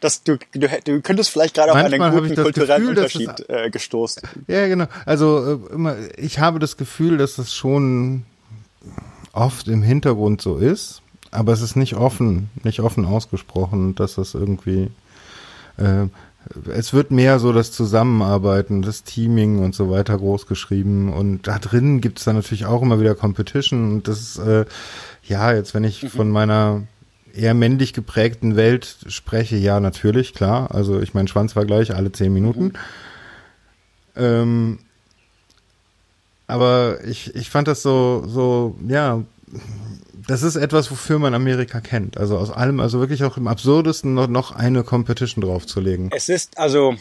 das, du, du, du könntest vielleicht gerade auf einen guten das kulturellen Gefühl, Unterschied äh, gestoßen. Ja, genau. Also äh, immer, ich habe das Gefühl, dass es schon oft im Hintergrund so ist, aber es ist nicht offen, nicht offen ausgesprochen, dass das irgendwie äh, es wird mehr so das Zusammenarbeiten, das Teaming und so weiter groß geschrieben und da drin gibt es dann natürlich auch immer wieder Competition und das ist, äh, ja, jetzt wenn ich von meiner eher männlich geprägten Welt spreche, ja, natürlich, klar. Also ich mein Schwanzvergleich alle zehn Minuten. Ähm, aber ich, ich fand das so, so, ja, das ist etwas, wofür man Amerika kennt. Also aus allem, also wirklich auch im absurdesten noch, noch eine Competition draufzulegen. Es ist also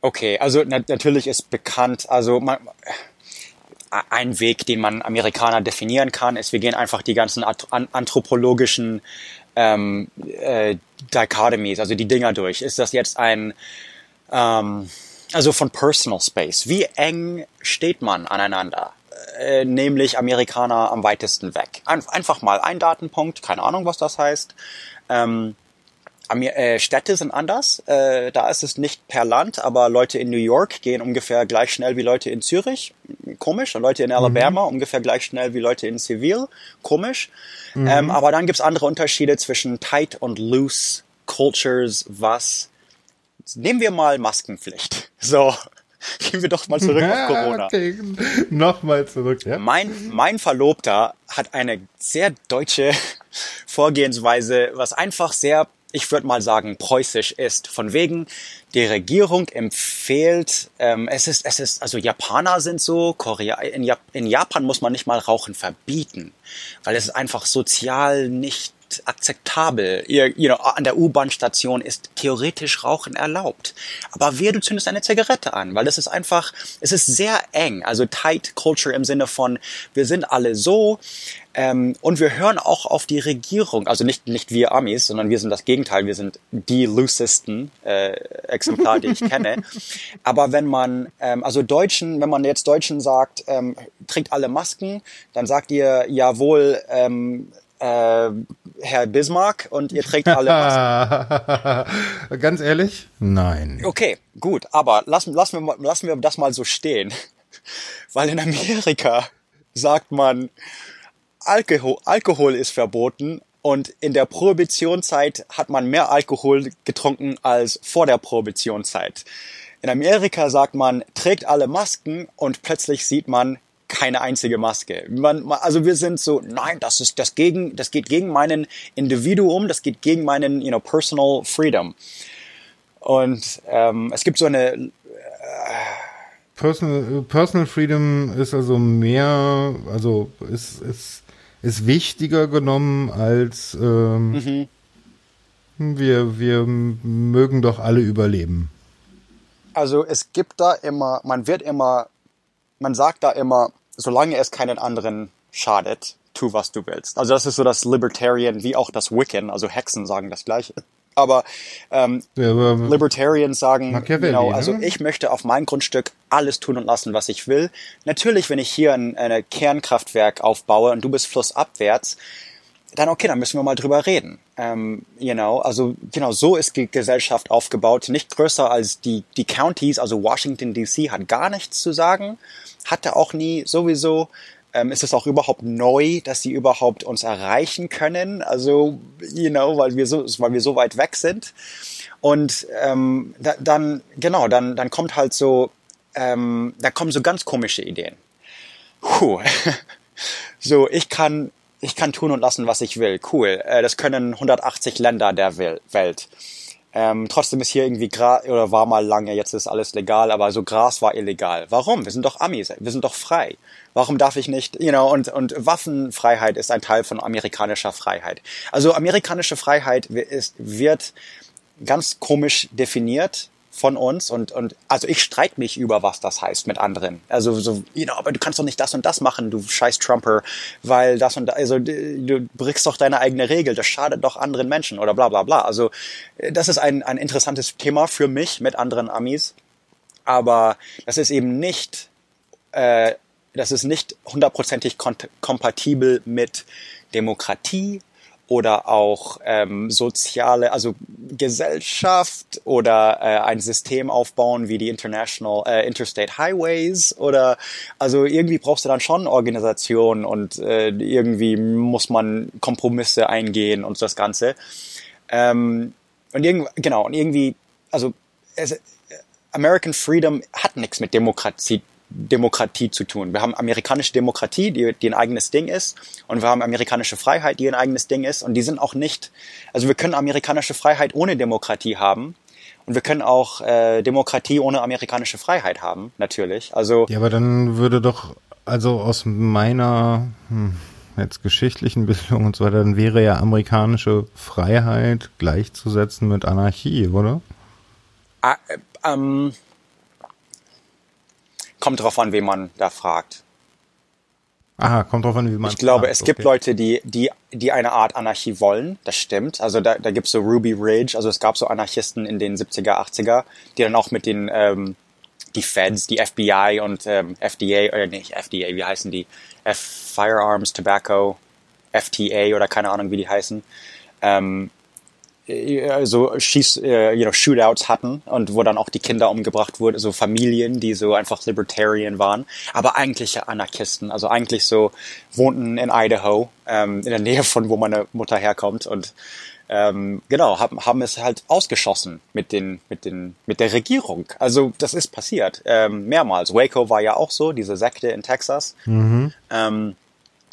okay, also na, natürlich ist bekannt, also man, ein Weg, den man Amerikaner definieren kann, ist, wir gehen einfach die ganzen anthropologischen ähm, äh, Dichotomies, also die Dinger durch. Ist das jetzt ein ähm, also von Personal Space. Wie eng steht man aneinander? Äh, nämlich Amerikaner am weitesten weg. Ein, einfach mal ein Datenpunkt, keine Ahnung, was das heißt. Ähm, äh, Städte sind anders. Äh, da ist es nicht per Land, aber Leute in New York gehen ungefähr gleich schnell wie Leute in Zürich. Komisch. Und Leute in Alabama ungefähr gleich schnell wie Leute in Seville. Komisch. Ähm, aber dann gibt's andere Unterschiede zwischen tight und loose Cultures, was Nehmen wir mal Maskenpflicht. So, gehen wir doch mal zurück auf Corona. okay. Nochmal zurück, ja? Mein, mein Verlobter hat eine sehr deutsche Vorgehensweise, was einfach sehr, ich würde mal sagen, preußisch ist. Von wegen, die Regierung empfiehlt, ähm, es ist, es ist, also Japaner sind so, Korea, in, Jap in Japan muss man nicht mal Rauchen verbieten, weil es ist einfach sozial nicht akzeptabel. Ihr, you know, an der U-Bahn-Station ist theoretisch Rauchen erlaubt. Aber wir, du zündest eine Zigarette an, weil es ist einfach, es ist sehr eng. Also tight Culture im Sinne von, wir sind alle so, ähm, und wir hören auch auf die Regierung. Also nicht, nicht wir Amis, sondern wir sind das Gegenteil. Wir sind die loosesten äh, Exemplar, die ich kenne. Aber wenn man, ähm, also Deutschen, wenn man jetzt Deutschen sagt, ähm, trägt alle Masken, dann sagt ihr, jawohl, ähm, äh, Herr Bismarck und ihr trägt alle Masken. Ganz ehrlich? Nein. Okay, gut, aber lassen, lassen, wir, lassen wir das mal so stehen. Weil in Amerika sagt man, Alkohol, Alkohol ist verboten und in der Prohibitionszeit hat man mehr Alkohol getrunken als vor der Prohibitionszeit. In Amerika sagt man, trägt alle Masken und plötzlich sieht man keine einzige Maske. Man, also wir sind so, nein, das ist das gegen, das geht gegen meinen Individuum, das geht gegen meinen, you know, personal freedom. Und ähm, es gibt so eine äh, Personal, Personal Freedom ist also mehr, also ist, ist, ist wichtiger genommen als ähm, mhm. wir, wir mögen doch alle überleben. Also es gibt da immer, man wird immer, man sagt da immer, solange es keinen anderen schadet, tu was du willst. Also das ist so das Libertarian wie auch das Wiccan, also Hexen sagen das gleiche aber, ähm, ja, aber Libertarians sagen, genau, also ich möchte auf mein Grundstück alles tun und lassen, was ich will. Natürlich, wenn ich hier ein, ein Kernkraftwerk aufbaue und du bist flussabwärts, dann okay, dann müssen wir mal drüber reden. Ähm, you know, also genau so ist die Gesellschaft aufgebaut, nicht größer als die die Counties, also Washington D.C. hat gar nichts zu sagen, hatte auch nie sowieso ähm, ist es auch überhaupt neu, dass sie überhaupt uns erreichen können? Also, you know, weil wir so, weil wir so weit weg sind. Und ähm, da, dann, genau, dann, dann kommt halt so, ähm, da kommen so ganz komische Ideen. Puh. so, ich kann, ich kann tun und lassen, was ich will. Cool. Äh, das können 180 Länder der Welt. Ähm, trotzdem ist hier irgendwie Gras, oder war mal lange, jetzt ist alles legal, aber so Gras war illegal. Warum? Wir sind doch Amis, wir sind doch frei. Warum darf ich nicht, you know, und, und Waffenfreiheit ist ein Teil von amerikanischer Freiheit. Also amerikanische Freiheit ist, wird ganz komisch definiert von uns und, und also ich streite mich über, was das heißt mit anderen. Also so, you know, aber du kannst doch nicht das und das machen, du scheiß Trumper, weil das und das, also du brichst doch deine eigene Regel, das schadet doch anderen Menschen oder bla bla bla. Also das ist ein, ein interessantes Thema für mich mit anderen Amis, aber das ist eben nicht, äh, das ist nicht hundertprozentig kompatibel mit Demokratie, oder auch ähm, soziale, also Gesellschaft oder äh, ein System aufbauen wie die International äh, Interstate Highways oder also irgendwie brauchst du dann schon Organisation und äh, irgendwie muss man Kompromisse eingehen und das Ganze. Ähm, und irgendwie, genau, und irgendwie, also es, American Freedom hat nichts mit Demokratie, Demokratie zu tun. Wir haben amerikanische Demokratie, die, die ein eigenes Ding ist, und wir haben amerikanische Freiheit, die ein eigenes Ding ist, und die sind auch nicht, also wir können amerikanische Freiheit ohne Demokratie haben, und wir können auch äh, Demokratie ohne amerikanische Freiheit haben, natürlich. Also ja, aber dann würde doch, also aus meiner hm, jetzt geschichtlichen Bildung und so weiter, dann wäre ja amerikanische Freiheit gleichzusetzen mit Anarchie, oder? Ah, äh, ähm, kommt drauf an, wen man da fragt. Aha, kommt drauf an, wie man Ich glaube, fragt. es gibt okay. Leute, die, die, die eine Art Anarchie wollen. Das stimmt. Also da, da gibt's so Ruby Ridge. Also es gab so Anarchisten in den 70er, 80er, die dann auch mit den, ähm, die Feds, die FBI und ähm, FDA, oder nicht FDA, wie heißen die? F Firearms, Tobacco, FTA oder keine Ahnung, wie die heißen. Ähm, so Schieß, äh, you know, Shootouts hatten und wo dann auch die Kinder umgebracht wurden, so Familien, die so einfach Libertarian waren, aber eigentliche Anarchisten, also eigentlich so wohnten in Idaho, ähm, in der Nähe von wo meine Mutter herkommt und ähm, genau, haben, haben es halt ausgeschossen mit den, mit den, mit der Regierung. Also das ist passiert, ähm, mehrmals. Waco war ja auch so, diese Sekte in Texas. Mhm. Ähm,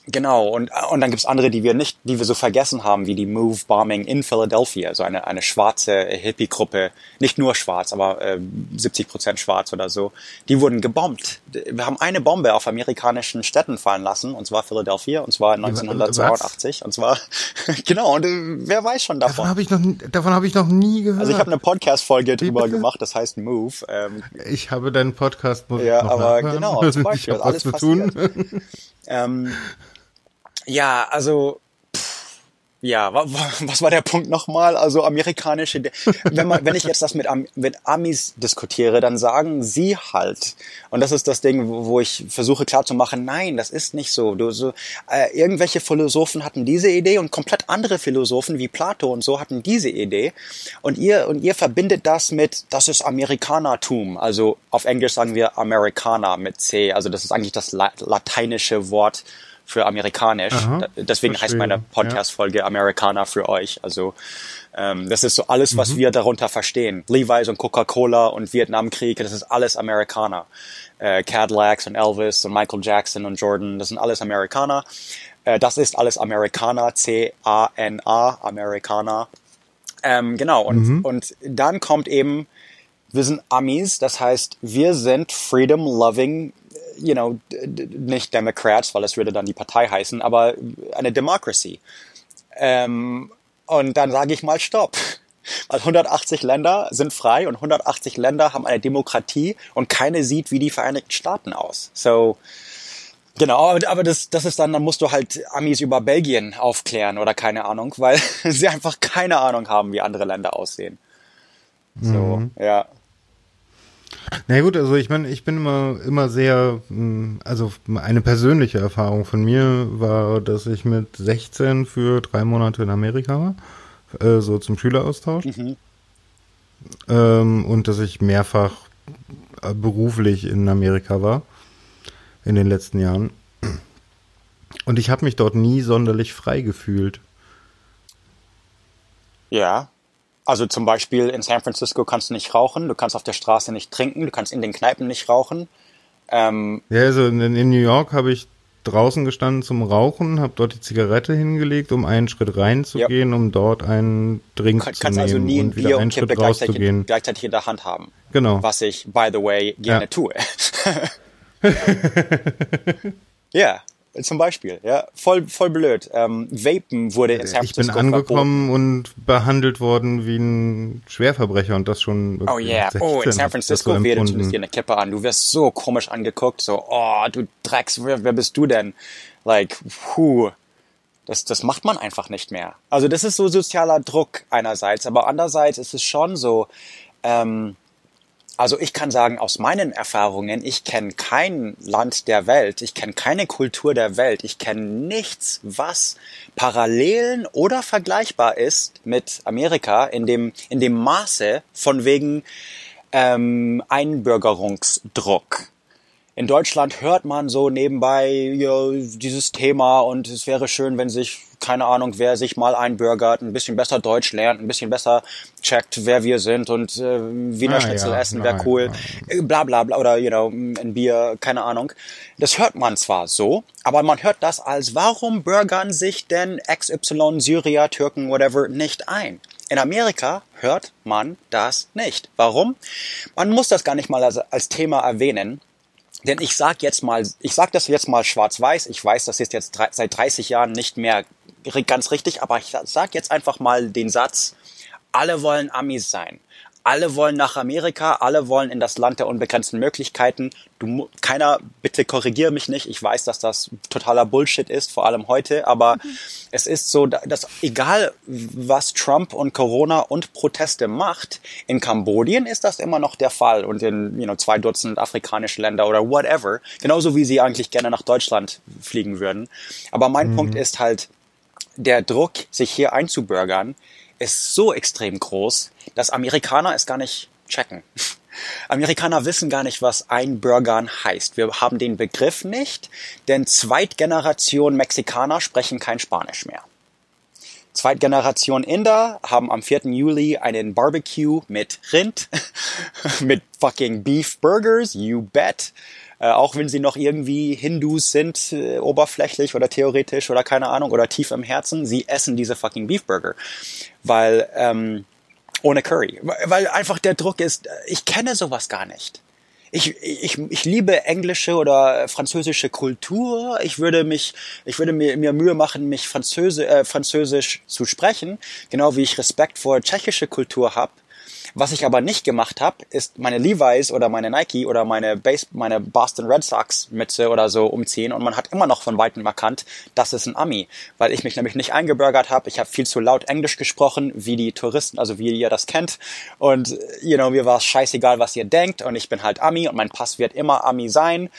Genau, und, und dann gibt's andere, die wir nicht, die wir so vergessen haben, wie die Move Bombing in Philadelphia, so eine, eine schwarze Hippie-Gruppe, nicht nur schwarz, aber äh, 70 Prozent schwarz oder so, die wurden gebombt. Wir haben eine Bombe auf amerikanischen Städten fallen lassen, und zwar Philadelphia, und zwar 1982, Was? und zwar, genau, und äh, wer weiß schon davon. Davon habe ich, noch, davon hab ich noch nie gehört. Also ich habe eine Podcast-Folge drüber gemacht, das heißt Move. Ähm, ich habe deinen Podcast muss Ja, aber genau, zum Beispiel, alles tun. ähm, ja, also ja, was war der Punkt nochmal? Also amerikanische, wenn man, wenn ich jetzt das mit, mit Amis diskutiere, dann sagen sie halt, und das ist das Ding, wo ich versuche klarzumachen, nein, das ist nicht so. Du, so äh, irgendwelche Philosophen hatten diese Idee und komplett andere Philosophen wie Plato und so hatten diese Idee, und ihr und ihr verbindet das mit, das ist Amerikanertum. Also auf Englisch sagen wir Amerikaner mit C. Also das ist eigentlich das lateinische Wort für amerikanisch. Aha, Deswegen heißt verstehe, meine Podcast-Folge Amerikaner für euch. Also ähm, das ist so alles, was Mhm. wir darunter verstehen. Levi's und Coca-Cola und Vietnamkrieg, das ist alles Amerikaner. Äh, Cadillacs und Elvis und Michael Jackson und Jordan, das sind alles Amerikaner. Äh, das ist alles Amerikaner, C-A-N-A, Amerikaner. Ähm, genau, und, und dann kommt eben, wir sind Amis, das heißt, wir sind freedom-loving, you know, nicht Democrats, weil das würde dann die Partei heißen, aber eine Democracy. Ähm, und dann sage ich mal Stopp. Weil 180 Länder sind frei und 180 Länder haben eine Demokratie und keine sieht wie die Vereinigten Staaten aus. So, genau, aber, das, das ist dann, dann musst du halt Amis über Belgien aufklären oder keine Ahnung, weil sie einfach keine Ahnung haben, wie andere Länder aussehen. So, ja. Na gut, also ich meine, ich bin immer, immer sehr, mh, also eine persönliche Erfahrung von mir war, dass ich mit 16 für drei Monate in Amerika war, äh, so zum Schüleraustausch. Ähm, und dass ich mehrfach äh, beruflich in Amerika war in den letzten Jahren. Und ich habe mich dort nie sonderlich frei gefühlt. Ja. Also zum Beispiel in San Francisco kannst du nicht rauchen, du kannst auf der Straße nicht trinken, du kannst in den Kneipen nicht rauchen. Ähm, Ja, also in, in New York habe ich draußen gestanden zum Rauchen, habe dort die Zigarette hingelegt, um einen Schritt reinzugehen, um dort einen Drink kann, zu kannst nehmen also nie ein und wieder Bier einen und Schritt gleichzeitig, rauszugehen. gleichzeitig in der Hand haben. Genau. Was ich, by the way, gerne Ja. tue. ja, zum Beispiel. Ja, voll, voll blöd. Ähm, Vapen wurde in San Ich bin Francisco angekommen und behandelt worden wie ein Schwerverbrecher und das schon Oh yeah. Oh, in 16 San Francisco so wäre empfunden. zumindest dir eine Kippe an. Du wirst so komisch angeguckt, so, oh, du Drecks, wer, wer bist du denn? Like, puh. Das, das macht man einfach nicht mehr. Also das ist so sozialer Druck einerseits, aber andererseits ist es schon so, ähm, also ich kann sagen, aus meinen Erfahrungen, ich kenne kein Land der Welt, ich kenne keine Kultur der Welt, ich kenne nichts, was parallelen oder vergleichbar ist mit Amerika in dem, in dem Maße von wegen ähm, Einbürgerungsdruck. In Deutschland hört man so nebenbei ja, dieses Thema und es wäre schön, wenn sich, keine Ahnung, wer sich mal einbürgert, ein bisschen besser Deutsch lernt, ein bisschen besser checkt, wer wir sind und äh, Wiener Ah, Schnitzel ja, essen wäre cool, nein. Äh, bla bla bla oder you know, ein Bier, keine Ahnung. Das hört man zwar so, aber man hört das als, warum bürgern sich denn XY, Syrier, Türken, whatever nicht ein? In Amerika hört man das nicht. Warum? Man muss das gar nicht mal als, als Thema erwähnen, denn ich sag jetzt mal, ich sag das jetzt mal schwarz-weiß. Ich weiß, das ist jetzt seit 30 Jahren nicht mehr ganz richtig, aber ich sag jetzt einfach mal den Satz, alle wollen Amis sein. Alle wollen nach Amerika, alle wollen in das Land der unbegrenzten Möglichkeiten. Du, keiner, bitte korrigier mich nicht. Ich weiß, dass das totaler Bullshit ist, vor allem heute, aber es ist so, da- dass egal was Trump und Corona und Proteste macht, in Kambodien ist das immer noch der Fall und in you know, zwei Dutzend afrikanische Länder oder whatever. Genauso wie sie eigentlich gerne nach Deutschland fliegen würden. Aber mein Punkt ist halt, der Druck, sich hier einzubürgern, ist so extrem groß, dass Amerikaner es gar nicht checken. Amerikaner wissen gar nicht, was einbürgern heißt. Wir haben den Begriff nicht, denn Zweitgeneration Mexikaner sprechen kein Spanisch mehr. Zweitgeneration Inder haben am 4. Juli einen Barbecue mit Rind, mit fucking Beef Burgers, you bet. Äh, auch wenn sie noch irgendwie Hindus sind, äh, oberflächlich oder theoretisch oder keine Ahnung, oder tief im Herzen, sie essen diese fucking Beef Burger. Weil, ähm, ohne Curry. Weil einfach der Druck ist, ich kenne sowas gar nicht. Ich, ich, ich liebe englische oder französische Kultur. Ich würde mich, ich würde mir, mir Mühe machen, mich Französe, äh, Französisch zu sprechen, genau wie ich Respekt vor tschechische Kultur habe. Was ich aber nicht gemacht habe, ist meine Levi's oder meine Nike oder meine, Base, meine Boston Red Sox Mütze oder so umziehen und man hat immer noch von Weitem erkannt, das ist ein Ami, weil ich mich nämlich nicht eingebürgert habe. Ich habe viel zu laut Englisch gesprochen, wie die Touristen, also wie ihr das kennt und you know, mir war es scheißegal, was ihr denkt und ich bin halt Ami und mein Pass wird immer Ami sein,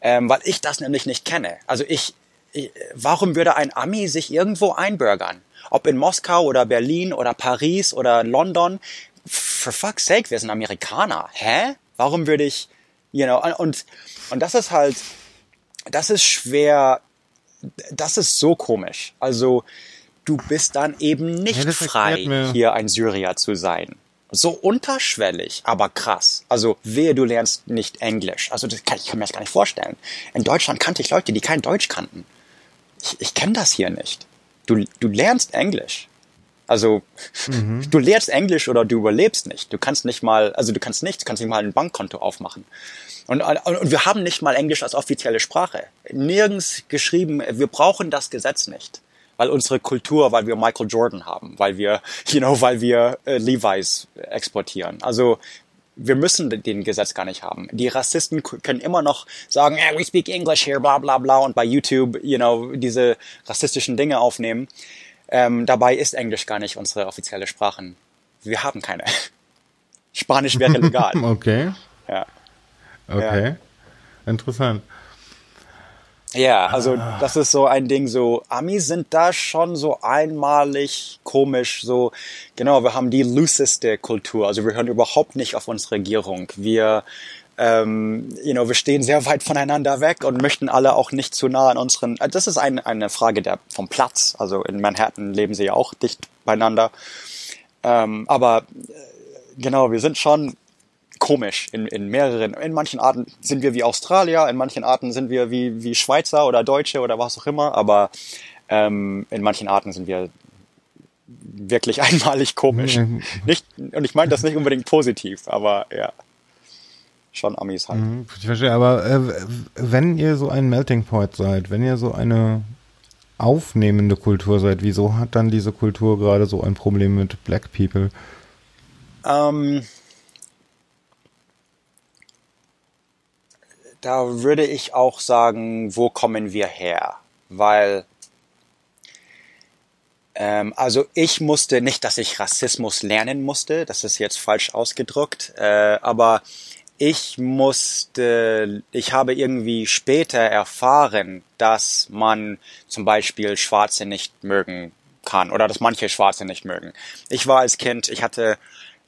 ähm, weil ich das nämlich nicht kenne. Also ich, ich warum würde ein Ami sich irgendwo einbürgern? Ob in Moskau oder Berlin oder Paris oder London, for fuck's sake, wir sind Amerikaner. Hä? Warum würde ich, you know, und, und das ist halt, das ist schwer das ist so komisch. Also du bist dann eben nicht Ja, frei, hier ein Syrier zu sein. So unterschwellig, aber krass. Also wehe, du lernst nicht Englisch. Also das kann, ich kann mir das gar nicht vorstellen. In Deutschland kannte ich Leute, die kein Deutsch kannten. Ich, ich kenne das hier nicht. Du, du lernst Englisch. Also du lernst Englisch oder du überlebst nicht. Du kannst nicht mal, also du kannst nichts, kannst nicht mal ein Bankkonto aufmachen. Und, und, wir haben nicht mal Englisch als offizielle Sprache. Nirgends geschrieben, wir brauchen das Gesetz nicht. Weil unsere Kultur, weil wir Michael Jordan haben, weil wir, you know, weil wir äh, Levi's exportieren. Also wir müssen den Gesetz gar nicht haben. Die Rassisten können immer noch sagen, yeah, we speak English here, bla bla bla, und bei YouTube, you know, diese rassistischen Dinge aufnehmen. Ähm, dabei ist Englisch gar nicht unsere offizielle Sprache. Wir haben keine. Spanisch wäre legal. Okay, ja. okay. Interessant. Ja, also das ist so ein Ding, so Amis sind da schon so einmalig komisch, so genau, wir haben die looseste Kultur, also wir hören überhaupt nicht auf unsere Regierung. Wir ähm, you know, wir stehen sehr weit voneinander weg und möchten alle auch nicht zu nah an unseren. äh, Das ist ein, eine Frage der vom Platz. Also in Manhattan leben sie ja auch dicht beieinander. Ähm, aber äh, genau, wir sind schon komisch in, in mehreren. In manchen Arten sind wir wie Australier, in manchen Arten sind wir wie, wie Schweizer oder Deutsche oder was auch immer, aber ähm, in manchen Arten sind wir wirklich einmalig komisch. Mhm. Nicht, und ich meine das nicht unbedingt positiv, aber ja. Schon Amis halt. Mhm, Ich verstehe, aber äh, wenn ihr so ein Melting Point seid, wenn ihr so eine aufnehmende Kultur seid, wieso hat dann diese Kultur gerade so ein Problem mit Black People? Ähm, da würde ich auch sagen, wo kommen wir her? Weil, ähm, also ich musste nicht, dass ich Rassismus lernen musste, das ist jetzt falsch ausgedrückt, äh, aber ich musste, ich habe irgendwie später erfahren, dass man zum Beispiel Schwarze nicht mögen kann oder dass manche Schwarze nicht mögen. Ich war als Kind, ich hatte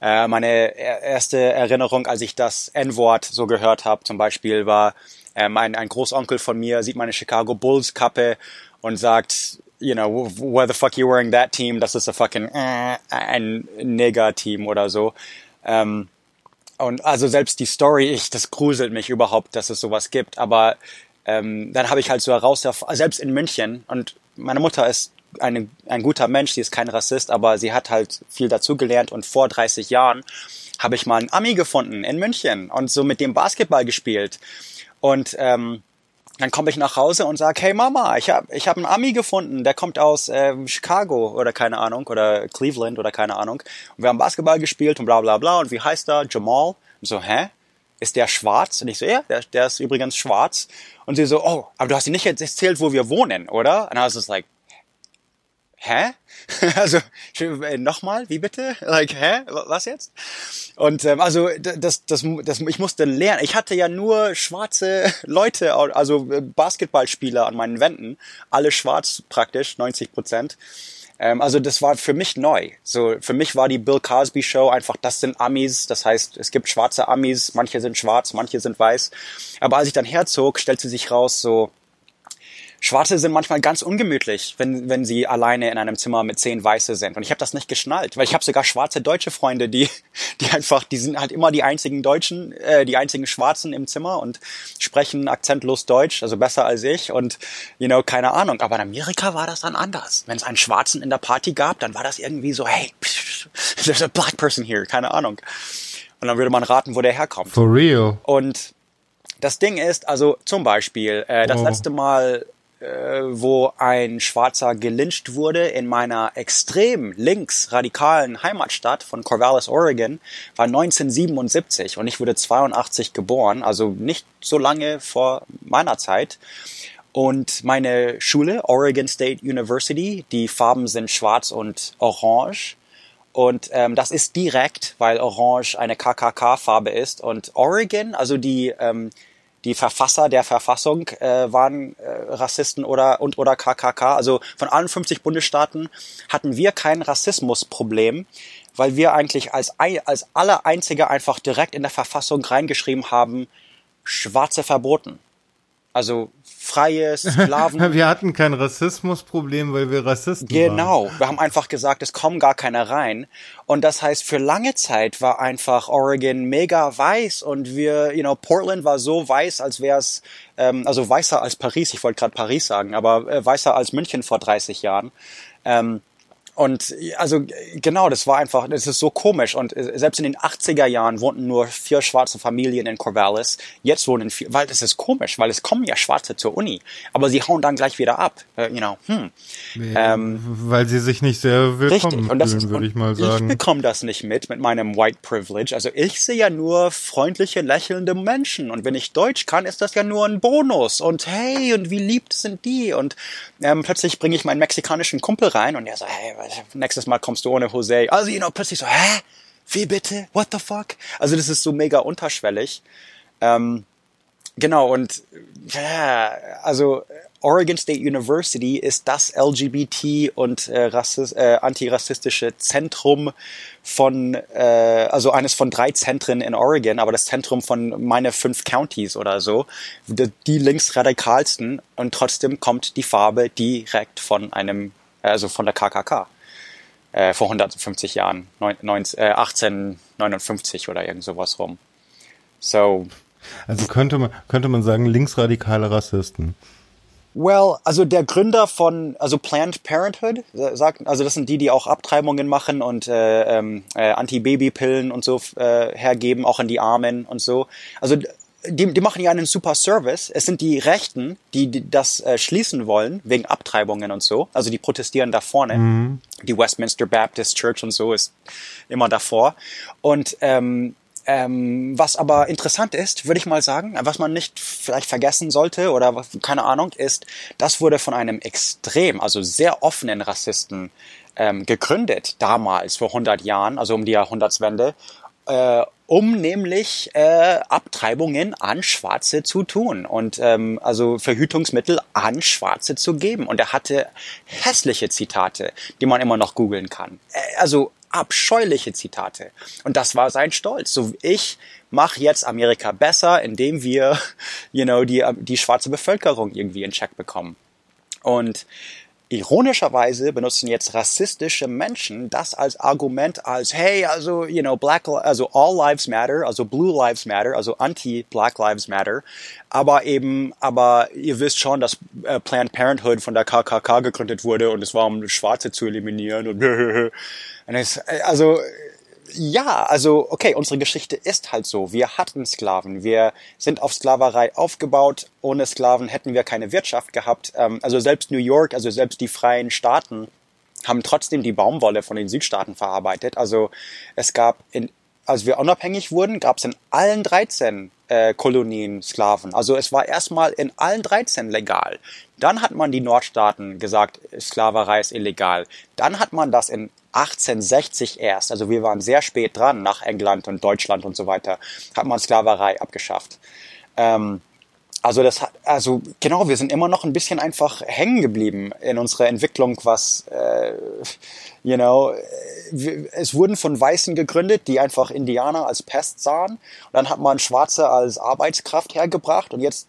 äh, meine er- erste Erinnerung, als ich das N-Wort so gehört habe, zum Beispiel war ähm, ein, ein Großonkel von mir sieht meine Chicago Bulls Kappe und sagt, you know, why the fuck you wearing that team? Das ist a fucking äh, ein Neger-Team oder so. Ähm, und also selbst die Story, ich, das gruselt mich überhaupt, dass es sowas gibt. Aber ähm, dann habe ich halt so heraus, selbst in München, und meine Mutter ist eine, ein guter Mensch, sie ist kein Rassist, aber sie hat halt viel dazugelernt und vor 30 Jahren habe ich mal einen Ami gefunden in München und so mit dem Basketball gespielt. Und ähm, dann komme ich nach Hause und sage, hey Mama, ich habe ich hab einen Ami gefunden, der kommt aus äh, Chicago oder keine Ahnung oder Cleveland oder keine Ahnung. Und wir haben Basketball gespielt und bla bla bla. Und wie heißt er? Jamal. Und so, hä? Ist der schwarz? Und ich so, ja, der, der ist übrigens schwarz. Und sie so, oh, aber du hast dir nicht erzählt, wo wir wohnen, oder? Und I was just like, hä? also äh, nochmal, wie bitte? Like, hä? Was jetzt? Und ähm, also das, das, das, ich musste lernen. Ich hatte ja nur schwarze Leute, also äh, Basketballspieler an meinen Wänden, alle schwarz praktisch, 90 Prozent. Ähm, also das war für mich neu. So für mich war die Bill Cosby Show einfach, das sind Amis. Das heißt, es gibt schwarze Amis, manche sind schwarz, manche sind weiß. Aber als ich dann herzog, stellte sich raus so Schwarze sind manchmal ganz ungemütlich, wenn, wenn sie alleine in einem Zimmer mit zehn Weiße sind. Und ich habe das nicht geschnallt, weil ich habe sogar schwarze deutsche Freunde, die, die einfach, die sind halt immer die einzigen Deutschen, äh, die einzigen Schwarzen im Zimmer und sprechen akzentlos Deutsch, also besser als ich. Und, you know, keine Ahnung. Aber in Amerika war das dann anders. Wenn es einen Schwarzen in der Party gab, dann war das irgendwie so, hey, there's a black person here, keine Ahnung. Und dann würde man raten, wo der herkommt. For real. Und das Ding ist, also zum Beispiel, äh, das Oh. letzte Mal, wo ein Schwarzer gelyncht wurde in meiner extrem links radikalen Heimatstadt von Corvallis, Oregon, war 1977 und ich wurde 82 geboren, also nicht so lange vor meiner Zeit. Und meine Schule, Oregon State University, die Farben sind schwarz und orange. Und ähm, das ist direkt, weil Orange eine KKK-Farbe ist. Und Oregon, also die ähm, die Verfasser der Verfassung äh, waren äh, Rassisten oder und oder KKK. Also von allen 50 Bundesstaaten hatten wir kein Rassismusproblem, weil wir eigentlich als als aller einzige einfach direkt in der Verfassung reingeschrieben haben: Schwarze verboten. Also freies Sklaven. wir hatten kein Rassismusproblem, weil wir Rassisten genau. waren. Wir haben einfach gesagt, es kommen gar keine rein. Und das heißt, für lange Zeit war einfach Oregon mega weiß und wir, you know, Portland war so weiß, als wäre es, ähm, also weißer als Paris. Ich wollte gerade Paris sagen, aber äh, weißer als München vor 30 Jahren. Ähm, und also genau, das war einfach, das ist so komisch. Und äh, selbst in den 80er Jahren wohnten nur vier schwarze Familien in Corvallis. Jetzt wohnen vier, weil das ist komisch, weil es kommen ja Schwarze zur Uni, aber sie hauen dann gleich wieder ab. Uh, you know, hm. ähm, weil sie sich nicht sehr willkommen richtig. Und das fühlen, würde ich mal sagen. Ich bekomme das nicht mit mit meinem White Privilege. Also ich sehe ja nur freundliche, lächelnde Menschen. Und wenn ich Deutsch kann, ist das ja nur ein Bonus. Und hey, und wie lieb sind die? Und ähm, plötzlich bringe ich meinen mexikanischen Kumpel rein und er sagt, hey, nächstes Mal kommst du ohne Jose. Also, you know, plötzlich so, hä? Wie bitte? What the fuck? Also, das ist so mega unterschwellig. Ähm, genau, und ja, also Oregon State University ist das LGBT und äh, Rassist, äh, antirassistische Zentrum von, äh, also eines von drei Zentren in Oregon, aber das Zentrum von meine fünf Counties oder so, die, die linksradikalsten und trotzdem kommt die Farbe direkt von einem, also von der KKK äh, vor 150 Jahren, 19, äh, 1859 oder irgend sowas rum. So. Also könnte man, könnte man sagen, linksradikale Rassisten. Well, also der Gründer von, also Planned Parenthood, äh, sagt, also das sind die, die auch Abtreibungen machen und äh, ähm, äh, Antibabypillen und so äh, hergeben, auch an die Armen und so. Also die, die machen ja einen super Service. Es sind die Rechten, die, die das äh, schließen wollen, wegen Abtreibungen und so. Also die protestieren da vorne. Mhm. Die Westminster Baptist Church und so ist immer davor. Und ähm, ähm, was aber interessant ist, würde ich mal sagen, was man nicht vielleicht vergessen sollte oder was, keine Ahnung, ist, das wurde von einem extrem, also sehr offenen Rassisten ähm, gegründet damals vor 100 Jahren, also um die Jahrhundertswende äh, um nämlich äh, Abtreibungen an Schwarze zu tun und ähm, also Verhütungsmittel an Schwarze zu geben. Und er hatte hässliche Zitate, die man immer noch googeln kann. Äh, also abscheuliche Zitate. Und das war sein Stolz. So ich mache jetzt Amerika besser, indem wir, you know, die die schwarze Bevölkerung irgendwie in Check bekommen. Und Ironischerweise benutzen jetzt rassistische Menschen das als Argument als, hey, also, you know, black, also all lives matter, also blue lives matter, also anti-black lives matter. Aber eben, aber ihr wisst schon, dass äh, Planned Parenthood von der KKK gegründet wurde und es war, um Schwarze zu eliminieren und, es, also, ja, also okay, unsere Geschichte ist halt so. Wir hatten Sklaven, wir sind auf Sklaverei aufgebaut. Ohne Sklaven hätten wir keine Wirtschaft gehabt. Ähm, also selbst New York, also selbst die freien Staaten haben trotzdem die Baumwolle von den Südstaaten verarbeitet. Also es gab in als wir unabhängig wurden, gab es in allen 13 äh, Kolonien Sklaven. Also es war erstmal in allen 13 legal. Dann hat man die Nordstaaten gesagt, Sklaverei ist illegal. Dann hat man das in 1860 erst, also wir waren sehr spät dran nach England und Deutschland und so weiter, hat man Sklaverei abgeschafft. Ähm, also das hat, also genau, wir sind immer noch ein bisschen einfach hängen geblieben in unserer Entwicklung, was, äh, you know, es wurden von Weißen gegründet, die einfach Indianer als Pest sahen. Und dann hat man Schwarze als Arbeitskraft hergebracht und jetzt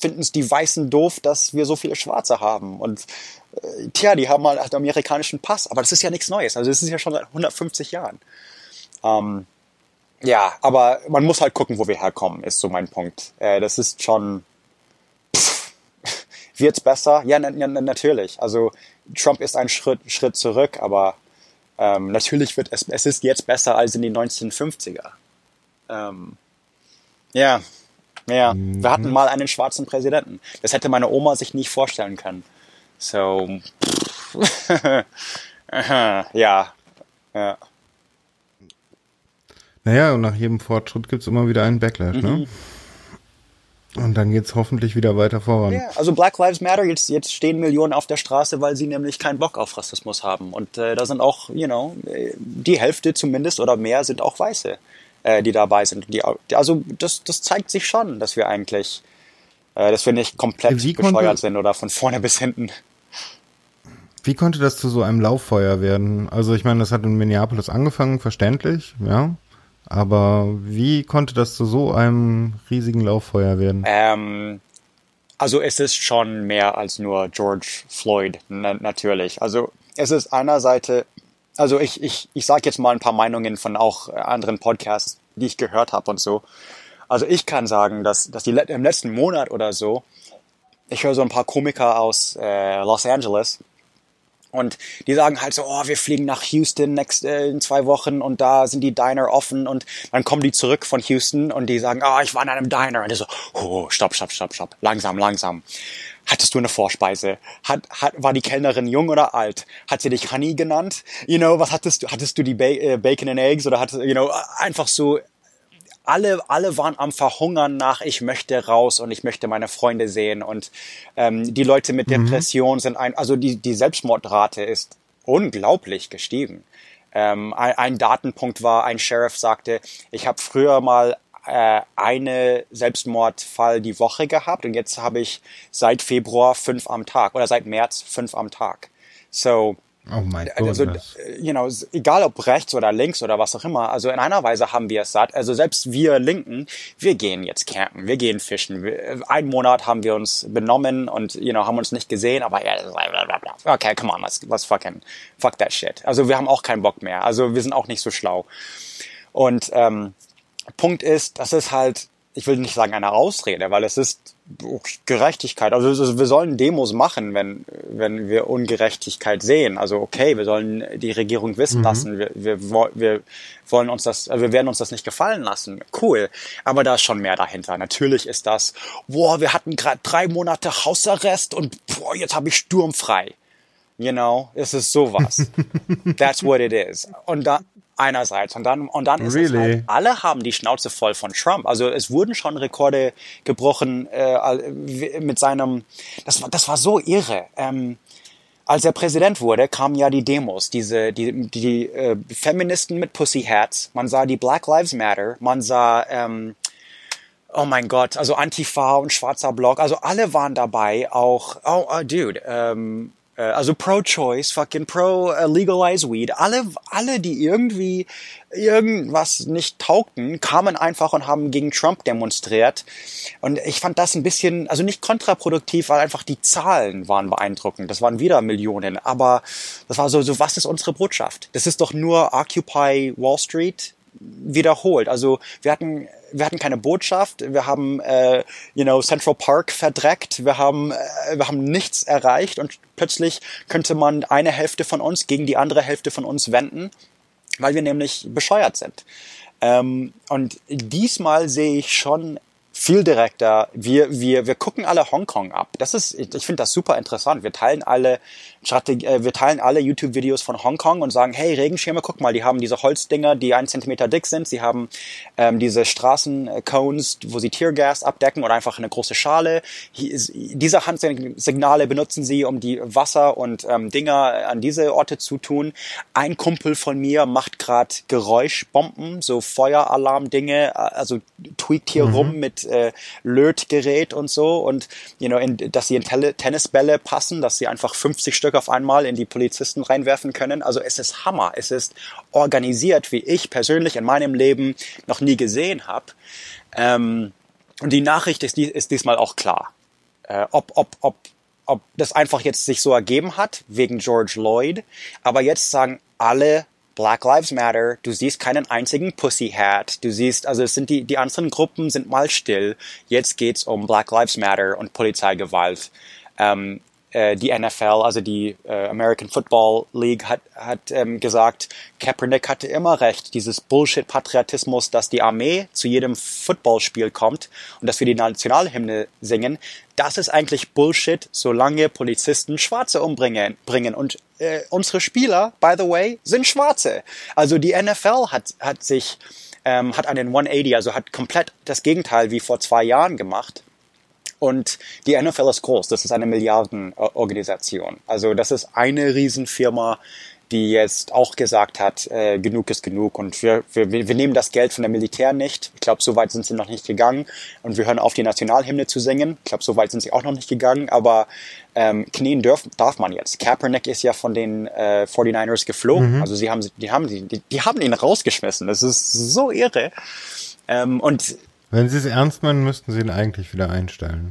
finden es die Weißen doof, dass wir so viele Schwarze haben. Und äh, tja, die haben mal halt den amerikanischen Pass, aber das ist ja nichts Neues. Also das ist ja schon seit 150 Jahren. Ähm, ja, aber man muss halt gucken, wo wir herkommen, ist so mein Punkt. Äh, das ist schon. Pff, wird's besser? Ja, na, na, natürlich. Also Trump ist ein Schritt, Schritt zurück, aber ähm, natürlich wird es, es ist jetzt besser als in die 1950er. Ähm, ja, ja. Mhm. Wir hatten mal einen schwarzen Präsidenten. Das hätte meine Oma sich nicht vorstellen können. So, ja, ja. Naja, und nach jedem Fortschritt gibt's immer wieder einen Backlash, ne? mhm. ne? Und dann geht's hoffentlich wieder weiter voran. Ja, also Black Lives Matter, jetzt, jetzt stehen Millionen auf der Straße, weil sie nämlich keinen Bock auf Rassismus haben. Und äh, da sind auch, you know, die Hälfte zumindest oder mehr sind auch Weiße, äh, die dabei sind. Die, also das, das zeigt sich schon, dass wir eigentlich, äh, dass wir nicht komplett Wie bescheuert sind oder von vorne bis hinten. Wie konnte das zu so einem Lauffeuer werden? Also ich meine, das hat in Minneapolis angefangen, verständlich, ja. Aber wie konnte das zu so einem riesigen Lauffeuer werden? Ähm, also es ist schon mehr als nur George Floyd, natürlich. Also es ist einerseits, also ich, ich, ich sage jetzt mal ein paar Meinungen von auch anderen Podcasts, die ich gehört habe und so. Also ich kann sagen, dass, dass die im letzten Monat oder so, ich höre so ein paar Komiker aus äh, Los Angeles, und die sagen halt so, oh, wir fliegen nach Houston next, äh, in zwei Wochen und da sind die Diner offen und dann kommen die zurück von Houston und die sagen, oh, ich war in einem Diner. Und die so, oh, stopp, stopp, stopp, stopp, langsam, langsam. Hattest du eine Vorspeise? Hat, hat, war die Kellnerin jung oder alt? Hat sie dich Honey genannt? You know, was hattest du? Hattest du die ba äh, Bacon and Eggs oder hattest, you know, einfach so alle, alle waren am Verhungern nach, ich möchte raus und ich möchte meine Freunde sehen. Und ähm, die Leute mit mhm. Depression mhm. sind ein, also die, die Selbstmordrate ist unglaublich gestiegen. Ähm, ein, ein Datenpunkt war, ein Sheriff sagte, ich habe früher mal äh, eine Selbstmordfall die Woche gehabt und jetzt habe ich seit Februar fünf am Tag oder seit März fünf am Tag. So Oh mein Gott. Also, you know, egal ob rechts oder links oder was auch immer, also in einer Weise haben wir es satt. Also selbst wir Linken, wir gehen jetzt campen, wir gehen fischen. Wir, einen Monat haben wir uns benommen und, you know, haben uns nicht gesehen, aber ja, okay, come on, let's, let's fucking, fuck that shit. Also wir haben auch keinen Bock mehr. Also wir sind auch nicht so schlau. Und ähm, Punkt ist, das ist halt, ich will nicht sagen eine Ausrede, weil es ist Gerechtigkeit. Also wir sollen Demos machen, wenn, wenn wir Ungerechtigkeit sehen. Also okay, wir sollen die Regierung wissen mhm. lassen. Wir, wir, wir wollen uns das, wir werden uns das nicht gefallen lassen. Cool. Aber da ist schon mehr dahinter. Natürlich ist das, boah, wir hatten gerade drei Monate Hausarrest und boah, jetzt habe ich sturmfrei. You know, es ist sowas. That's what it is. Und da, einerseits und dann und dann ist really? es halt, alle haben die Schnauze voll von Trump. Also es wurden schon Rekorde gebrochen äh, mit seinem. Das war das war so irre. Ähm, als er Präsident wurde, kamen ja die Demos, diese die die äh, Feministen mit Pussy Hats. Man sah die Black Lives Matter. Man sah ähm, Oh mein Gott, also Antifa und schwarzer Block, also alle waren dabei, auch, oh, oh dude, ähm, äh, also pro-choice, fucking pro-legalize weed, alle, alle, die irgendwie irgendwas nicht taugten, kamen einfach und haben gegen Trump demonstriert. Und ich fand das ein bisschen, also nicht kontraproduktiv, weil einfach die Zahlen waren beeindruckend. Das waren wieder Millionen. Aber das war so, so was ist unsere Botschaft? Das ist doch nur Occupy Wall Street wiederholt. Also wir hatten wir hatten keine Botschaft, wir haben äh, you know Central Park verdreckt, wir haben äh, wir haben nichts erreicht und plötzlich könnte man eine Hälfte von uns gegen die andere Hälfte von uns wenden, weil wir nämlich bescheuert sind. Ähm, und diesmal sehe ich schon viel direkter. Wir, wir, wir gucken alle Hongkong ab. Das ist, ich, finde das super interessant. Wir teilen alle Strategie, äh, wir teilen alle YouTube-Videos von Hongkong und sagen, hey, Regenschirme, guck mal, die haben diese Holzdinger, die ein Zentimeter dick sind. Sie haben ähm, diese Straßencones, wo sie Teargas abdecken oder einfach eine große Schale. Ist, diese Handsignale benutzen sie, um die Wasser und ähm, Dinger an diese Orte zu tun. Ein Kumpel von mir macht gerade Geräuschbomben, so Feueralarm-Dinge, äh, also tweakt hier mhm. rum mit äh, Lötgerät und so und you know, in, dass sie in Tennisbälle passen, dass sie einfach 50 Stück auf einmal in die Polizisten reinwerfen können. Also es ist Hammer. Es ist organisiert, wie ich persönlich in meinem Leben noch nie gesehen habe. Ähm, und die Nachricht ist, ist diesmal auch klar. Äh, ob, ob, ob, ob das einfach jetzt sich so ergeben hat, wegen George Lloyd. Aber jetzt sagen alle Black Lives Matter, du siehst keinen einzigen Pussy Hat, du siehst, also es sind die, die anderen Gruppen sind mal still. Jetzt geht's um Black Lives Matter und Polizeigewalt. Ähm, äh, die NFL, also die äh, American Football League, hat, hat ähm, gesagt, Kaepernick hatte immer recht, dieses Bullshit-Patriotismus, dass die Armee zu jedem Footballspiel kommt und dass wir die Nationalhymne singen, das ist eigentlich Bullshit, solange Polizisten Schwarze umbringen. Bringen. Und äh, unsere Spieler, by the way, sind Schwarze. Also die NFL hat, hat sich ähm, hat einen 180, also hat komplett das Gegenteil wie vor zwei Jahren gemacht und die NFL ist groß, das ist eine Milliardenorganisation. Also das ist eine Riesenfirma, die jetzt auch gesagt hat, äh, genug ist genug und wir, wir, wir nehmen das Geld von der Militär nicht. Ich glaube, so weit sind sie noch nicht gegangen und wir hören auf, die Nationalhymne zu singen. Ich glaube, so weit sind sie auch noch nicht gegangen, aber ähm, knien darf, darf man jetzt. Kaepernick ist ja von den äh, 49ers geflogen. Mhm. Also sie haben, die haben, die, die haben ihn rausgeschmissen. Das ist so irre. Ähm, und Wenn Sie es ernst meinen, müssten Sie ihn eigentlich wieder einstellen.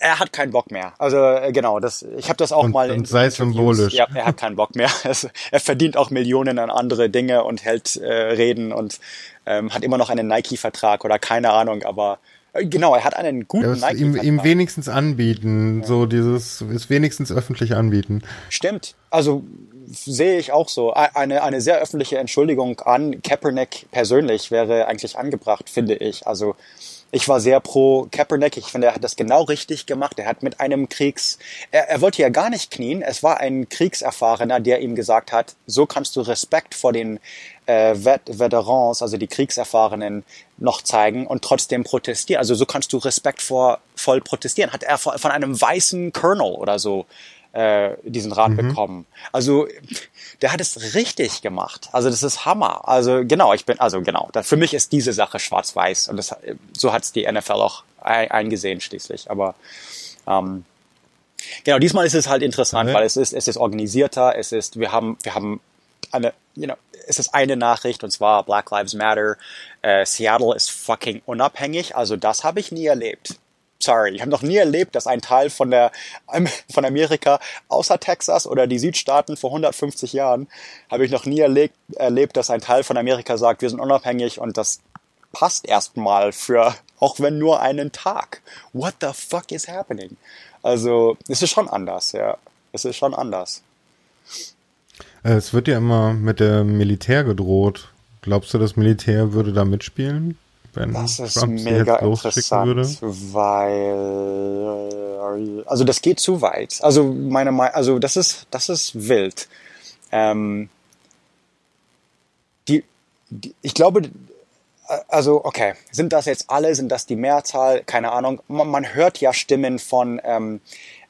Er hat keinen Bock mehr. Also äh, genau, das, ich habe das auch und, mal. Und sei symbolisch. Ja, er hat keinen Bock mehr. er verdient auch Millionen an andere Dinge und hält äh, Reden und ähm, hat immer noch einen Nike-Vertrag oder keine Ahnung, aber äh, Genau, er hat einen guten ja, ihm, ihm wenigstens anbieten, ja. so dieses, ist wenigstens öffentlich anbieten. Stimmt. Also sehe ich auch so. Eine, eine sehr öffentliche Entschuldigung an Kaepernick persönlich wäre eigentlich angebracht, finde ich. Also ich war sehr pro Kaepernick. Ich finde, er hat das genau richtig gemacht. Er hat mit einem Kriegs... Er, er wollte ja gar nicht knien. Es war ein Kriegserfahrener, der ihm gesagt hat, so kannst du Respekt vor den äh, Vet Veterans, also die Kriegserfahrenen, noch zeigen und trotzdem protestieren. Also so kannst du Respekt vor voll protestieren. Hat er von einem weißen Colonel oder so äh, diesen Rat mhm. bekommen. Also der hat es richtig gemacht. Also das ist Hammer. Also genau, ich bin, also genau, da, für mich ist diese Sache schwarz-weiß und das, so hat es die NFL auch eingesehen schließlich. Aber ähm, genau, diesmal ist es halt interessant, mhm. weil es ist, es ist organisierter, es ist, wir haben, wir haben eine, you know, es ist eine Nachricht und zwar Black Lives Matter. Äh, Seattle ist fucking unabhängig, also das habe ich nie erlebt sorry, ich habe noch nie erlebt, dass ein Teil von der von Amerika außer Texas oder die Südstaaten vor 150 Jahren habe ich noch nie erlebt, erlebt, dass ein Teil von Amerika sagt, wir sind unabhängig und das passt erstmal für auch wenn nur einen Tag. What the fuck is happening? Also, es ist schon anders, ja. Es ist schon anders. Es wird ja immer mit dem Militär gedroht. Glaubst du, das Militär würde da mitspielen? Wenn das ist Trump mega interessant, würde? weil also das geht zu weit. Also meine also das ist das ist wild. Ähm, die, die, ich glaube, also okay, sind das jetzt alle, sind das die Mehrzahl? Keine Ahnung. Man, man hört ja Stimmen von ähm,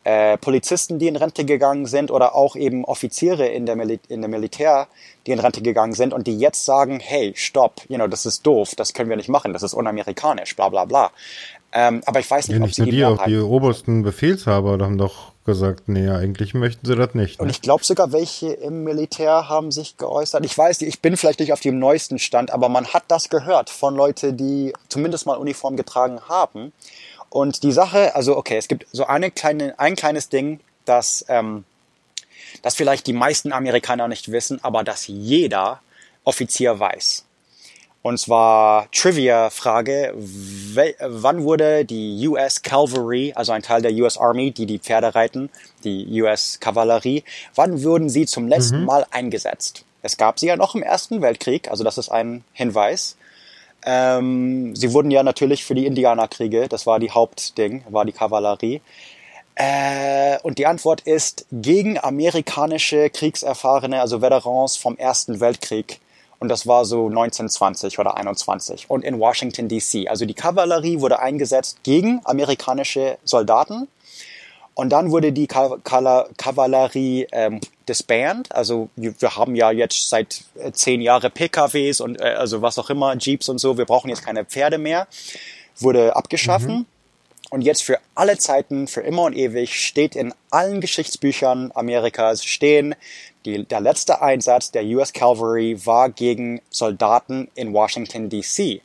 äh, Polizisten, die in Rente gegangen sind oder auch eben Offiziere in der, Mil in der Militär, die in Rente gegangen sind und die jetzt sagen, hey, stopp, you know, das ist doof, das können wir nicht machen, das ist unamerikanisch, bla bla bla. Ähm, aber ich weiß nicht, ja, nicht ob sie die, die auch die obersten Befehlshaber haben doch gesagt, nee, eigentlich möchten sie das nicht. Ne? Und ich glaube sogar, welche im Militär haben sich geäußert. Ich weiß, ich bin vielleicht nicht auf dem neuesten Stand, aber man hat das gehört von Leuten, die zumindest mal Uniform getragen haben. Und die Sache, also okay, es gibt so eine kleine, ein kleines Ding, das, ähm, das vielleicht die meisten Amerikaner nicht wissen, aber das jeder Offizier weiß. Und zwar Trivia-Frage, wann wurde die US Cavalry, also ein Teil der US Army, die die Pferde reiten, die US Kavallerie, wann wurden sie zum letzten mhm. Mal eingesetzt? Es gab sie ja noch im Ersten Weltkrieg, also das ist ein Hinweis. Ähm, sie wurden ja natürlich für die Indianerkriege, das war die Hauptding, war die Kavallerie. Äh, und die Antwort ist gegen amerikanische Kriegserfahrene, also Veterans vom Ersten Weltkrieg. Und das war so 1920 oder 21 und in Washington DC. Also die Kavallerie wurde eingesetzt gegen amerikanische Soldaten und dann wurde die Kavallerie ähm, disband. Also wir haben ja jetzt seit äh, zehn Jahren PKWs und äh, also was auch immer, Jeeps und so. Wir brauchen jetzt keine Pferde mehr. Wurde abgeschaffen. Mhm. Und jetzt für alle Zeiten, für immer und ewig steht in allen Geschichtsbüchern Amerikas stehen, die, der letzte Einsatz der US Cavalry war gegen Soldaten in Washington DC.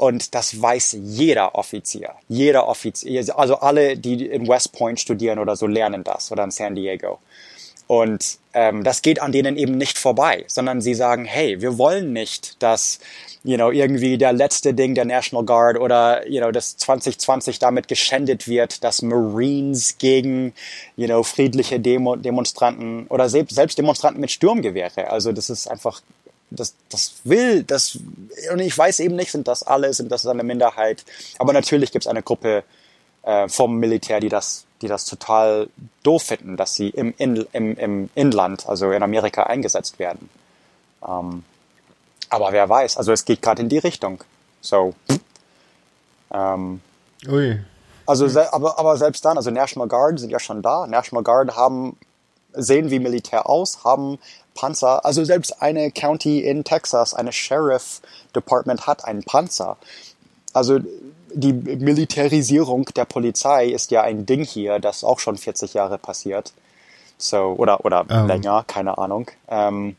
Und das weiß jeder Offizier. Jeder Offizier, also alle, die in West Point studieren oder so, lernen das oder in San Diego. Und ähm, das geht an denen eben nicht vorbei, sondern sie sagen, hey, wir wollen nicht, dass you know, irgendwie der letzte Ding der National Guard oder you know, das 2020 damit geschändet wird, dass Marines gegen you know, friedliche Demo Demonstranten oder selbst, Demonstranten mit Sturmgewehre. Also das ist einfach das, das will, das, und ich weiß eben nicht, sind das alle, sind das eine Minderheit. Aber natürlich gibt es eine Gruppe äh, vom Militär, die das, die das total doof finden, dass sie im, in, im, im Inland, also in Amerika, eingesetzt werden. Ähm, aber wer weiß, also es geht gerade in die Richtung. So. Ähm, Ui. Also, aber, aber selbst dann, also National Guard sind ja schon da. National Guard haben, sehen wie Militär aus, haben Panzer. Also selbst eine County in Texas, eine Sheriff Department hat einen Panzer. Also die Militarisierung der Polizei ist ja ein Ding hier, das auch schon 40 Jahre passiert. So, oder, oder um. Ähm. länger, keine Ahnung. Ähm,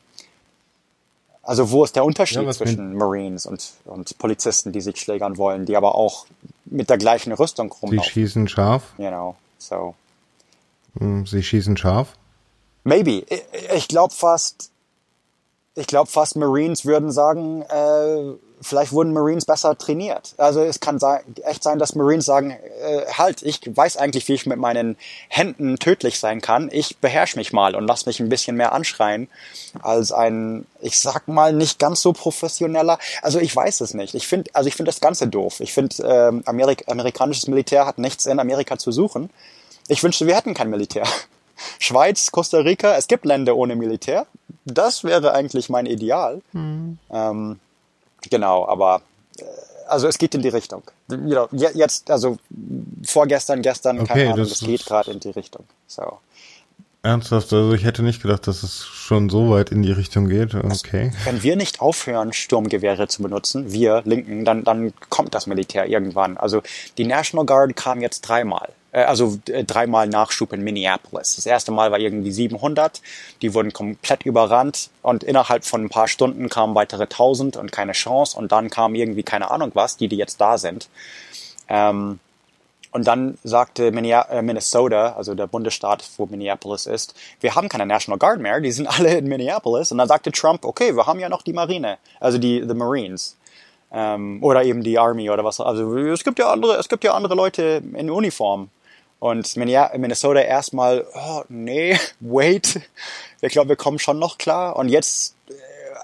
Also wo ist der Unterschied ja, zwischen Marines und, und Polizisten, die sich schlägern wollen, die aber auch mit der gleichen Rüstung rumlaufen? Sie schießen scharf. You know, so. Hm, sie schießen scharf? Maybe. Ich, glaube fast, ich glaube fast Marines würden sagen, äh, vielleicht wurden Marines besser trainiert. Also es kann sein, echt sein, dass Marines sagen, äh, halt, ich weiß eigentlich, wie ich mit meinen Händen tödlich sein kann. Ich beherrsche mich mal und lass mich ein bisschen mehr anschreien als ein, ich sag mal, nicht ganz so professioneller. Also ich weiß es nicht. Ich finde, also ich finde das Ganze doof. Ich finde, ähm, Amerik amerikanisches Militär hat nichts in Amerika zu suchen. Ich wünschte, wir hätten kein Militär. Schweiz, Costa Rica, es gibt Länder ohne Militär. Das wäre eigentlich mein Ideal. Mhm. Ähm, Genau, aber äh, also es geht in die Richtung. Jetzt, also vorgestern, gestern, okay, keine Ahnung, es geht gerade in die Richtung. So. Ernsthaft, also ich hätte nicht gedacht, dass es schon so weit in die Richtung geht. Okay. Also, wenn wir nicht aufhören, Sturmgewehre zu benutzen, wir Linken, dann, dann kommt das Militär irgendwann. Also die National Guard kam jetzt dreimal. Äh, also äh, dreimal Nachschub in Minneapolis. Das erste Mal war irgendwie 700. Die wurden komplett überrannt und innerhalb von ein paar Stunden kamen weitere 1000 und keine Chance. Und dann kam irgendwie keine Ahnung was, die, die jetzt da sind. Ähm, und dann sagte äh, Minnesota, also der Bundesstaat, wo Minneapolis ist, wir haben keine National Guard mehr, die sind alle in Minneapolis. Und dann sagte Trump, okay, wir haben ja noch die Marine, also die the Marines. Ähm, oder eben die Army oder was. Also es gibt ja andere, es gibt ja andere Leute in Uniform. Und Minnesota erstmal, oh nee, wait, ich glaube, wir kommen schon noch klar. Und jetzt, äh,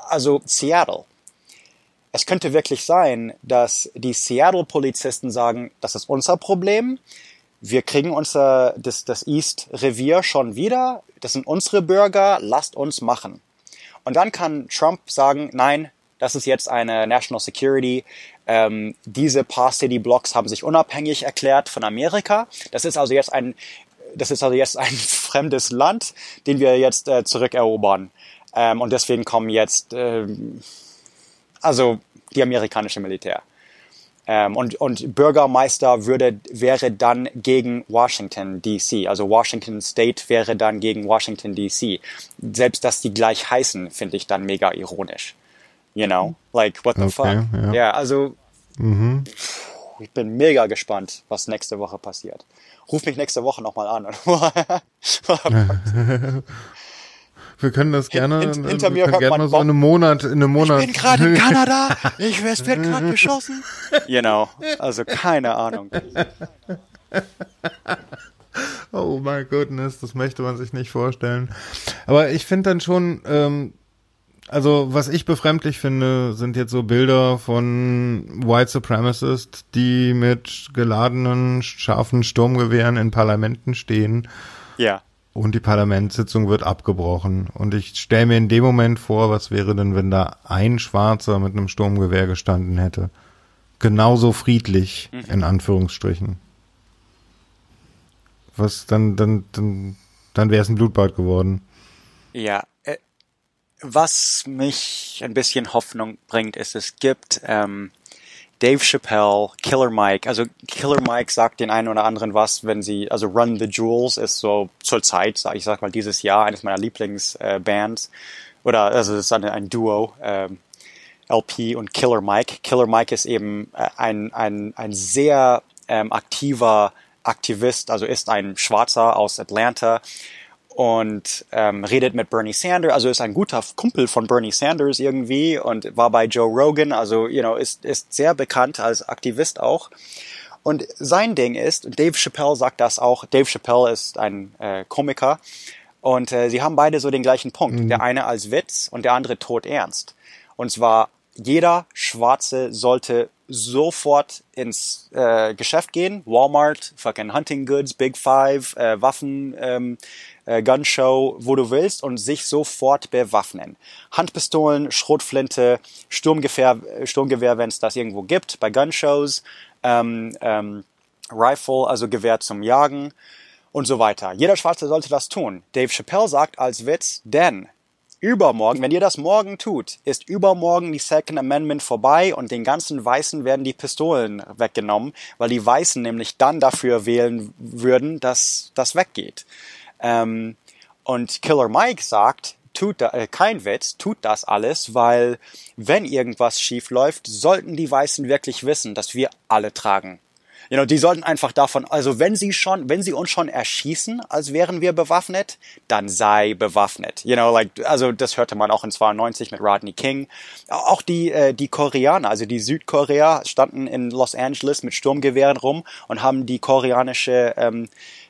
also Seattle. Es könnte wirklich sein, dass die Seattle-Polizisten sagen, das ist unser Problem. Wir kriegen unser, das, das East-Revier schon wieder. Das sind unsere Bürger. Lasst uns machen. Und dann kann Trump sagen, nein, das ist jetzt eine National Security. Ähm, diese paar City Blocks haben sich unabhängig erklärt von Amerika. Das ist also jetzt ein, das ist also jetzt ein fremdes Land, den wir jetzt äh, zurückerobern. Ähm, und deswegen kommen jetzt, äh, also die amerikanische Militär. Ähm, und, und Bürgermeister würde, wäre dann gegen Washington DC. Also Washington State wäre dann gegen Washington DC. Selbst dass die gleich heißen, finde ich dann mega ironisch. You know, like what the okay, fuck? Ja, yeah, also mhm. ich bin mega gespannt, was nächste Woche passiert. Ruf mich nächste Woche nochmal an. wir können das gerne, Hint, hinter mir hört gerne man so in einem Monat, in einem Monat. Ich bin gerade in Kanada. Ich, es wird gerade geschossen. Genau. Also keine Ahnung. Oh my goodness, das möchte man sich nicht vorstellen. Aber ich finde dann schon, ähm, also, was ich befremdlich finde, sind jetzt so Bilder von White Supremacists, die mit geladenen, scharfen Sturmgewehren in Parlamenten stehen. Ja. Und die Parlamentssitzung wird abgebrochen. Und ich stelle mir in dem Moment vor, was wäre denn, wenn da ein Schwarzer mit einem Sturmgewehr gestanden hätte? Genauso friedlich, mhm. in Anführungsstrichen. Was dann, dann, dann, dann wäre es ein Blutbad geworden. Ja, was mich ein bisschen Hoffnung bringt, ist, es gibt ähm, Dave Chappelle, Killer Mike. Also Killer Mike sagt den einen oder anderen was, wenn sie, also Run the Jewels ist so zur Zeit, ich sag mal dieses Jahr, eines meiner Lieblingsbands. Äh, oder also es ist eine, ein Duo. Ähm, LP und Killer Mike. Killer Mike ist eben äh, ein, ein, ein sehr ähm, aktiver Aktivist, also ist ein Schwarzer aus Atlanta, und ähm, redet mit Bernie Sanders, also ist ein guter Kumpel von Bernie Sanders irgendwie und war bei Joe Rogan, also you know, ist, ist sehr bekannt als Aktivist auch. Und sein Ding ist, Dave Chappelle sagt das auch, Dave Chappelle ist ein äh, Komiker und äh, sie haben beide so den gleichen Punkt. Mhm. Der eine als Witz und der andere tot ernst. Und zwar jeder Schwarze sollte sofort ins äh, Geschäft gehen, Walmart, fucking Hunting Goods, Big Five, äh, Waffen, ähm, äh, Gunshow, wo du willst und sich sofort bewaffnen. Handpistolen, Schrotflinte, Sturmgewehr, Sturmgewehr wenn es das irgendwo gibt, bei Gunshows, ähm, ähm, Rifle, also Gewehr zum Jagen und so weiter. Jeder Schwarze sollte das tun. Dave Chappelle sagt als Witz, denn übermorgen, wenn ihr das morgen tut, ist übermorgen die Second Amendment vorbei und den ganzen Weißen werden die Pistolen weggenommen, weil die Weißen nämlich dann dafür wählen würden, dass das weggeht. Ähm, und Killer Mike sagt, tut da, äh, kein Witz, tut das alles, weil wenn irgendwas schief läuft, sollten die Weißen wirklich wissen, dass wir alle tragen. You know, die sollten einfach davon, also wenn sie schon, wenn sie uns schon erschießen, als wären wir bewaffnet, dann sei bewaffnet. You know, like, also das hörte man auch in 92 mit Rodney King. Auch die, äh, die Koreaner, also die Südkorea standen in Los Angeles mit Sturmgewehren rum und haben die koreanische ähm,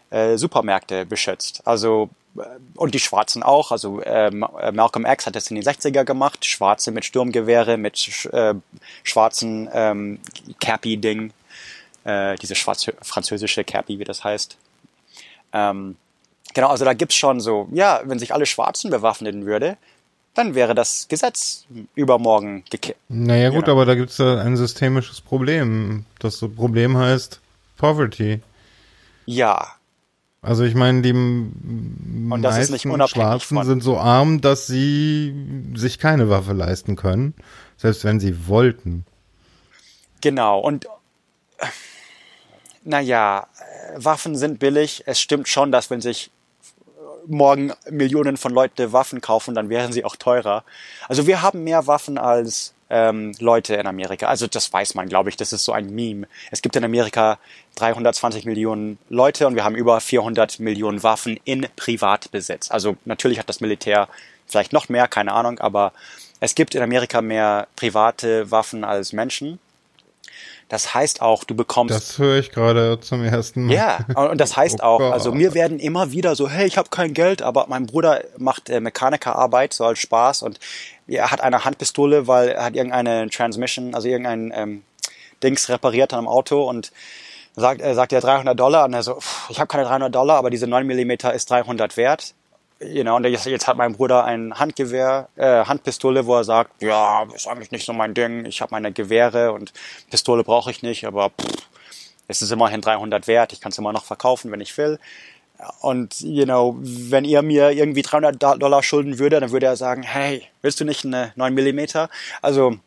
äh, Supermärkte beschützt. Also äh, und die Schwarzen auch. Also ähm, äh, Malcolm X hat das in den 60er gemacht. Schwarze mit Sturmgewehre, mit äh, schwarzen ähm, Cappy-Ding äh, diese schwarz französische Cappy, wie das heißt. Ähm, genau, also da gibt's schon so, ja, wenn sich alle Schwarzen bewaffnen würde, dann wäre das Gesetz übermorgen gekippt. Naja gut, genau. aber da gibt's ja ein systemisches Problem. Das Problem heißt Poverty. Ja. Also ich meine, die meisten Schwarzen sind so arm, dass sie sich keine Waffe leisten können, selbst wenn sie wollten. Genau. Und naja, Waffen sind billig. Es stimmt schon, dass wenn sich morgen Millionen von Leuten Waffen kaufen, dann wären sie auch teurer. Also wir haben mehr Waffen als ähm, Leute in Amerika. Also das weiß man, glaube ich. Das ist so ein Meme. Es gibt in Amerika 320 Millionen Leute und wir haben über 400 Millionen Waffen in Privatbesitz. Also natürlich hat das Militär vielleicht noch mehr, keine Ahnung, aber es gibt in Amerika mehr private Waffen als Menschen. Das heißt auch, du bekommst. Das höre ich gerade zum ersten Mal. Ja, und das heißt oh auch, also mir werden immer wieder so, hey, ich habe kein Geld, aber mein Bruder macht äh, Mechanikerarbeit, so als Spaß und er hat eine Handpistole, weil er hat irgendeine Transmission, also irgendein ähm, Dings repariert an einem Auto und sagt, er sagt ja 300 Dollar und er so, ich habe keine 300 Dollar, aber diese 9 Millimeter ist 300 wert know, und jetzt, jetzt hat mein Bruder ein Handgewehr, äh, Handpistole, wo er sagt, ja, ist eigentlich nicht so mein Ding, ich habe meine Gewehre und Pistole brauche ich nicht, aber pff, es ist immerhin 300 wert, ich kann es immer noch verkaufen, wenn ich will. Und, you know, wenn ihr mir irgendwie 300 Dollar schulden würde, dann würde er sagen, hey, willst du nicht eine 9 Millimeter? Also,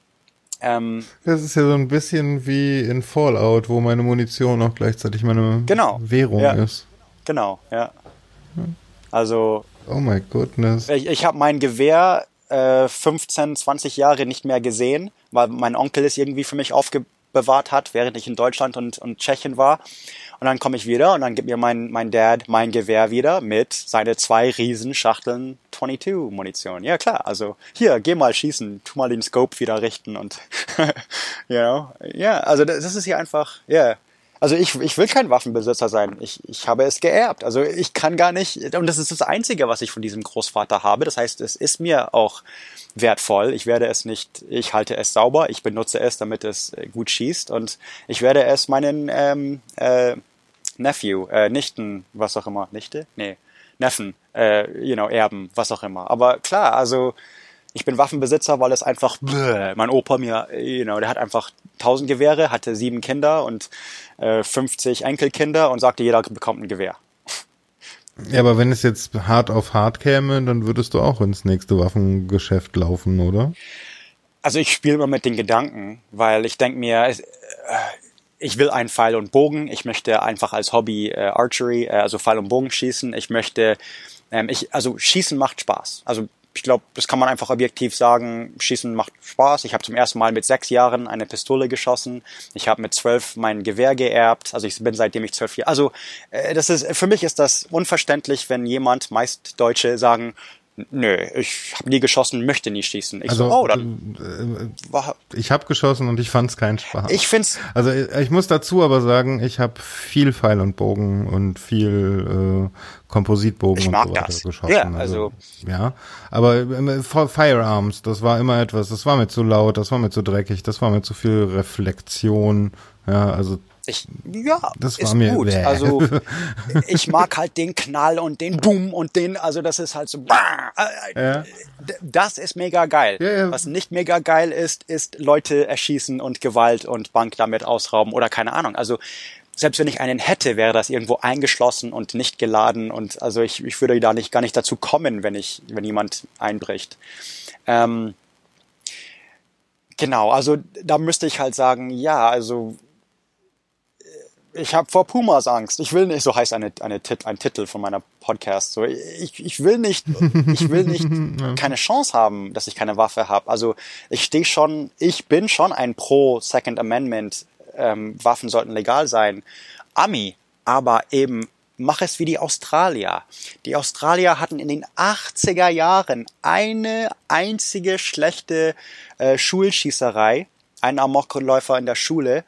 ähm, das ist ja so ein bisschen wie in Fallout, wo meine Munition auch gleichzeitig meine genau, Währung ja, ist. Genau, ja. Also Oh my goodness. Ich, ich habe mein Gewehr äh, 15, 20 Jahre nicht mehr gesehen, weil mein Onkel es irgendwie für mich aufbewahrt hat, während ich in Deutschland und, und Tschechien war. Und dann komme ich wieder und dann gibt mir mein, mein Dad mein Gewehr wieder mit seine zwei riesen Schachteln 22 Munition. Ja klar, also hier, geh mal schießen, tu mal den Scope wieder richten und, you know, ja, also das, das ist hier einfach, ja, yeah. Also ich, ich will kein Waffenbesitzer sein. Ich, ich habe es geerbt. Also ich kann gar nicht, und das ist das Einzige, was ich von diesem Großvater habe. Das heißt, es ist mir auch wertvoll. Ich werde es nicht, ich halte es sauber, ich benutze es, damit es äh, gut schießt und ich werde es meinen ähm, äh, Nephew, äh, Nichten, was auch immer, Nichte? Nee, Neffen, äh, you know, Erben, was auch immer. Aber klar, also ich bin Waffenbesitzer, weil es einfach, bläh, mein Opa mir, you know, der hat einfach tausend Gewehre, hatte sieben Kinder und äh, 50 Enkelkinder und sagte, jeder bekommt ein Gewehr. Ja, aber wenn es jetzt hart auf hart käme, dann würdest du auch ins nächste Waffengeschäft laufen, oder? Also ich spiele immer mit den Gedanken, weil ich denke mir, äh, ich will einen Pfeil und Bogen, ich möchte einfach als Hobby äh, Archery, äh, also Pfeil und Bogen schießen, ich möchte, ähm, ich, also Schießen macht Spaß. Also ich glaube, das kann man einfach objektiv sagen. Schießen macht Spaß. Ich habe zum ersten Mal mit sechs Jahren eine Pistole geschossen. Ich habe mit zwölf mein Gewehr geerbt. Also ich bin seitdem ich zwölf Jahre. Also äh, das ist für mich ist das unverständlich, wenn jemand, meist Deutsche, sagen, Nö, ich habe nie geschossen, möchte nie schießen. Ich also, so, oh, dann äh, ich habe geschossen und ich fand's keinen Spaß. Ich find's. Also ich muss dazu aber sagen, ich habe viel Pfeil und Bogen und viel äh, Kompositbogen ich mag und so das. geschossen. Ja, also, also ja, aber äh, Firearms, das war immer etwas, das war mir zu laut, das war mir zu dreckig, das war mir zu viel Reflexion. Ja, also ich, ja, das war mir gut. Bäh. Also ich mag halt den Knall und den Boom und den, also das ist halt so. Ja. Das ist mega geil. Ja, ja. Was nicht mega geil ist, ist Leute erschießen und Gewalt und Bank damit ausrauben oder keine Ahnung. Also selbst wenn ich einen hätte, wäre das irgendwo eingeschlossen und nicht geladen und also ich, ich würde da nicht gar nicht dazu kommen, wenn ich, wenn jemand einbricht. Ähm, genau, also da müsste ich halt sagen, ja, also ich habe vor Pumas Angst. Ich will nicht, so heißt eine, eine Tit, ein Titel von meiner Podcast. So, ich, ich will nicht, ich will nicht keine Chance haben, dass ich keine Waffe habe. Also ich stehe schon, ich bin schon ein pro Second Amendment. Ähm, Waffen sollten legal sein. Ami, aber eben mach es wie die Australier. Die Australier hatten in den 80er Jahren eine einzige schlechte äh, Schulschießerei, einen Amokläufer in der Schule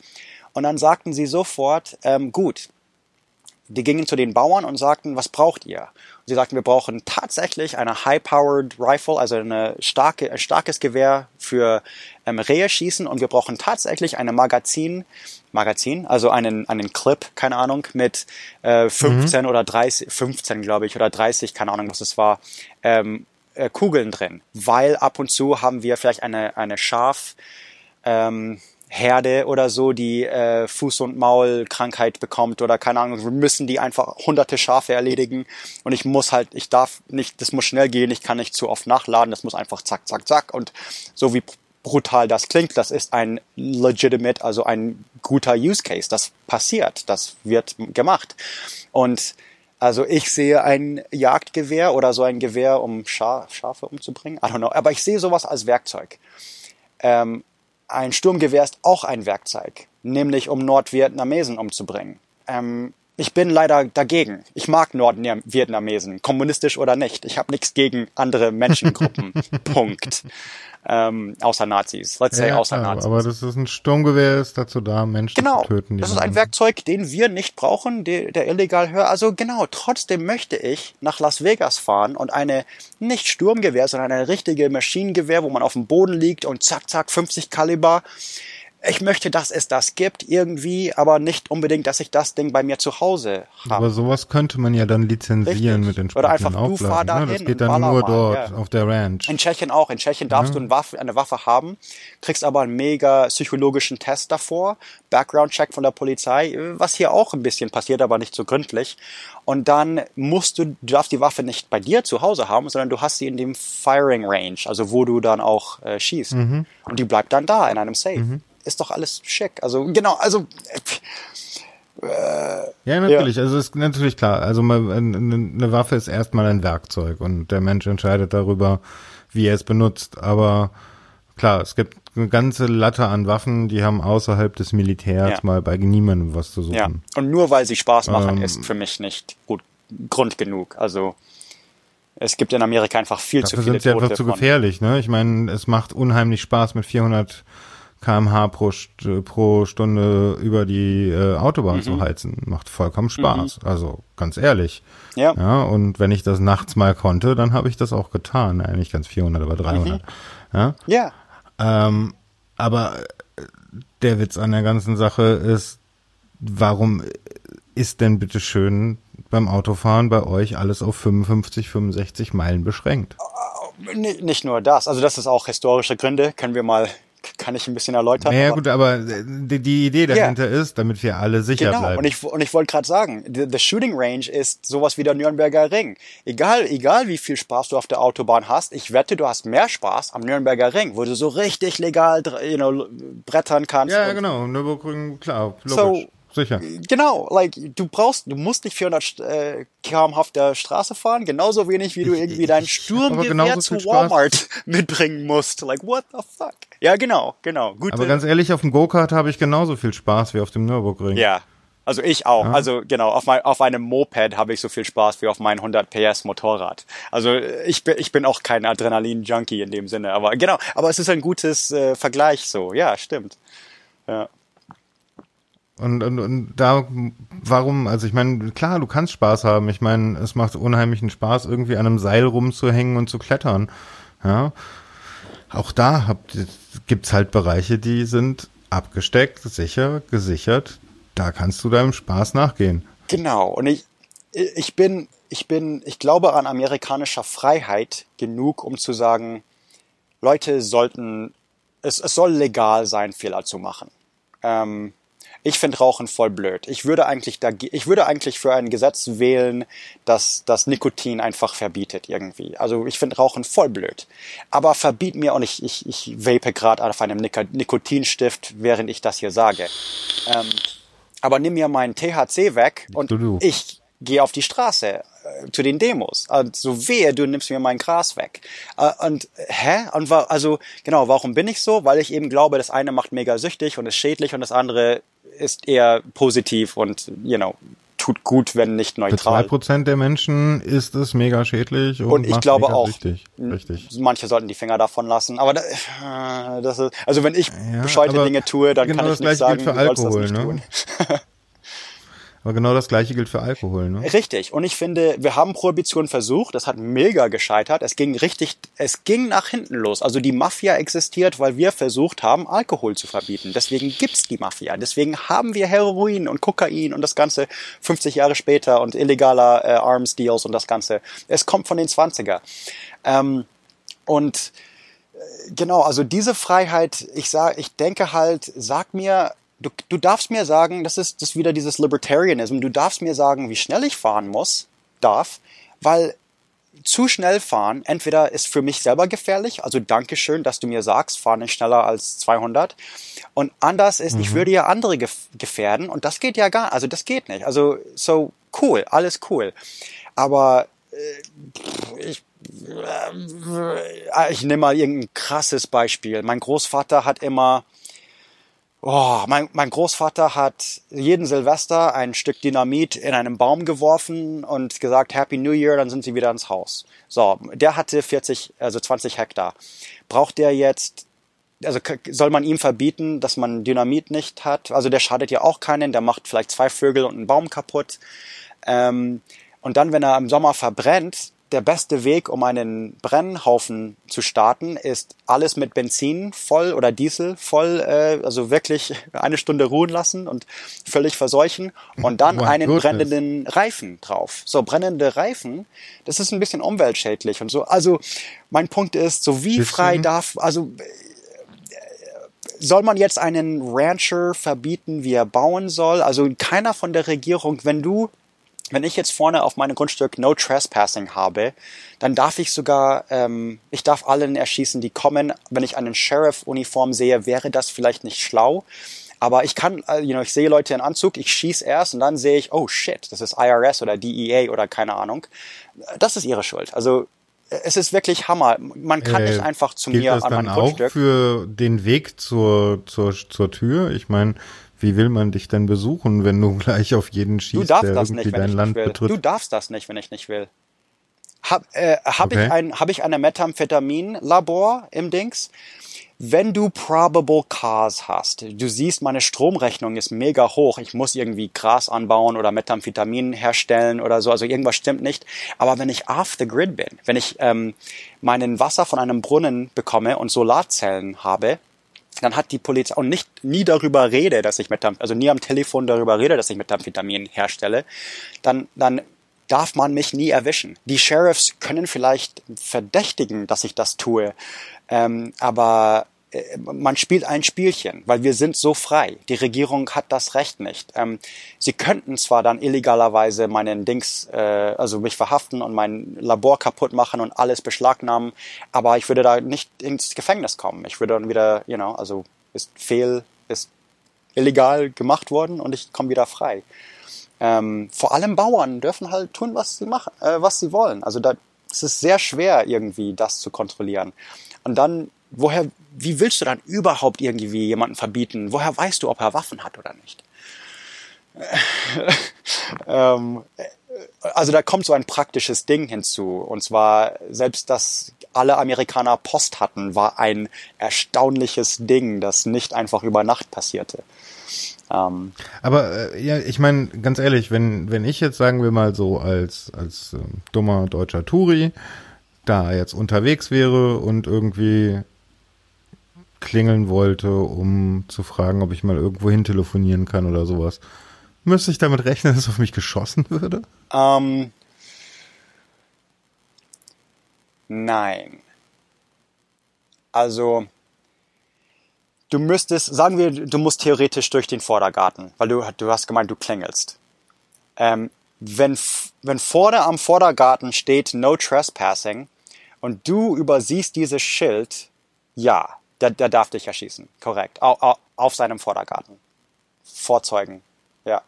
und dann sagten sie sofort, ähm, gut, die gingen zu den Bauern und sagten, was braucht ihr? Und sie sagten, wir brauchen tatsächlich eine High-Powered Rifle, also eine starke, ein starkes Gewehr für ähm, Rehe schießen und wir brauchen tatsächlich eine Magazin, Magazin, also einen, einen Clip, keine Ahnung, mit äh, 15 mhm. oder 30, 15 glaube ich, oder 30, keine Ahnung, was es war, ähm, äh, Kugeln drin. Weil ab und zu haben wir vielleicht eine, eine Schaf, ähm, Herde oder so, die äh, Fuß- und Maulkrankheit bekommt oder keine Ahnung, wir müssen die einfach hunderte Schafe erledigen und ich muss halt, ich darf nicht, das muss schnell gehen, ich kann nicht zu oft nachladen, das muss einfach zack, zack, zack und so wie brutal das klingt, das ist ein legitimate, also ein guter Use Case, das passiert, das wird gemacht und also ich sehe ein Jagdgewehr oder so ein Gewehr, um Schafe umzubringen. I don't know. Aber ich sehe sowas als Werkzeug. Ähm, ein Sturmgewehr ist auch ein Werkzeug, nämlich um Nordvietnamesen umzubringen. Ähm, ich bin leider dagegen. Ich mag Nordvietnamesen, kommunistisch oder nicht. Ich habe nichts gegen andere Menschengruppen. Punkt. Ähm, außer Nazis. Let's say ja, außer klar, Nazis. Aber das ist ein Sturmgewehr, ist dazu da, Menschen genau, zu töten. Das ist ein Werkzeug, den wir nicht brauchen, der, der illegal hört. Also genau, trotzdem möchte ich nach Las Vegas fahren und eine nicht Sturmgewehr, sondern eine richtige Maschinengewehr, wo man auf dem Boden liegt und zack, zack, 50 Kaliber ich möchte, dass es das gibt irgendwie, aber nicht unbedingt, dass ich das Ding bei mir zu Hause habe. Aber sowas könnte man ja dann lizenzieren Richtig. mit entsprechenden Oder einfach, Auflagen. Du fahr dahin ne? Das geht dann nur dort ja. auf der Ranch. In Tschechien auch. In Tschechien darfst ja. du eine Waffe, eine Waffe haben, kriegst aber einen mega psychologischen Test davor, Background-Check von der Polizei, was hier auch ein bisschen passiert, aber nicht so gründlich. Und dann musst du, du darfst die Waffe nicht bei dir zu Hause haben, sondern du hast sie in dem Firing Range, also wo du dann auch äh, schießt. Mhm. Und die bleibt dann da in einem Safe. Mhm ist doch alles schick. Also genau, also äh, ja, natürlich. Ja. Also ist natürlich klar. Also eine Waffe ist erstmal ein Werkzeug und der Mensch entscheidet darüber, wie er es benutzt. Aber klar, es gibt eine ganze Latte an Waffen, die haben außerhalb des Militärs ja. mal bei niemandem was zu suchen. Ja. Und nur weil sie Spaß machen, ähm, ist für mich nicht gut Grund genug. Also es gibt in Amerika einfach viel zu viele sind sie einfach zu gefährlich. Ne? Ich meine, es macht unheimlich Spaß mit 400 kmh pro, pro Stunde über die äh, Autobahn mhm. zu heizen. Macht vollkommen Spaß. Mhm. Also ganz ehrlich. Ja. ja. Und wenn ich das nachts mal konnte, dann habe ich das auch getan. Ja, nicht ganz 400, aber 300. Mhm. Ja. ja. Ähm, aber äh, der Witz an der ganzen Sache ist, warum ist denn bitte schön beim Autofahren bei euch alles auf 55, 65 Meilen beschränkt? Nicht nur das, also das ist auch historische Gründe, können wir mal kann ich ein bisschen erläutern. Naja, gut, aber die, die Idee dahinter yeah. ist, damit wir alle sicher genau. bleiben. Und ich, und ich wollte gerade sagen, the, the, Shooting Range ist sowas wie der Nürnberger Ring. Egal, egal wie viel Spaß du auf der Autobahn hast, ich wette, du hast mehr Spaß am Nürnberger Ring, wo du so richtig legal, you know, brettern kannst. Ja, genau, Nürburgring, klar, logisch. So, Sicher. Genau, like du brauchst, du musst nicht 400 äh, km auf der Straße fahren, genauso wenig wie du irgendwie dein Sturmgewehr zu Walmart mitbringen musst. Like what the fuck? Ja, genau, genau. Gut. Aber ganz ehrlich, auf dem Go-Kart habe ich genauso viel Spaß wie auf dem Nürburgring. Ja. Also ich auch. Ja. Also genau, auf, mein, auf einem Moped habe ich so viel Spaß wie auf meinem 100 PS Motorrad. Also ich bin, ich bin auch kein Adrenalin-Junkie in dem Sinne. Aber genau, aber es ist ein gutes äh, Vergleich so. Ja, stimmt. Ja. Und, und, und da, warum, also ich meine, klar, du kannst Spaß haben. Ich meine, es macht unheimlichen Spaß, irgendwie an einem Seil rumzuhängen und zu klettern. Ja. Auch da habt, gibt's halt Bereiche, die sind abgesteckt, sicher, gesichert. Da kannst du deinem Spaß nachgehen. Genau. Und ich, ich bin, ich bin, ich glaube an amerikanischer Freiheit genug, um zu sagen, Leute sollten, es, es soll legal sein, Fehler zu machen. Ähm, ich finde Rauchen voll blöd. Ich würde eigentlich da, ich würde eigentlich für ein Gesetz wählen, das das Nikotin einfach verbietet irgendwie. Also ich finde Rauchen voll blöd. Aber verbiet mir und ich ich ich vape gerade auf einem Nik Nikotinstift, während ich das hier sage. Ähm, aber nimm mir meinen THC weg und Du, du. ich gehe auf die Straße äh, zu den Demos. Also wehe, du nimmst mir mein Gras weg. Äh, und hä? Und wa also genau, warum bin ich so? Weil ich eben glaube, das eine macht mega süchtig und ist schädlich und das andere ist eher positiv und you know tut gut, wenn nicht Für neutral. 2% der Menschen ist es mega schädlich und, Und ich glaube auch, Richtig, richtig. Manche sollten die Finger davon lassen, aber da, äh, das ist, also wenn ich Ja, bescheute aber Dinge tue, dann genau kann das ich nicht sagen, für du sollst das Alkohol, nicht ne? tun. Aber genau das gleiche gilt für Alkohol, ne? Richtig. Und ich finde, wir haben Prohibition versucht. Das hat mega gescheitert. Es ging richtig, es ging nach hinten los. Also die Mafia existiert, weil wir versucht haben, Alkohol zu verbieten. Deswegen gibt's die Mafia. Deswegen haben wir Heroin und Kokain und das Ganze 50 Jahre später und illegaler äh, Arms Deals und das Ganze. Es kommt von den 20er. Ähm, und äh, genau, also diese Freiheit, ich sag, ich denke halt, sag mir, du, du darfst mir sagen, das ist, das ist wieder dieses Libertarianism, du darfst mir sagen, wie schnell ich fahren muss, darf, weil zu schnell fahren, entweder ist für mich selber gefährlich, also Dankeschön, dass du mir sagst, fahr nicht schneller als 200. Und anders ist, ich würde ja andere gef gefährden und das geht ja gar, also das geht nicht. Also so cool, alles cool. Aber äh, ich, äh, ich nehme mal irgendein krasses Beispiel. Mein Großvater hat immer Oh, mein, mein Großvater hat jeden Silvester ein Stück Dynamit in einen Baum geworfen und gesagt Happy New Year, dann sind sie wieder ins Haus. So, der hatte 40, also 20 Hektar. Braucht der jetzt, also soll man ihm verbieten, dass man Dynamit nicht hat? Also der schadet ja auch keinen, der macht vielleicht zwei Vögel und einen Baum kaputt. Ähm, und dann, wenn er im Sommer verbrennt, der beste Weg, um einen Brennhaufen zu starten, ist alles mit Benzin voll oder Diesel voll, äh, also wirklich eine Stunde ruhen lassen und völlig verseuchen und dann My einen goodness. brennenden Reifen drauf. So brennende Reifen, das ist ein bisschen umweltschädlich und so. Also mein Punkt ist, so wie frei darf, also soll man jetzt einen Rancher verbieten, wie er bauen soll? Also keiner von der Regierung, wenn du, wenn ich jetzt vorne auf meinem Grundstück No Trespassing habe, dann darf ich sogar, ähm, ich darf allen erschießen, die kommen. Wenn ich einen Sheriff-Uniform sehe, wäre das vielleicht nicht schlau. Aber ich kann, äh, you know, ich sehe Leute in Anzug, ich schieße erst und dann sehe ich, oh shit, das ist IRS oder DEA oder keine Ahnung. Das ist ihre Schuld. Also äh, es ist wirklich Hammer. Man kann nicht einfach zu Äh, gilt mir das an dann mein auch Grundstück. für den Weg zur, zur, zur Tür? Ich meine, wie will man dich denn besuchen, wenn du gleich auf jeden Du schießt, darfst der das irgendwie nicht, wenn dein ich Land nicht will. betritt? Du darfst das nicht, wenn ich nicht will. Hab, äh, hab Okay. ich ein, hab ich eine Methamphetamin-Labor im Dings? Wenn du probable cause hast, du siehst, meine Stromrechnung ist mega hoch, ich muss irgendwie Gras anbauen oder Methamphetamin herstellen oder so, also irgendwas stimmt nicht. Aber wenn ich off the grid bin, wenn ich ähm, meinen Wasser von einem Brunnen bekomme und Solarzellen habe, dann hat die Polizei und nicht nie darüber rede, dass ich Methamp also nie am Telefon darüber rede, dass ich Methamphetamin herstelle, dann dann darf man mich nie erwischen. Die Sheriffs können vielleicht verdächtigen, dass ich das tue, ähm, aber man spielt ein Spielchen, weil wir sind so frei. Die Regierung hat das Recht nicht. Ähm, sie könnten zwar dann illegalerweise meinen Dings, äh, also mich verhaften und mein Labor kaputt machen und alles beschlagnahmen, aber ich würde da nicht ins Gefängnis kommen. Ich würde dann wieder, you know, also ist fehl, ist illegal gemacht worden und ich komme wieder frei. Ähm, vor allem Bauern dürfen halt tun, was sie machen, äh, was sie wollen. Also da es ist sehr schwer irgendwie das zu kontrollieren. Und dann woher, wie willst du dann überhaupt irgendwie jemanden verbieten? Woher weißt du, ob er Waffen hat oder nicht? ähm, also da kommt so ein praktisches Ding hinzu. Und zwar, selbst dass alle Amerikaner Post hatten, war ein erstaunliches Ding, das nicht einfach über Nacht passierte. Ähm, Aber äh, ja, ich meine, ganz ehrlich, wenn, wenn ich jetzt sagen wir mal so als, als ähm, dummer deutscher Touri da jetzt unterwegs wäre und irgendwie klingeln wollte, um zu fragen, ob ich mal irgendwo hin telefonieren kann oder sowas, müsste ich damit rechnen, dass auf mich geschossen würde? Ähm, nein. Also, du müsstest, sagen wir, du musst theoretisch durch den Vordergarten, weil du, du hast gemeint, du klingelst. Ähm, wenn, wenn vorne am Vordergarten steht No Trespassing und du übersiehst dieses Schild, ja, der, der darf dich erschießen. Korrekt. Au, au, auf seinem Vordergarten. Vorzeugen. Ja.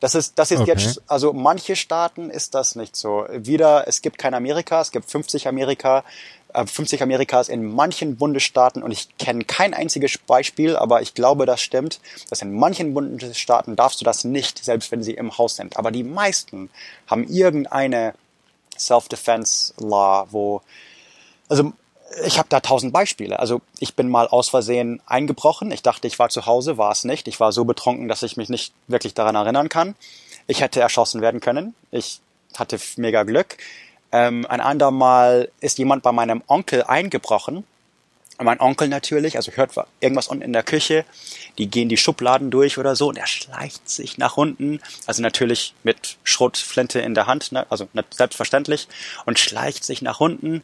Das ist, das ist Okay. jetzt, also manche Staaten ist das nicht so. Wieder, es gibt kein Amerika, es gibt 50 Amerika, äh, 50 Amerikas in manchen Bundesstaaten und ich kenne kein einziges Beispiel, aber ich glaube, das stimmt, dass in manchen Bundesstaaten darfst du das nicht, selbst wenn sie im Haus sind. Aber die meisten haben irgendeine Self-Defense-Law, wo, also ich habe da tausend Beispiele. Also ich bin mal aus Versehen eingebrochen. Ich dachte, ich war zu Hause, war es nicht. Ich war so betrunken, dass ich mich nicht wirklich daran erinnern kann. Ich hätte erschossen werden können. Ich hatte mega Glück. Ähm, ein andermal ist jemand bei meinem Onkel eingebrochen. Mein Onkel natürlich, also hört irgendwas unten in der Küche, die gehen die Schubladen durch oder so und er schleicht sich nach unten, also natürlich mit Schrotflinte in der Hand, ne? also nicht selbstverständlich, und schleicht sich nach unten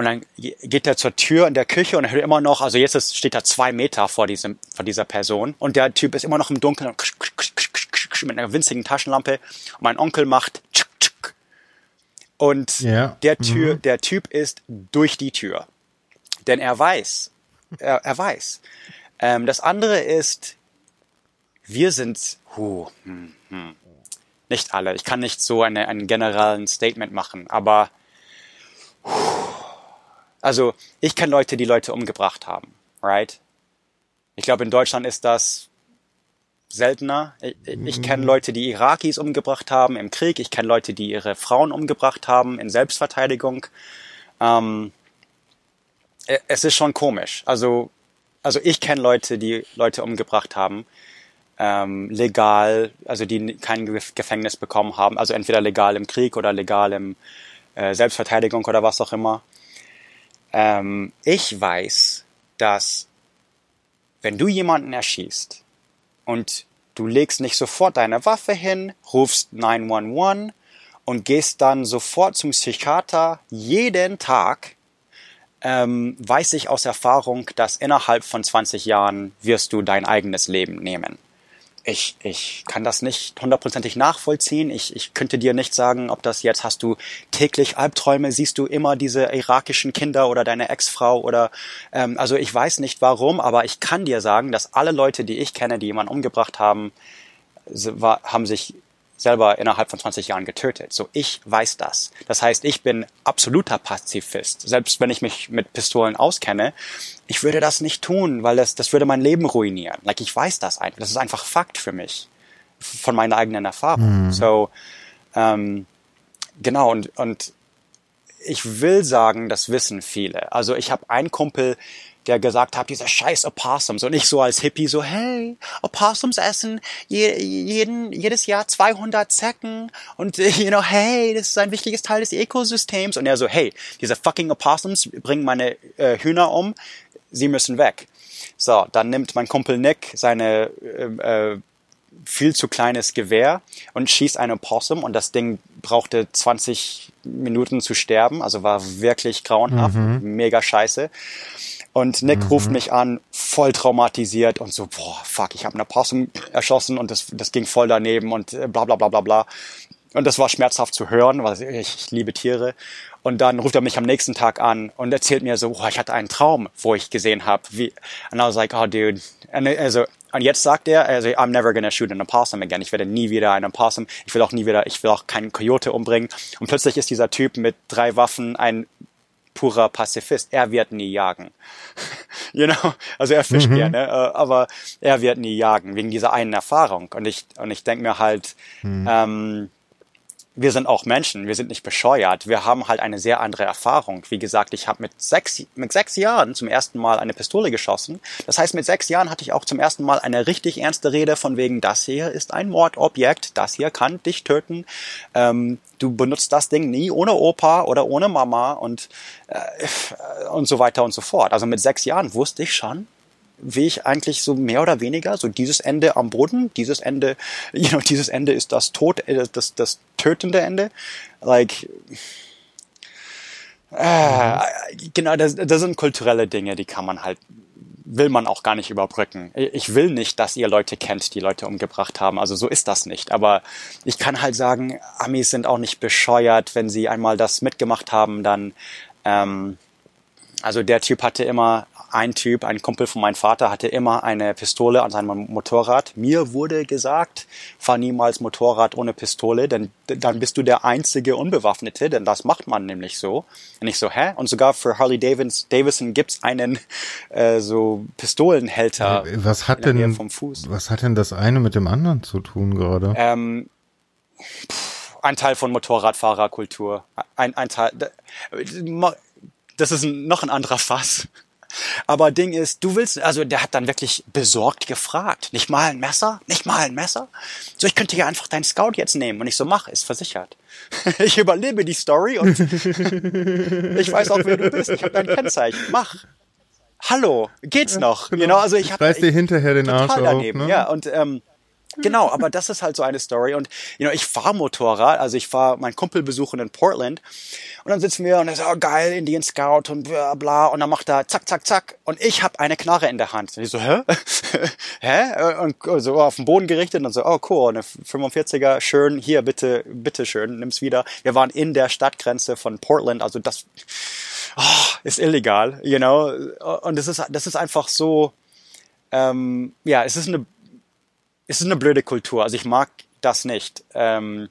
und dann geht er zur Tür in der Küche und er hört immer noch, also jetzt ist, steht er zwei Meter vor diesem, vor dieser Person und der Typ ist immer noch im Dunkeln mit einer winzigen Taschenlampe. Und mein Onkel macht und Ja. der Tür, der Typ ist durch die Tür, denn er weiß, er, er weiß. Ähm, das andere ist, wir sind, huh, hm, hm, nicht alle. Ich kann nicht so eine, einen generellen Statement machen, aber also ich kenne Leute, die Leute umgebracht haben, right? Ich glaube, in Deutschland ist das seltener. Ich, ich kenne Leute, die Irakis umgebracht haben im Krieg. Ich kenne Leute, die ihre Frauen umgebracht haben in Selbstverteidigung. Ähm, e- es ist schon komisch. Also, also ich kenne Leute, die Leute umgebracht haben, ähm, legal, also die kein Gef- Gefängnis bekommen haben. Also entweder legal im Krieg oder legal im äh, Selbstverteidigung oder was auch immer. Ähm, ich weiß, dass wenn du jemanden erschießt und du legst nicht sofort deine Waffe hin, rufst 911 und gehst dann sofort zum Psychiater jeden Tag, ähm, weiß ich aus Erfahrung, dass innerhalb von 20 Jahren wirst du dein eigenes Leben nehmen. Ich, ich kann das nicht hundertprozentig nachvollziehen. Ich, ich könnte dir nicht sagen, ob das jetzt hast du täglich Albträume, siehst du immer diese irakischen Kinder oder deine Ex-Frau oder ähm, also ich weiß nicht warum, aber ich kann dir sagen, dass alle Leute, die ich kenne, die jemanden umgebracht haben, haben sich selber innerhalb von 20 Jahren getötet. So, ich weiß das. Das heißt, ich bin absoluter Pazifist. Selbst wenn ich mich mit Pistolen auskenne, ich würde das nicht tun, weil das, das würde mein Leben ruinieren. Like, ich weiß das einfach. Das ist einfach Fakt für mich. Von meiner eigenen Erfahrung. So, ähm, genau, und, und ich will sagen, das wissen viele. Also ich habe einen Kumpel, der gesagt hat, dieser scheiß Opossums. Und ich so als Hippie so, hey, Opossums essen je, jeden, jedes Jahr 200 Zecken. Und you know, hey, das ist ein wichtiges Teil des Ökosystems. Und er so, hey, diese fucking Opossums bringen meine äh, Hühner um, sie müssen weg. So, dann nimmt mein Kumpel Nick seine äh, äh, viel zu kleines Gewehr und schießt einen Opossum. Und das Ding brauchte 20 Minuten zu sterben, also war wirklich grauenhaft, mega scheiße. Und Nick ruft mich an, voll traumatisiert und so, boah, fuck, ich habe einen Opossum erschossen und das, das ging voll daneben und äh, bla bla bla bla bla. Und das war schmerzhaft zu hören, weil ich, ich liebe Tiere. Und dann ruft er mich am nächsten Tag an und erzählt mir so, oh, ich hatte einen Traum, wo ich gesehen habe, wie, and I was like, oh dude, and, also, und jetzt sagt er, also, I'm never gonna shoot an opossum again. Ich werde nie wieder einen Opossum, ich will auch nie wieder, ich will auch keinen Coyote umbringen. Und plötzlich ist dieser Typ mit drei Waffen ein purer Pazifist. Er wird nie jagen. you know? Also er fischt gerne, äh, aber er wird nie jagen, wegen dieser einen Erfahrung. Und ich, und ich denke mir halt, ähm, wir sind auch Menschen, wir sind nicht bescheuert, wir haben halt eine sehr andere Erfahrung. Wie gesagt, ich habe mit sechs, mit sechs Jahren zum ersten Mal eine Pistole geschossen. Das heißt, mit sechs Jahren hatte ich auch zum ersten Mal eine richtig ernste Rede von wegen, das hier ist ein Mordobjekt, das hier kann dich töten. Ähm, du benutzt das Ding nie ohne Opa oder ohne Mama und, äh, und so weiter und so fort. Also mit sechs Jahren wusste ich schon, wie ich eigentlich so mehr oder weniger so dieses Ende am Boden, dieses Ende, you know, dieses Ende ist das Tod, äh, das, das tötende Ende. Like, äh, genau, das, das sind kulturelle Dinge, die kann man halt, will man auch gar nicht überbrücken. Ich will nicht, dass ihr Leute kennt, die Leute umgebracht haben. Also so ist das nicht. Aber ich kann halt sagen, Amis sind auch nicht bescheuert, wenn sie einmal das mitgemacht haben, dann, ähm, also der Typ hatte immer ein Typ, ein Kumpel von meinem Vater, hatte immer eine Pistole an seinem Motorrad. Mir wurde gesagt, fahr niemals Motorrad ohne Pistole, denn dann bist du der einzige Unbewaffnete, denn das macht man nämlich so. Und ich so, hä? Und sogar für Harley Davidson, Davidson gibt's einen äh, so Pistolenhälter was hat denn, vom Fuß. Was hat denn das eine mit dem anderen zu tun gerade? Ähm, ein Teil von Motorradfahrerkultur. Ein, ein Teil. Das ist noch ein anderer Fass. Aber Ding ist, du willst, also der hat dann wirklich besorgt gefragt. Nicht mal ein Messer? Nicht mal ein Messer? So, ich könnte ja einfach deinen Scout jetzt nehmen. Und ich so, mach, ist versichert. ich überlebe die Story und ich weiß auch, wer du bist. Ich habe dein Kennzeichen. Mach. Hallo, geht's noch? Genau. You know, also ich, ich reiß dir hinterher den Arsch daneben. Auf, ne? Ja, und ähm, Genau, aber das ist halt so eine Story. Und you know, ich fahre Motorrad, also ich fahre meinen Kumpel besuchen in Portland. Und dann sitzen wir und er sagt, oh, geil, Indian Scout und bla bla. Und dann macht er zack, zack, zack. Und ich habe eine Knarre in der Hand. Und ich so, hä? hä? Und so auf den Boden gerichtet und so, oh cool, eine 45er, schön, hier, bitte, bitte schön, nimm's wieder. Wir waren in der Stadtgrenze von Portland, also das oh, ist illegal, you know. Und das ist, das ist einfach so, ähm, ja, es ist eine es ist eine blöde Kultur. Also ich mag das nicht. Ähm,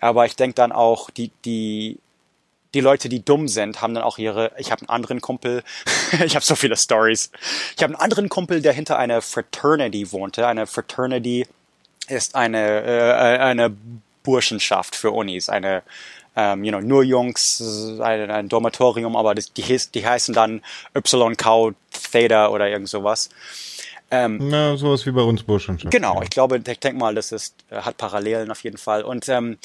aber ich denke dann auch, die, die, die Leute, die dumm sind, haben dann auch ihre. Ich habe einen anderen Kumpel. ich habe so viele Stories. Ich habe einen anderen Kumpel, der hinter einer Fraternity wohnte. Eine Fraternity ist eine äh, eine Burschenschaft für Unis, eine ähm, you know, nur Jungs, ein, ein Dormitorium, aber das, die, die heißen dann YK Theta oder irgend sowas. Ähm, Na, sowas wie bei uns Burschenschaft. Genau, ich glaube, ich denke mal, das ist, äh, hat Parallelen auf jeden Fall. Und ähm,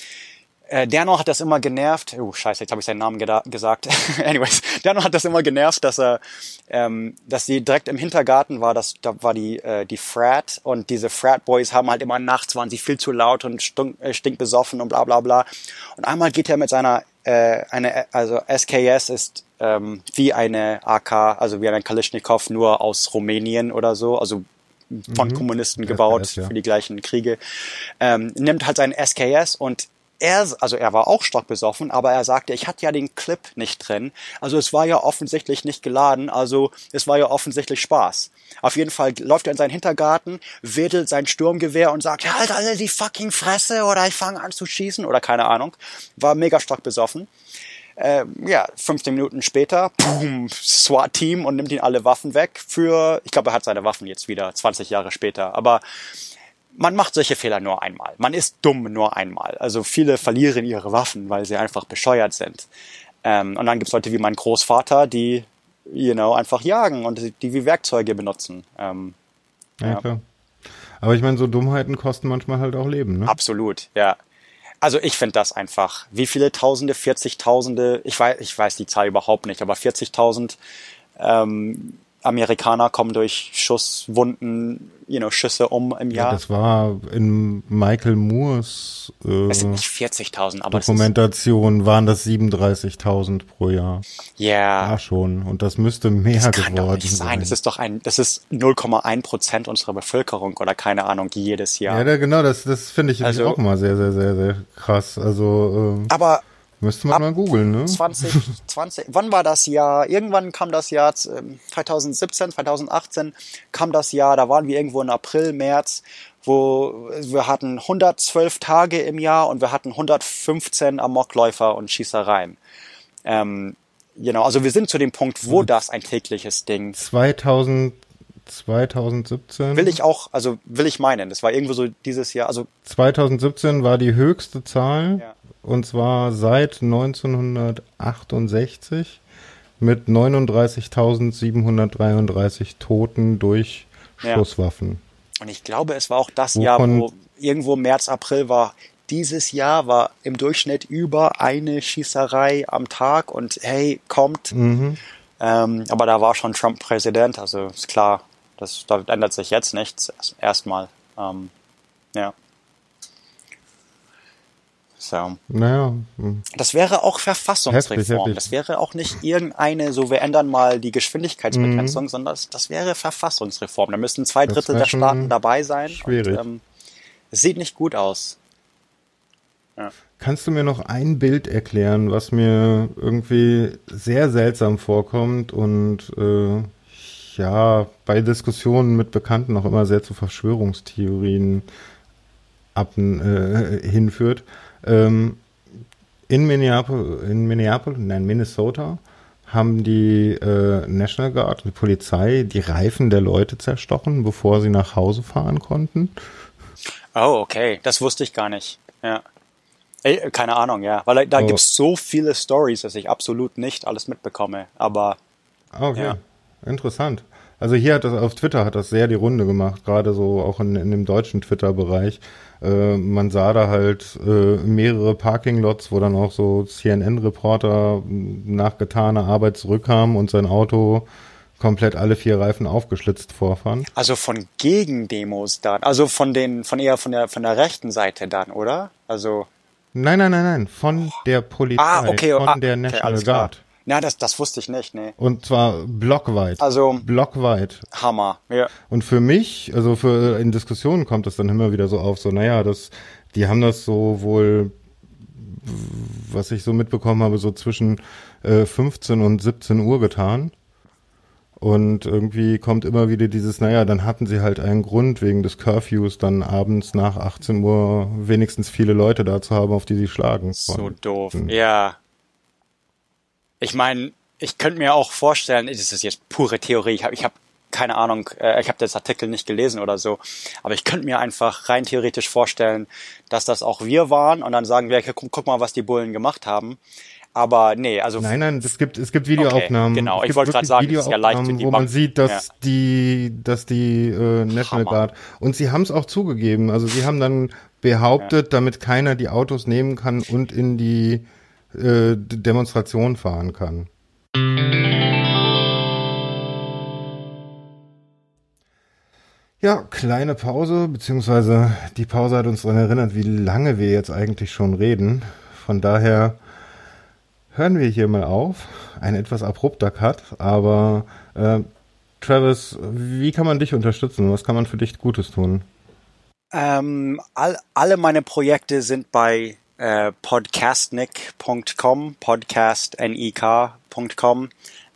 äh, Derno hat das immer genervt. Oh, scheiße, jetzt habe ich seinen Namen gesagt. Anyways, Derno hat das immer genervt, dass er, ähm, dass sie direkt im Hintergarten war, das, da war die, äh, die Frat und diese Frat Boys haben halt immer nachts waren sie viel zu laut und stunk, äh, stinkbesoffen und bla bla bla. Und einmal geht er mit seiner, äh, eine, also SKS ist ähm, wie eine AK, also wie ein Kalischnikow, nur aus Rumänien oder so, also von mhm. Kommunisten gebaut SKS, ja. für die gleichen Kriege, ähm, nimmt halt seinen SKS und er, also er war auch stockbesoffen, aber er sagte, ich hatte ja den Clip nicht drin. Also es war ja offensichtlich nicht geladen, also es war ja offensichtlich Spaß. Auf jeden Fall läuft er in seinen Hintergarten, wedelt sein Sturmgewehr und sagt, halt alle die fucking Fresse oder ich fange an zu schießen oder keine Ahnung. War mega stockbesoffen. Äh, ja, 15 Minuten später, boom, SWAT-Team und nimmt ihn alle Waffen weg für, ich glaube, er hat seine Waffen jetzt wieder, 20 Jahre später. Aber man macht solche Fehler nur einmal. Man ist dumm nur einmal. Also viele verlieren ihre Waffen, weil sie einfach bescheuert sind. Ähm, und dann gibt's Leute wie mein Großvater, die, you know, einfach jagen und die, wie Werkzeuge benutzen. Ähm, ja, ja, klar. Aber ich meine, so Dummheiten kosten manchmal halt auch Leben, ne? Absolut, ja. Also ich finde das einfach. Wie viele Tausende, 40.000, ich weiß, ich weiß die Zahl überhaupt nicht, aber 40.000 ähm, Amerikaner kommen durch Schusswunden, you know, Schüsse um im Jahr. Ja, das war in Michael Moores äh, es sind nicht 40.000, aber Dokumentation das waren das 37.000 pro Jahr. Ja. Yeah. Ja, schon. Und das müsste mehr das kann geworden doch nicht sein. sein. Das ist doch ein, das ist 0,1 Prozent unserer Bevölkerung oder keine Ahnung, jedes Jahr. Ja, genau, das, das finde ich also, auch mal sehr, sehr, sehr, sehr krass. Also, ähm, aber Müsste man mal googeln, ne? 2020, wann war das Jahr? Irgendwann kam das Jahr 2017, ähm, 2018 kam das Jahr, da waren wir irgendwo in April, März, wo wir hatten 112 Tage im Jahr und wir hatten 115 Amokläufer und Schießereien. Ähm, genau, also wir sind zu dem Punkt, wo das ein tägliches Ding. 2000 2017. Will ich auch, also will ich meinen, das war irgendwo so dieses Jahr, also 2017 war die höchste Zahl. Ja. Und zwar seit 1968 mit 39.733 Toten durch Schusswaffen. Ja. Und ich glaube, es war auch das Wovon Jahr, wo irgendwo März, April war. Dieses Jahr war im Durchschnitt über eine Schießerei am Tag und hey, kommt. Mhm. Ähm, aber da war schon Trump Präsident, also ist klar, das, da ändert sich jetzt nichts. Erstmal. Ähm, ja. So. Naja. Hm. Das wäre auch Verfassungsreform. Heftig, heftig. Das wäre auch nicht irgendeine, so wir ändern mal die Geschwindigkeitsbegrenzung, mhm. sondern das, das wäre Verfassungsreform. Da müssten zwei Drittel der Staaten dabei sein. Schwierig. Und, ähm, es sieht nicht gut aus. Ja. Kannst du mir noch ein Bild erklären, was mir irgendwie sehr seltsam vorkommt und äh, ja bei Diskussionen mit Bekannten auch immer sehr zu Verschwörungstheorien ab, äh, hinführt. Ähm, in Minneapolis, in Minneapolis, nein, Minnesota, haben die äh, National Guard, die Polizei, die Reifen der Leute zerstochen, bevor sie nach Hause fahren konnten. Oh, okay. Das wusste ich gar nicht. Ja. Ey, keine Ahnung, ja. Weil da, oh. gibt es so viele Stories, dass ich absolut nicht alles mitbekomme. Aber. Okay. Ja. Interessant. Also hier hat das auf Twitter hat das sehr die Runde gemacht, gerade so auch in, in dem deutschen Twitter-Bereich. Äh, man sah da halt äh, mehrere Parking-Lots, wo dann auch so CNN-Reporter nach getaner Arbeit zurückkamen und sein Auto komplett alle vier Reifen aufgeschlitzt vorfand. Also von Gegendemos dann, also von den, von eher von der von der rechten Seite dann, oder? Also Nein, nein, nein, nein, von der Polizei, ah, okay, von ah, der National okay, Guard. Ja, das, das wusste ich nicht, nee. Und zwar blockweit. Also blockweit. Hammer, ja. Und für mich, also für in Diskussionen kommt das dann immer wieder so auf, so, naja, das, die haben das so wohl, was ich so mitbekommen habe, so zwischen äh, 15 und 17 Uhr getan. Und irgendwie kommt immer wieder dieses, naja, dann hatten sie halt einen Grund wegen des Curfews, dann abends nach 18 Uhr wenigstens viele Leute da zu haben, auf die sie schlagen. So doof. Ja, ich meine, ich könnte mir auch vorstellen, das ist jetzt pure Theorie, ich habe ich hab keine Ahnung, äh, ich habe das Artikel nicht gelesen oder so, aber ich könnte mir einfach rein theoretisch vorstellen, dass das auch wir waren und dann sagen wir, guck, guck mal, was die Bullen gemacht haben. Aber nee, also. Nein, nein, es gibt, es gibt Videoaufnahmen. Okay, genau, ich wollte gerade sagen, es ist ja leicht Wo man sieht, dass ja. die, dass die äh, National Hammer. Guard. Und sie haben es auch zugegeben. Also sie haben dann behauptet, ja. damit keiner die Autos nehmen kann und in die äh, Demonstration fahren kann. Ja, kleine Pause, beziehungsweise die Pause hat uns daran erinnert, wie lange wir jetzt eigentlich schon reden. Von daher hören wir hier mal auf. Ein etwas abrupter Cut, aber äh, Travis, wie kann man dich unterstützen? Was kann man für dich Gutes tun? Ähm, all, alle meine Projekte sind bei äh, podcastnik.com, podcastnik.com.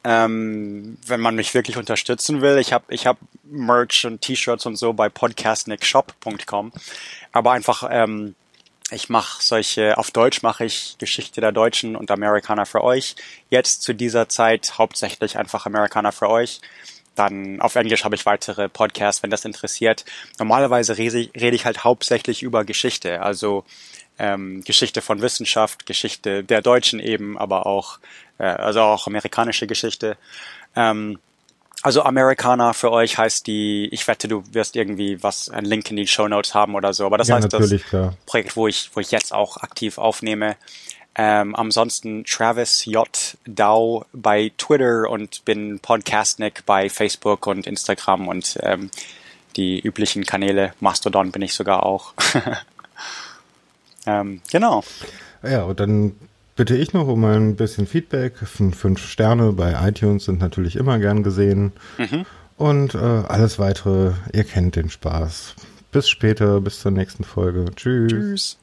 Ähm, wenn man mich wirklich unterstützen will, ich habe ich hab Merch und T-Shirts und so bei podcastnikshop.com. Aber einfach, ähm, ich mache solche, auf Deutsch mache ich Geschichte der Deutschen und Amerikaner für euch. Jetzt zu dieser Zeit hauptsächlich einfach Amerikaner für euch. Dann auf Englisch habe ich weitere Podcasts, wenn das interessiert. Normalerweise rede ich, rede ich halt hauptsächlich über Geschichte, also ähm, Geschichte von Wissenschaft, Geschichte der Deutschen eben, aber auch, äh, also auch amerikanische Geschichte. Ähm, also Amerikaner für euch heißt die, ich wette, du wirst irgendwie was, ein Link in die Show Notes haben oder so, aber das ja, heißt das klar. Projekt, wo ich, wo ich jetzt auch aktiv aufnehme. Ähm, ansonsten Travis J. Dow bei Twitter und bin Podcastnik bei Facebook und Instagram und ähm, die üblichen Kanäle. Mastodon bin ich sogar auch. Ähm, genau. Ja, und dann bitte ich noch um ein bisschen Feedback. Fünf Sterne bei iTunes sind natürlich immer gern gesehen. Mhm. Und äh, alles weitere, ihr kennt den Spaß. Bis später, bis zur nächsten Folge. Tschüss. Tschüss.